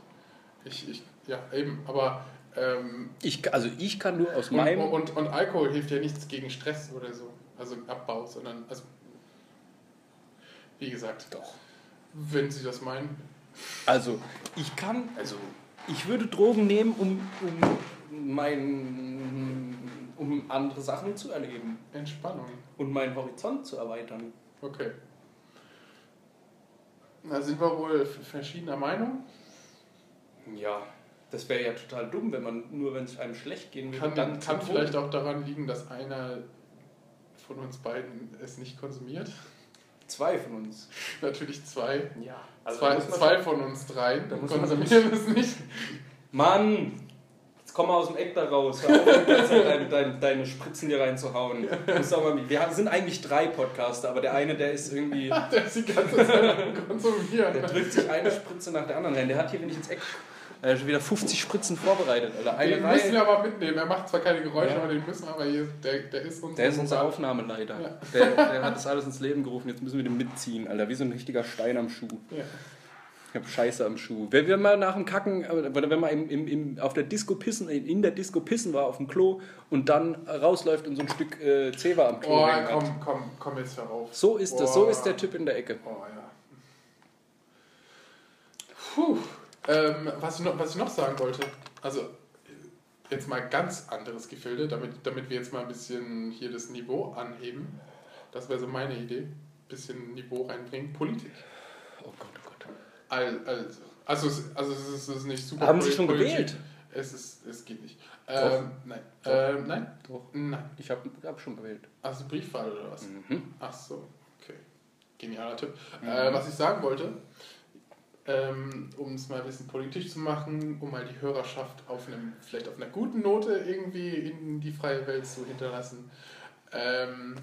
ich, ich ja eben, aber ähm, Ich, also ich kann nur aus und, meinem... und, und Alkohol hilft ja nichts gegen Stress oder so, also Abbau, sondern, also, wie gesagt, Doch. wenn Sie das meinen, Also ich kann, also ich würde Drogen nehmen, um, um mein, um andere Sachen zu erleben Entspannung, und meinen Horizont zu erweitern. okay. Da sind wir wohl verschiedener Meinung. Ja, das wäre ja total dumm, wenn man nur, wenn es einem schlecht gehen würde, Kann, dann kann vielleicht auch daran liegen, dass einer von uns beiden es nicht konsumiert. zwei von uns. Natürlich zwei. Ja, zwei, man zwei schon- von uns drei Da muss man- konsumieren es nicht. Mann, jetzt komm mal aus dem Eck da raus. Hör auf, deine, deine, deine Spritzen hier reinzuhauen. Mal, wir sind eigentlich drei Podcaster, aber der eine, der ist irgendwie, Der ist die ganze Zeit am konsumieren. der drückt sich eine Spritze nach der anderen rein. Der hat hier, wenn ich ins Eck er hat schon wieder 50 Spritzen vorbereitet, Alter. Eine Den müssen Reihe. wir aber mitnehmen. Er macht zwar keine Geräusche, Ja. aber den müssen wir aber hier. Der, der ist unser. Der ist unser Aufnahmeleiter. Ja. Der, der hat das alles ins Leben gerufen. Jetzt müssen wir den mitziehen, Alter. Wie so ein richtiger Stein am Schuh. Ja. Ich hab Scheiße am Schuh. Wenn wir mal nach dem Kacken, äh, oder wenn man im, im, im, auf der Disco pissen, in der Disco pissen war auf dem Klo und dann rausläuft und so ein Stück äh, Zewa am Klo Oh, hat. komm, komm, komm jetzt herauf. So ist das, so ist der Typ in der Ecke. Oh ja. Puh. Ähm, was, ich noch, was ich noch sagen wollte, also jetzt mal ganz anderes Gefilde, damit, damit wir jetzt mal ein bisschen hier das Niveau anheben. Das wäre so meine Idee. Bisschen Niveau reinbringen. Politik. Oh Gott, oh Gott. Al- Also, also, es- also es, ist, nicht super. Haben Sie schon Politik. gewählt? Es, ist, es geht nicht. Ähm, nein. Doch. Ähm, nein? Doch. Nein. Ich habe hab schon gewählt. Also Briefwahl oder was? Mhm. Ach so, okay. Genialer Tipp. Äh, was ich sagen wollte, ähm, um es mal ein bisschen politisch zu machen, um mal die Hörerschaft auf einem, vielleicht auf einer guten Note irgendwie in die freie Welt zu hinterlassen. Ähm,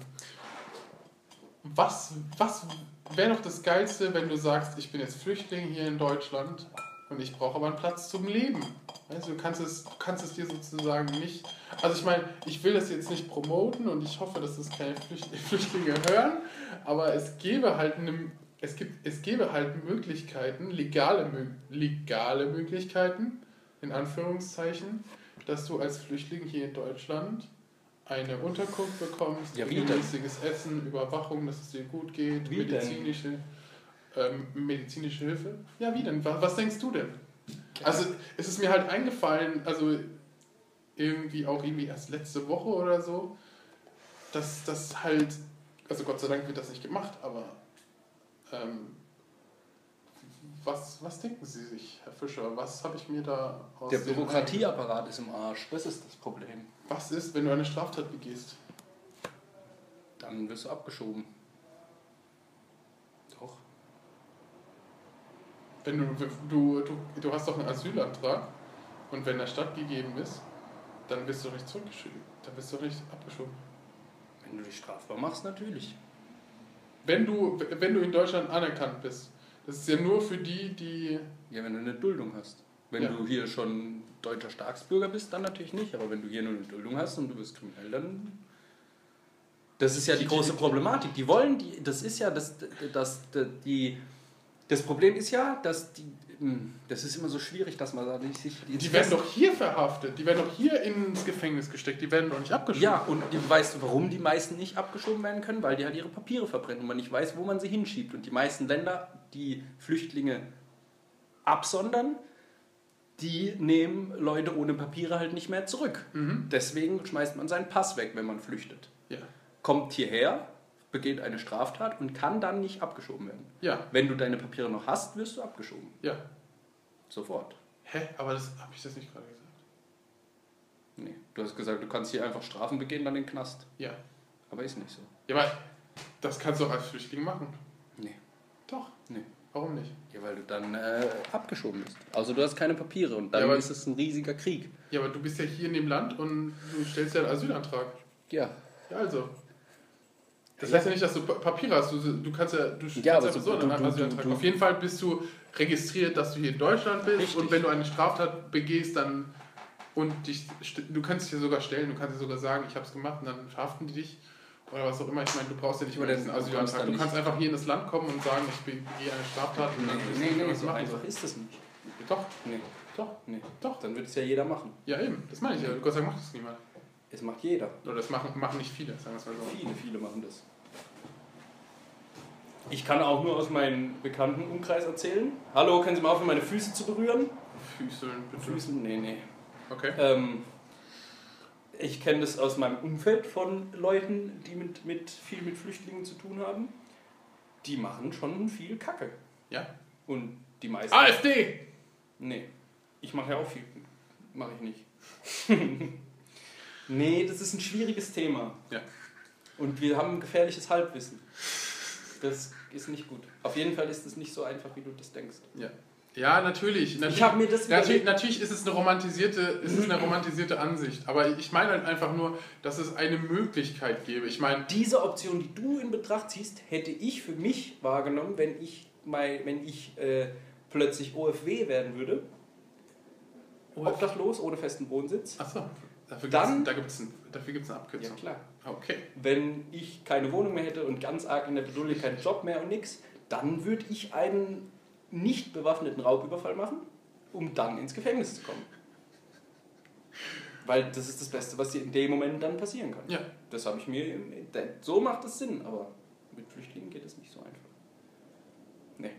was was wäre doch das Geilste, wenn du sagst, ich bin jetzt Flüchtling hier in Deutschland und ich brauche aber einen Platz zum Leben? Weißt du, kannst es, du kannst es dir sozusagen nicht. Also ich meine, ich will das jetzt nicht promoten und ich hoffe, dass das keine Flücht- Flüchtlinge hören, aber es gäbe halt eine, es gibt, es gäbe halt Möglichkeiten, legale, legale Möglichkeiten, in Anführungszeichen, dass du als Flüchtling hier in Deutschland eine Unterkunft bekommst, Ja, regelmäßiges Essen, Überwachung, dass es dir gut geht, Wie medizinische, ähm, medizinische Hilfe. Ja, wie denn? Was, was denkst du denn? Also es ist mir halt eingefallen, also irgendwie auch irgendwie erst letzte Woche oder so, dass das halt, also Gott sei Dank wird das nicht gemacht, aber ähm, was, was denken Sie sich, Herr Fischer? Was habe ich mir da aus Der Bürokratieapparat ist im Arsch. Das ist das Problem. Was ist, wenn du eine Straftat begehst? Dann wirst du abgeschoben. Doch. Wenn du, du, du, du hast doch einen Asylantrag und wenn der stattgegeben ist, dann wirst du nicht zurückgeschickt. Dann wirst du nicht abgeschoben. Wenn du dich strafbar machst, natürlich. Wenn du, wenn du in Deutschland anerkannt bist, das ist ja nur für die, die. Ja, wenn du eine Duldung hast. Wenn Ja. du hier schon deutscher Staatsbürger bist, dann natürlich nicht. Aber wenn du hier nur eine Duldung hast und du bist kriminell, dann. Das ist ja die große Problematik. Die wollen, die, das ist ja das, das, das, die, das Problem ist ja, dass die, das ist immer so schwierig, dass man da nicht sich. Die werden doch hier verhaftet, die werden doch hier ins Gefängnis gesteckt, die werden doch nicht abgeschoben. Ja, und die, weißt du, warum die meisten nicht abgeschoben werden können? Weil die halt ihre Papiere verbrennen und man nicht weiß, wo man sie hinschiebt. Und die meisten Länder, die Flüchtlinge absondern, die nehmen Leute ohne Papiere halt nicht mehr zurück. Mhm. Deswegen schmeißt man seinen Pass weg, wenn man flüchtet. Ja. Kommt hierher, begeht eine Straftat und kann dann nicht abgeschoben werden. Ja. Wenn du deine Papiere noch hast, wirst du abgeschoben. Ja. Sofort. Hä? Aber das habe ich das nicht gerade gesagt. Nee. Du hast gesagt, du kannst hier einfach Strafen begehen, dann in den Knast. Ja. Aber ist nicht so. Ja, aber das kannst du auch als Flüchtling machen. Nee. Doch. Nee. Warum nicht? Ja, weil du dann äh, abgeschoben bist. Also du hast keine Papiere und dann Ja, ist es ein riesiger Krieg. Ja, aber du bist ja hier in dem Land und du stellst ja einen Asylantrag. Ja. Ja, also. Das heißt ja nicht, dass du Pa- Papiere hast. Du, du kannst ja, du Ja, kannst so- ja so du- einen du- Asylantrag. du- du- Auf jeden Fall bist du registriert, dass du hier in Deutschland bist Richtig. und wenn du eine Straftat begehst, dann und dich, du kannst dich hier sogar stellen, du kannst dir sogar sagen, ich habe es gemacht und dann verhaften die dich oder was auch immer. Ich meine, du brauchst ja nicht mehr diesen Asylantrag. Du kannst einfach hier in das Land kommen und sagen, ich begehe eine Straftat und dann Nee, nee, was so machen. einfach ist das nicht. Doch, Nee, doch, nee. doch. Dann wird es ja jeder machen. Ja, eben, das meine ich ja. Gott sei Dank macht das niemand. Es macht jeder. Oder das machen, machen nicht viele, sagen wir es mal so. Viele, viele machen das. Ich kann auch nur aus meinem bekannten Umkreis erzählen. Hallo, können Sie mal aufhören, meine Füße zu berühren? Füßeln, bitte. Füßen? Nee, nee. Okay. Ähm, ich kenne das aus meinem Umfeld von Leuten, die mit, mit viel mit Flüchtlingen zu tun haben. Die machen schon viel Kacke. Ja. Und die meisten. AfD! Nee. Ich mache ja auch viel. Mache ich nicht. nee, das ist ein schwieriges Thema. Ja. Und wir haben ein gefährliches Halbwissen. Das ist nicht gut. Auf jeden Fall ist es nicht so einfach, wie du das denkst. Ja. Ja, natürlich. natürlich Ich habe mir das natürlich, natürlich ist es eine romantisierte, ist es eine romantisierte Ansicht. Aber ich meine halt einfach nur, dass es eine Möglichkeit gäbe. Ich meine, Diese Option, die du in Betracht ziehst, hätte ich für mich wahrgenommen, wenn ich, mal, wenn ich äh, plötzlich OFW werden würde. Obdachlos, ohne festen Wohnsitz. achso, dafür Dann- gibt's, da gibt's ein, dafür gibt es eine Ja, Abkürzung. klar. Okay. Wenn ich keine Wohnung mehr hätte und ganz arg in der Bedulle keinen Job mehr und nix, dann würde ich einen nicht bewaffneten Raubüberfall machen, um dann ins Gefängnis zu kommen. Weil das ist das Beste, was dir in dem Moment dann passieren kann. Ja. Das habe ich mir. So macht es Sinn, aber mit Flüchtlingen geht es nicht so einfach. Nee.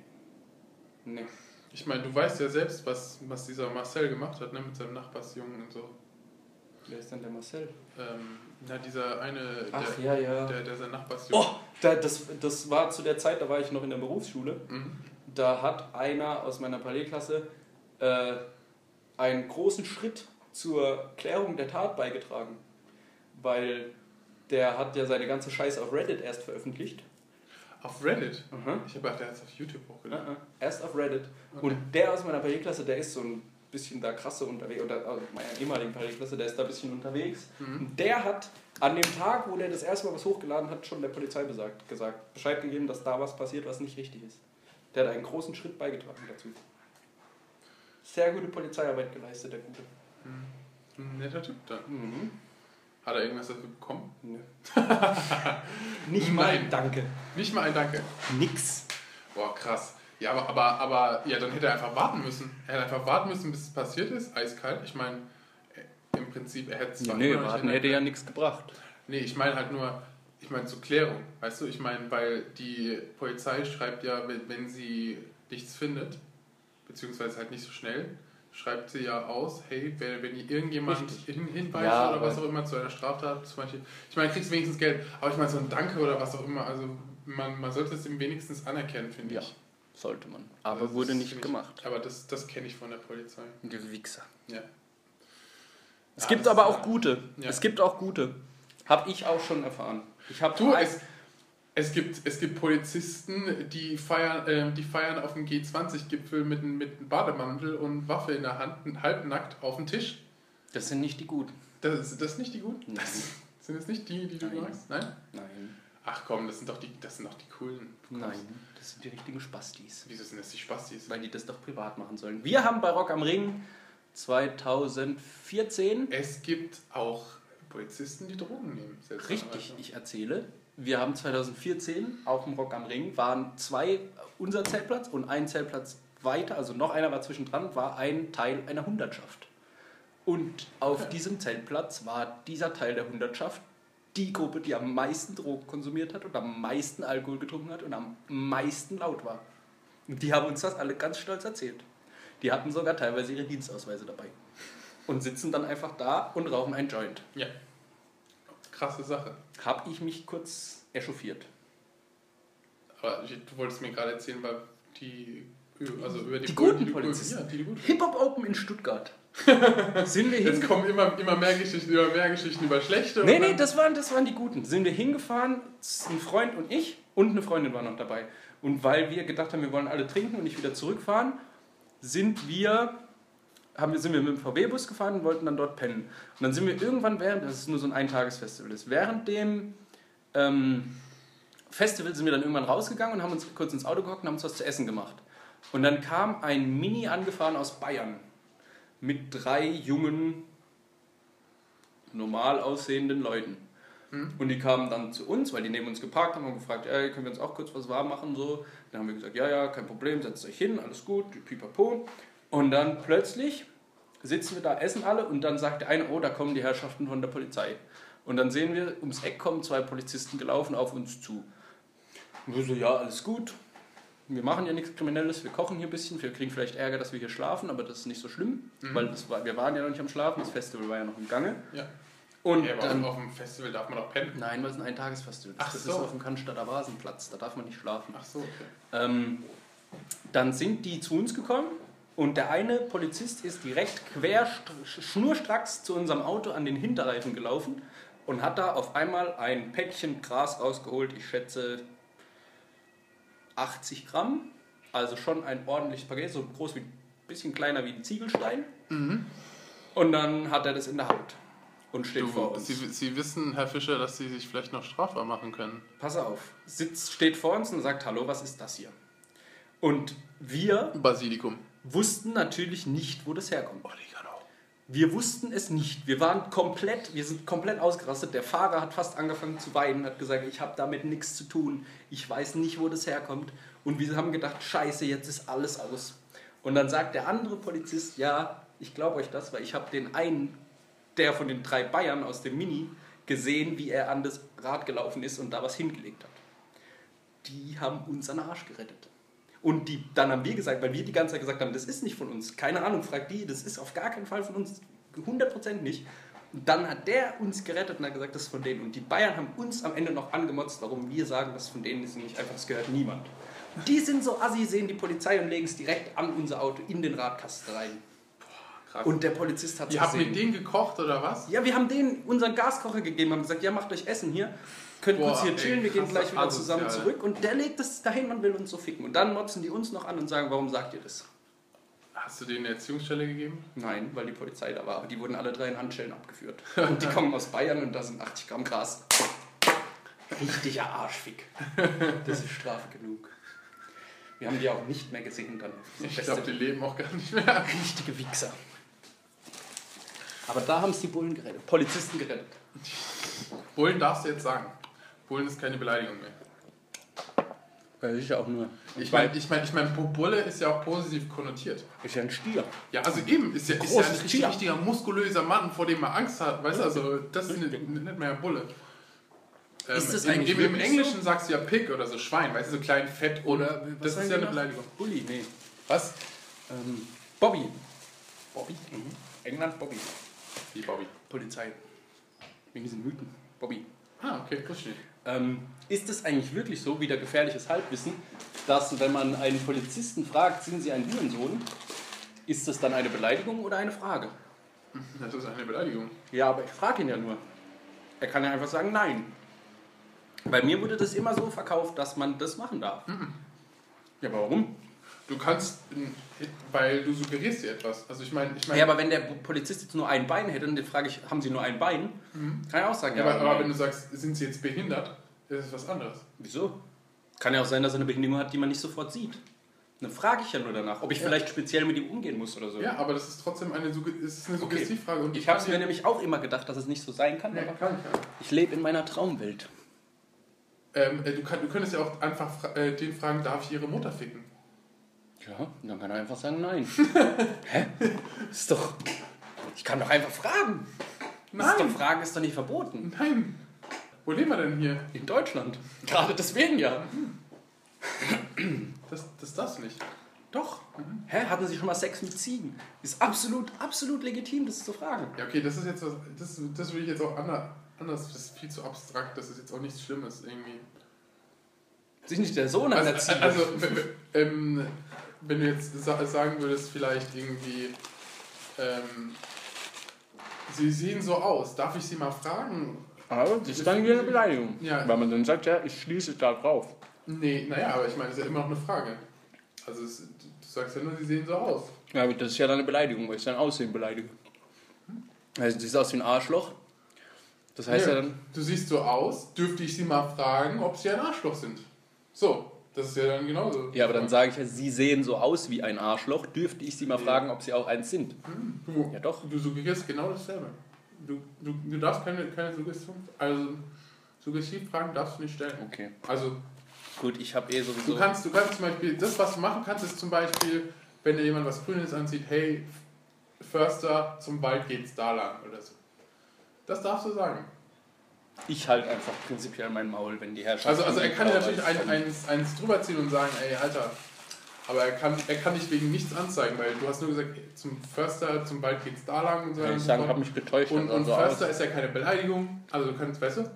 Nee. Ich meine, du weißt ja selbst, was, was dieser Marcel gemacht hat, ne, mit seinem Nachbarsjungen und so. Wer ist denn der Marcel? Ähm, na, dieser eine, Ach der, ja, ja. der, der sein Nachbarsjungen. Oh, da, das, das war zu der Zeit, da war ich noch in der Berufsschule. Mhm. Da hat einer aus meiner Parallelklasse äh, einen großen Schritt zur Klärung der Tat beigetragen. Weil der hat ja seine ganze Scheiße auf Reddit erst veröffentlicht. Auf Reddit. Aha. Ich habe gedacht, der hat es auf YouTube hochgeladen. Uh-uh. Erst auf Reddit. Okay. Und der aus meiner Parallelklasse, der ist so ein bisschen da krasse unterwegs, oder äh, meiner ehemaligen Parallelklasse, der ist da ein bisschen unterwegs. Mhm. Und der hat an dem Tag, wo der das erste Mal was hochgeladen hat, schon der Polizei besagt, gesagt, Bescheid gegeben, dass da was passiert, was nicht richtig ist. Der hat einen großen Schritt beigetragen dazu. Sehr gute Polizeiarbeit geleistet, der Gute. Ein netter Typ dann. Mhm. Hat er irgendwas dafür bekommen? Nö. nicht mal Nein. Danke. Nicht mal ein Danke. Nix. Boah, krass. Ja, aber, aber, aber ja, dann hätte er einfach warten müssen. Er hätte einfach warten müssen, bis es passiert ist, eiskalt. Ich meine, im Prinzip, er hätte es nee, nicht warten hätte ja nichts gebracht. Nee, ich meine halt nur, ich meine zur Klärung, weißt du, ich meine, weil die Polizei schreibt ja, wenn, sie nichts findet, beziehungsweise halt nicht so schnell, schreibt sie ja aus, hey, wenn, wenn ihr irgendjemand hin, hinweist Ja, oder was auch immer zu einer Straftat, zum Beispiel, ich meine, kriegst wenigstens Geld, aber ich meine, so ein Danke oder was auch immer, also man, man sollte es ihm wenigstens anerkennen, finde Ja. ich. Sollte man. Aber Das wurde nicht ziemlich- gemacht. Aber das, das kenne ich von der Polizei. Die Wichser. Ja. Es Ja, gibt das aber auch gute. ja. Es gibt auch gute. Hab ich auch schon erfahren. Ich hab Du, es, es, gibt, es gibt Polizisten, die feiern, äh, die feiern auf dem G20-Gipfel mit, einem- mit einem Bademantel und Waffe in der Hand, halbnackt auf dem Tisch. Das sind nicht die guten. Das, das nicht die guten? Nein. Sind das nicht die, die du Nein. magst? Nein? Nein. Ach komm, das sind doch die, das sind doch die coolen. Nein. Das sind die richtigen Spastis. Wieso sind das die Spastis? Weil die das doch privat machen sollen. Wir haben bei Rock am Ring 2014 Es gibt auch Polizisten, die Drogen nehmen. Richtig, ich erzähle. Wir haben 2014 auf dem Rock am Ring waren zwei unser Zeltplatz und ein Zeltplatz weiter, also noch einer war zwischendran, war ein Teil einer Hundertschaft. Und auf Okay. diesem Zeltplatz war dieser Teil der Hundertschaft die Gruppe, die am meisten Drogen konsumiert hat und am meisten Alkohol getrunken hat und am meisten laut war. Und die haben uns das alle ganz stolz erzählt. Die hatten sogar teilweise ihre Dienstausweise dabei. Und sitzen dann einfach da und rauchen ein Joint. Ja. Krasse Sache. Habe ich mich kurz echauffiert. Aber du wolltest mir gerade erzählen, weil die. Also über die, Die guten Polizisten. Ja. Hip-Hop Open in Stuttgart. Sind wir Jetzt kommen immer, immer mehr Geschichten über mehr Geschichten über schlechte. Nee, nee, das waren, das waren die guten. Sind wir hingefahren, ein Freund und ich und eine Freundin war noch dabei. Und weil wir gedacht haben, wir wollen alle trinken und nicht wieder zurückfahren, sind wir, haben wir, sind wir mit dem VW-Bus gefahren und wollten dann dort pennen. Und dann sind wir irgendwann während, das ist nur so ein Eintagesfestival ist, während dem, ähm, Festival sind wir dann irgendwann rausgegangen und haben uns kurz ins Auto gehockt und haben uns was zu essen gemacht. Und dann kam ein Mini angefahren aus Bayern mit drei jungen, normal aussehenden Leuten. Und die kamen dann zu uns, weil die neben uns geparkt haben und gefragt, ey, können wir uns auch kurz was warm machen? So. Dann haben wir gesagt, ja, ja, kein Problem, setzt euch hin, alles gut, pipapo. Und dann plötzlich sitzen wir da, essen alle und dann sagt der eine, oh, da kommen die Herrschaften von der Polizei. Und dann sehen wir, ums Eck kommen zwei Polizisten gelaufen auf uns zu. Und wir so, ja, alles gut. Wir machen ja nichts Kriminelles, wir kochen hier ein bisschen, wir kriegen vielleicht Ärger, dass wir hier schlafen, aber das ist nicht so schlimm, weil das war, wir waren ja noch nicht am Schlafen, das Festival war ja noch im Gange. Ja. Und ja, aber dann, auf dem Festival darf man doch pennen. nein, weil es ein Eintagesfestival ist. Ach das so. ist auf dem Cannstatter Vasenplatz, da darf man nicht schlafen. Ach so, okay. Ähm, dann sind die zu uns gekommen und der eine Polizist ist direkt quer, st- schnurstracks zu unserem Auto an den Hinterreifen gelaufen und hat da auf einmal ein Päckchen Gras rausgeholt, ich schätze 80 Gramm, also schon ein ordentliches Paket, so groß wie, bisschen kleiner wie ein Ziegelstein. Und dann hat er das in der Hand und steht vor Du, uns. Sie, Sie wissen, Herr Fischer, dass Sie sich vielleicht noch strafbar machen können. Pass auf, sitzt, steht vor uns und sagt, hallo, was ist das hier? Und wir Basilikum. wussten natürlich nicht, wo das herkommt. Oregano. Wir wussten es nicht. Wir waren komplett, wir sind komplett ausgerastet. Der Fahrer hat fast angefangen zu weinen, hat gesagt, ich habe damit nichts zu tun. Ich weiß nicht, wo das herkommt. Und wir haben gedacht, scheiße, jetzt ist alles aus. Und dann sagt der andere Polizist, ja, ich glaube euch das, weil ich habe den einen, der von den drei Bayern aus dem Mini, gesehen, wie er an das Rad gelaufen ist und da was hingelegt hat. Die haben unseren Arsch gerettet. Und die, dann haben wir gesagt, weil wir die ganze Zeit gesagt haben, das ist nicht von uns. Keine Ahnung, fragt die, das ist auf gar keinen Fall von uns. 100% nicht. Und dann hat der uns gerettet und hat gesagt, das ist von denen. Und die Bayern haben uns am Ende noch angemotzt, warum wir sagen, das ist von denen ist nicht einfach, das gehört niemand. Die sind so assi, sehen die Polizei und legen es direkt an unser Auto in den Radkasten rein. Und der Polizist hat es Ihr habt mit denen gekocht oder was? Ja, wir haben denen unseren Gaskocher gegeben, haben gesagt, ja, macht euch Essen hier. Könnt Boah, kurz hier ey, chillen, wir gehen gleich wieder asozial. zusammen zurück. Und der legt es dahin und will uns so ficken. Und dann motzen die uns noch an und sagen, warum sagt ihr das? Hast du denen eine Erziehungsstelle gegeben? Nein, weil die Polizei da war. Aber die wurden alle drei in Handschellen abgeführt. Und die kommen aus Bayern und da sind 80 Gramm Gras. Richtiger Arschfick. Das ist Strafe genug. Wir haben die auch nicht mehr gesehen dann. Ich glaube, die leben auch gar nicht mehr. richtige Wichser. Aber da haben es die Bullen gerettet. Polizisten gerettet. Bullen darfst du jetzt sagen. Bullen ist keine Beleidigung mehr. Ja, das ist ja auch nur. Ich meine, ich mein, ich mein, Bulle ist ja auch positiv konnotiert. Ist ja ein Stier. Ja, also eben, ist ja, ist ja ein richtig, Tier. richtiger muskulöser Mann, vor dem man Angst hat. Weißt du, also das ist nicht, mehr Bulle. Ähm, Ist das im, eigentlich im, Englischen sagst du ja Pig oder so Schwein, weißt du, so klein, fett oder. Das ist ja eine Beleidigung. Bulli, nee. Was? Ähm, Bobby. Bobby? Mhm. England, Bobby. Wie Bobby. Polizei. Wegen diesen Mythen. Bobby. Ah, okay, verstehe. Ähm, ist es eigentlich wirklich so, wieder gefährliches Halbwissen, dass wenn man einen Polizisten fragt, sind Sie ein Hurensohn, ist das dann eine Beleidigung oder eine Frage? Das ist eine Beleidigung. Ja, aber ich frage ihn ja nur. Er kann ja einfach sagen Nein. Bei mir wurde das immer so verkauft, dass man das machen darf. Ja, aber warum? Du kannst, weil du suggerierst dir etwas. Also ich meine, ich meine, Ja, aber wenn der Polizist jetzt nur ein Bein hätte, dann frage ich, haben Sie nur ein Bein? Kann ich auch sagen, ja. aber, aber wenn du sagst, sind sie jetzt behindert, ist es was anderes. Wieso? Kann ja auch sein, dass er eine Behinderung hat, die man nicht sofort sieht. Dann frage ich ja nur danach, ob ich vielleicht speziell mit ihm umgehen muss oder so. Ja, aber das ist trotzdem eine, es ist eine Okay. Suggestivfrage. Und Ich habe es mir nämlich auch immer gedacht, dass es nicht so sein kann. Ja, aber kann ich ja. ich lebe in meiner Traumwelt. Ähm, äh, du, kann, du könntest ja auch einfach fra äh, den fragen, darf ich ihre Mutter ficken? Ja, dann kann er einfach sagen Nein. Hä? Ist doch. Ich kann doch einfach fragen. Das ist Nein. doch Fragen ist doch nicht verboten. Nein. Wo leben wir denn hier? In Deutschland. Gerade deswegen ja. Das, das darfst du nicht. Doch. Hä? Hatten Sie schon mal Sex mit Ziegen? Ist absolut, absolut legitim, das zu fragen. Ja, okay, das ist jetzt was, das, das würde ich jetzt auch ander, anders, das ist viel zu abstrakt, das ist jetzt auch nichts Schlimmes irgendwie. Sich nicht der Sohn Also, einer Ziege. also ähm, wenn du jetzt sa sagen würdest, vielleicht irgendwie, ähm, sie sehen so aus, darf ich sie mal fragen? Aber das ist dann wieder eine Beleidigung. Ja. Weil man dann sagt, ja, ich schließe da drauf. Nee, naja, aber ich meine, das ist ja immer noch eine Frage. Also es, du sagst ja nur, sie sehen so aus. Ja, aber das ist ja dann eine Beleidigung, weil ich sein Aussehen beleidige. Also, du siehst aus wie ein Arschloch. Das heißt Ja, ja dann, Du siehst so aus, dürfte ich sie mal fragen, ob sie ein Arschloch sind. So, das ist ja dann genauso. ja, aber dann sage ich ja, sie sehen so aus wie ein Arschloch. Dürfte ich sie mal Ja. fragen, ob sie auch eins sind? Du, Ja, doch. Du suggerierst genau dasselbe. Du, du, du darfst keine, keine Suggestion, also Suggestivfragen darfst du nicht stellen. Okay. Also Gut, ich habe eh du sowieso. kannst, du kannst zum Beispiel, das was du machen kannst, ist zum Beispiel, wenn dir jemand was Grünes anzieht, hey, Förster, zum Wald geht's da lang oder so. Das darfst du sagen. Ich halt einfach prinzipiell mein Maul, wenn die Herrschaft. Also, also er kann natürlich ein, ein, eins, eins drüber ziehen und sagen, ey, Alter, aber er kann, er kann dich wegen nichts anzeigen, weil du hast nur gesagt, zum Förster, zum Wald geht's da lang und so Kann weiter. ich sagen, habe mich getäuscht. Und, und so Förster aus. ist ja keine Beleidigung. Also du kannst, weißt du,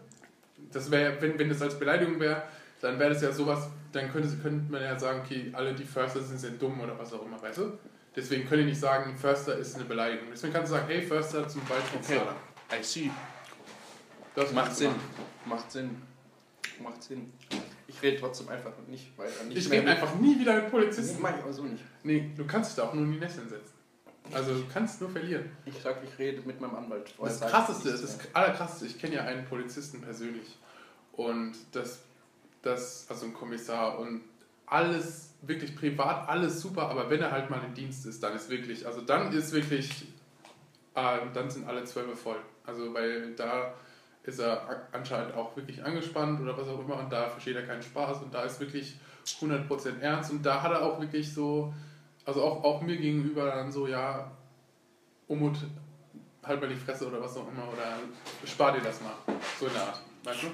das wäre, wenn, wenn das als Beleidigung wäre, dann wäre das ja sowas, dann könnte, könnte man ja sagen, okay, alle die Förster sind, sind dumm oder was auch immer, weißt du? Deswegen können die nicht sagen, Förster ist eine Beleidigung. Deswegen kannst du sagen, hey Förster, zum Beispiel Okay. Zahler. I see. Das Macht Sinn. Macht Sinn. Macht Sinn. Ich rede trotzdem einfach nicht weiter. Nicht Ich rede einfach nie wieder mit Das Polizisten. mache ich aber so nicht. Nee, du kannst dich da auch nur in die Nesseln setzen. Also du kannst nur verlieren. Ich sag, ich rede mit meinem Anwalt. Das krasseste, nichts das allerkrasseste, ich kenne ja einen Polizisten persönlich und das, das, also ein Kommissar und alles wirklich privat, alles super, aber wenn er halt mal im Dienst ist, dann ist wirklich, also dann ist wirklich, äh, dann sind alle Zwölfe voll. Also weil da ist er anscheinend auch wirklich angespannt oder was auch immer und da versteht er keinen Spaß und da ist wirklich 100% ernst und da hat er auch wirklich so, also auch, auch mir gegenüber dann so, ja, Umut, halt mal die Fresse oder was auch immer oder spar dir das mal. So in der Art. Weißt du?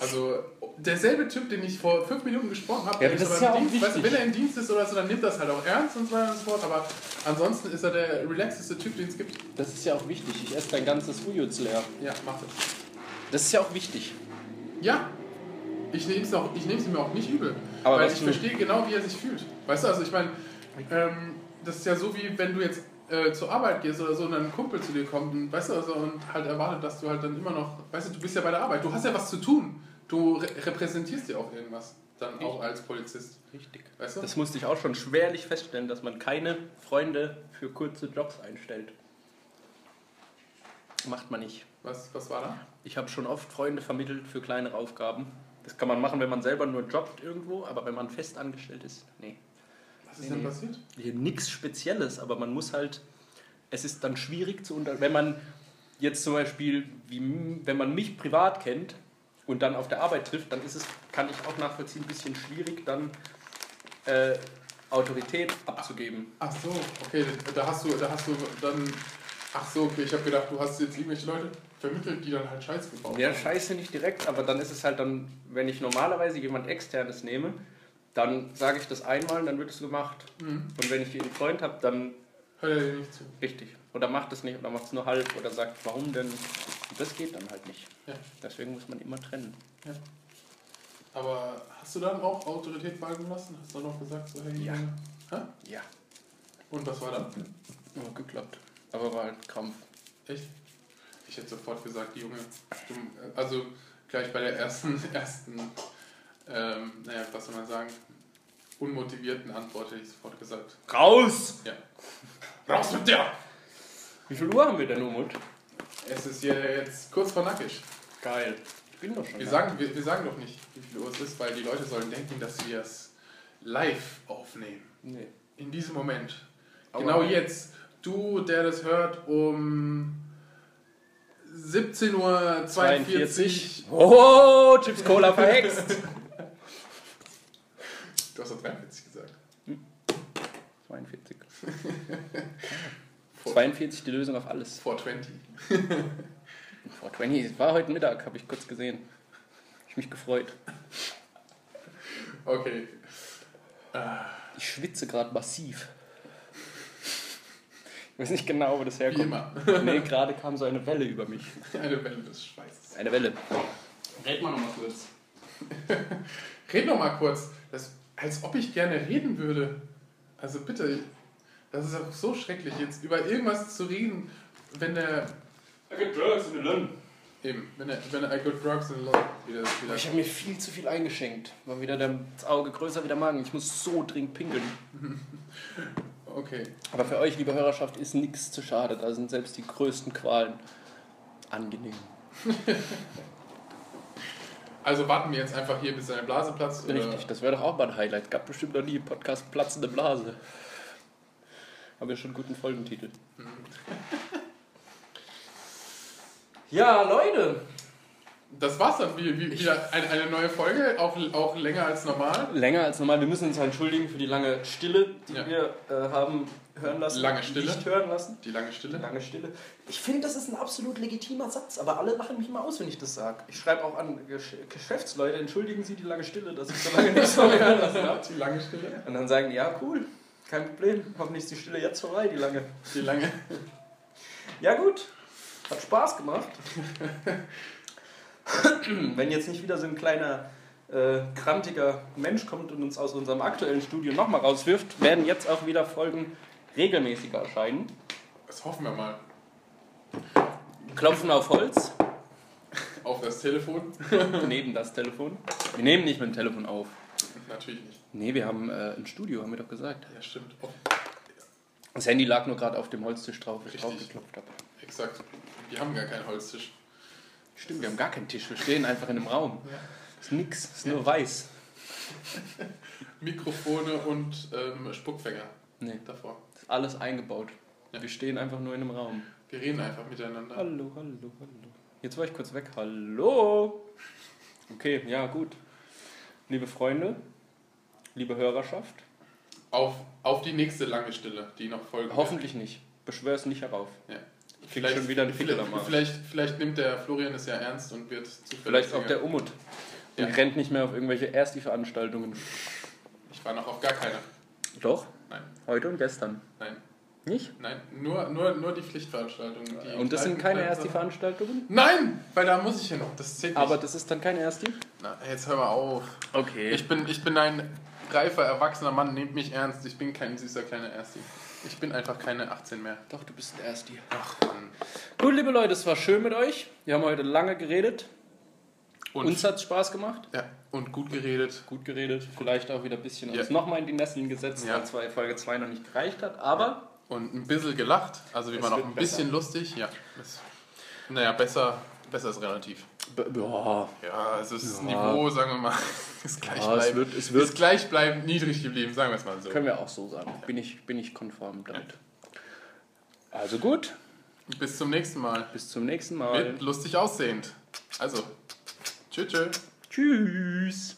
Also derselbe Typ, den ich vor fünf Minuten gesprochen habe, Ja, der das aber ist ja auch Dienst, weißt du, wichtig. wenn er im Dienst ist oder so, dann nimmt das halt auch ernst und so weiter und so fort. Aber ansonsten ist er der relaxeste Typ, den es gibt. Das ist ja auch wichtig. Ich esse dein ganzes Ujuz leer. Ja, mach das. Das ist ja auch wichtig. Ja, ich nehme es ihm auch nicht übel. Aber weil ich verstehe genau, wie er sich fühlt. Weißt du, also ich meine, ähm, das ist ja so wie wenn du jetzt äh, zur Arbeit gehst oder so und dann ein Kumpel zu dir kommt und weißt du, also und halt erwartet, dass du halt dann immer noch, weißt du, du bist ja bei der Arbeit, du hast ja was zu tun. Du re repräsentierst ja auch irgendwas. Dann auch als Polizist. Richtig. Weißt du? Das musste ich auch schon schwerlich feststellen, dass man keine Freunde für kurze Jobs einstellt. Macht man nicht. Was, was war da? Ich habe schon oft Freunde vermittelt für kleinere Aufgaben. Das kann man machen, wenn man selber nur jobbt irgendwo, aber wenn man fest angestellt ist, nee. Was ist Nee, denn passiert? Hier nichts Spezielles, aber man muss halt, es ist dann schwierig zu unter, wenn man jetzt zum Beispiel, wie, wenn man mich privat kennt und dann auf der Arbeit trifft, dann ist es, kann ich auch nachvollziehen, ein bisschen schwierig, dann äh, Autorität abzugeben. Ach so, okay, da hast du, da hast du dann. Ach so, okay, ich habe gedacht, du hast jetzt irgendwelche Leute vermittelt, die dann halt Scheiß gebaut Ja, haben. scheiße nicht direkt, aber dann ist es halt dann, wenn ich normalerweise jemand externes nehme, dann sage ich das einmal, dann wird es gemacht. Mhm. Und wenn ich einen Freund habe, dann Hört er dir nicht zu. richtig. Oder macht es nicht oder macht es nur halb oder sagt, warum denn? Und das geht dann halt nicht. Ja. Deswegen muss man immer trennen. Aber hast du dann auch Autorität walten lassen? Hast du dann auch gesagt, so, hey, Ja. Hä? Ja. Und was war dann? Ja, geklappt. Aber war halt Krampf. Echt? Ich hätte sofort gesagt, Junge, also gleich bei der ersten, ersten, ähm, naja, was soll man sagen, unmotivierten Antwort hätte ich sofort gesagt. Raus! Ja. Raus mit dir! Wie viel Uhr haben wir denn, Umut? Es ist hier jetzt kurz vor nackig. Geil. Ich bin doch schon Wir sagen, wir, wir sagen doch nicht, wie viel Uhr es ist, weil die Leute sollen denken, dass wir es live aufnehmen. Nee. In diesem Moment. Aber- genau jetzt. Du, der das hört, um 17.42 Uhr. 42. Oh, Chips Cola verhext. Du hast doch 43 gesagt. 42. Vor, 42 die Lösung auf alles. 420. 420, es war heute Mittag, habe ich kurz gesehen. Hab Ich mich gefreut. Okay. Ich schwitze gerade massiv. Ich weiß nicht genau, wo das Wie herkommt. immer. Nee, gerade kam so eine Welle über mich. Eine Welle des Schweißes. Eine Welle. Red mal nochmal kurz. Red noch mal kurz. Das, als ob ich gerne reden würde. Also bitte. Das ist auch so schrecklich, jetzt über irgendwas zu reden, wenn der. I got drugs in the lung. Eben, wenn er, wenn er I got drugs in love wieder, wieder Ich habe mir viel zu viel eingeschenkt. War wieder das Auge größer wie der Magen. Ich muss so dringend pinkeln. Okay. Aber für euch, liebe Hörerschaft, ist nichts zu schade. Da sind selbst die größten Qualen angenehm. Also warten wir jetzt einfach hier, bis seine Blase platzt. oder- Richtig, das wäre doch auch mal ein Highlight. Gab bestimmt noch nie einen Podcast Platzende Blase. Haben wir schon einen guten Folgentitel. Ja, Leute. Das war's dann. Wie, wie, wieder eine, eine neue Folge, auch, auch länger als normal. Länger als normal. Wir müssen uns entschuldigen für die lange Stille, die Ja. wir äh, haben hören lassen. Lange Stille. Nicht hören lassen. Die lange Stille. Lange Stille. Ich finde, das ist ein absolut legitimer Satz, aber alle lachen mich immer aus, wenn ich das sage. Ich schreibe auch an Gesch Geschäftsleute, entschuldigen Sie die lange Stille, dass ich so lange nicht so hören lassen habe. Die lange Stille. Und dann sagen die, ja, cool, kein Problem. Hoffentlich ist die Stille jetzt vorbei, die lange. Die lange. Ja, gut. Hat Spaß gemacht. Wenn jetzt nicht wieder so ein kleiner, äh, krantiger Mensch kommt und uns aus unserem aktuellen Studio nochmal rauswirft, werden jetzt auch wieder Folgen regelmäßiger erscheinen. Das hoffen wir mal. Klopfen auf Holz. Auf das Telefon. neben das Telefon. Wir nehmen nicht mit dem Telefon auf. Natürlich nicht. Nee, wir haben äh, ein Studio, haben wir doch gesagt. Ja, stimmt. Oh, Das Handy lag nur gerade auf dem Holztisch drauf, wo ich Richtig. drauf geklopft habe. exakt. Wir haben gar keinen Holztisch. Stimmt, wir haben gar keinen Tisch, wir stehen einfach in einem Raum. Ist nix, ist nur weiß. Mikrofone und ähm, Spuckfänger Nee, davor. ist alles eingebaut. Ja. Wir stehen einfach nur in einem Raum. Wir reden einfach miteinander. Hallo, hallo, hallo. Jetzt war ich kurz weg. Hallo. Okay, ja, gut. Liebe Freunde, liebe Hörerschaft, Auf, auf die nächste lange Stille, die noch wird. hoffentlich nicht. Beschwör es nicht herauf. Ja. krieg schon wieder einen Fickel am vielleicht, Arsch. vielleicht, vielleicht nimmt der Florian es ja ernst und wird zufällig. Vielleicht auch der Umut. Und Ja. rennt nicht mehr auf irgendwelche Ersti-Veranstaltungen. Ich war noch auf gar keiner. Doch, Nein, heute und gestern. nein, Nicht? nein. Nur, nur, nur die Pflichtveranstaltungen. Die Und das sind keine Ersti-Veranstaltungen? Nein! Weil da muss ich hin. Das zählt nicht. Aber das ist dann keine Ersti? Na, jetzt hör mal auf. Okay. Ich bin, ich bin ein reifer, erwachsener Mann, nehmt mich ernst. Ich bin kein süßer kleiner Ersti. Ich bin einfach keine 18 mehr. Doch, du bist ein Ersti. Ach Mann. Gut, liebe Leute, es war schön mit euch. Wir haben heute lange geredet. Und, Uns hat es Spaß gemacht. ja, und gut geredet. Gut geredet. Vielleicht auch wieder ein bisschen Ja. uns nochmal in die Nesseln gesetzt, Ja. weil zwei, Folge 2 noch nicht gereicht hat. Aber Und ein bisschen gelacht. Also wie Es man auch ein besser. bisschen lustig. Ja. Naja, besser, besser ist relativ. Ja, Ja, also das Ja. Niveau, sagen wir mal, ist gleich ja, es wird, es wird ist gleichbleibend niedrig geblieben, sagen wir es mal so. können wir auch so sagen. Bin ich, bin ich konform damit. Also gut, Bis zum nächsten Mal. bis zum nächsten Mal. Mit lustig aussehend. Also, tschüss. tschüss. Tschüss.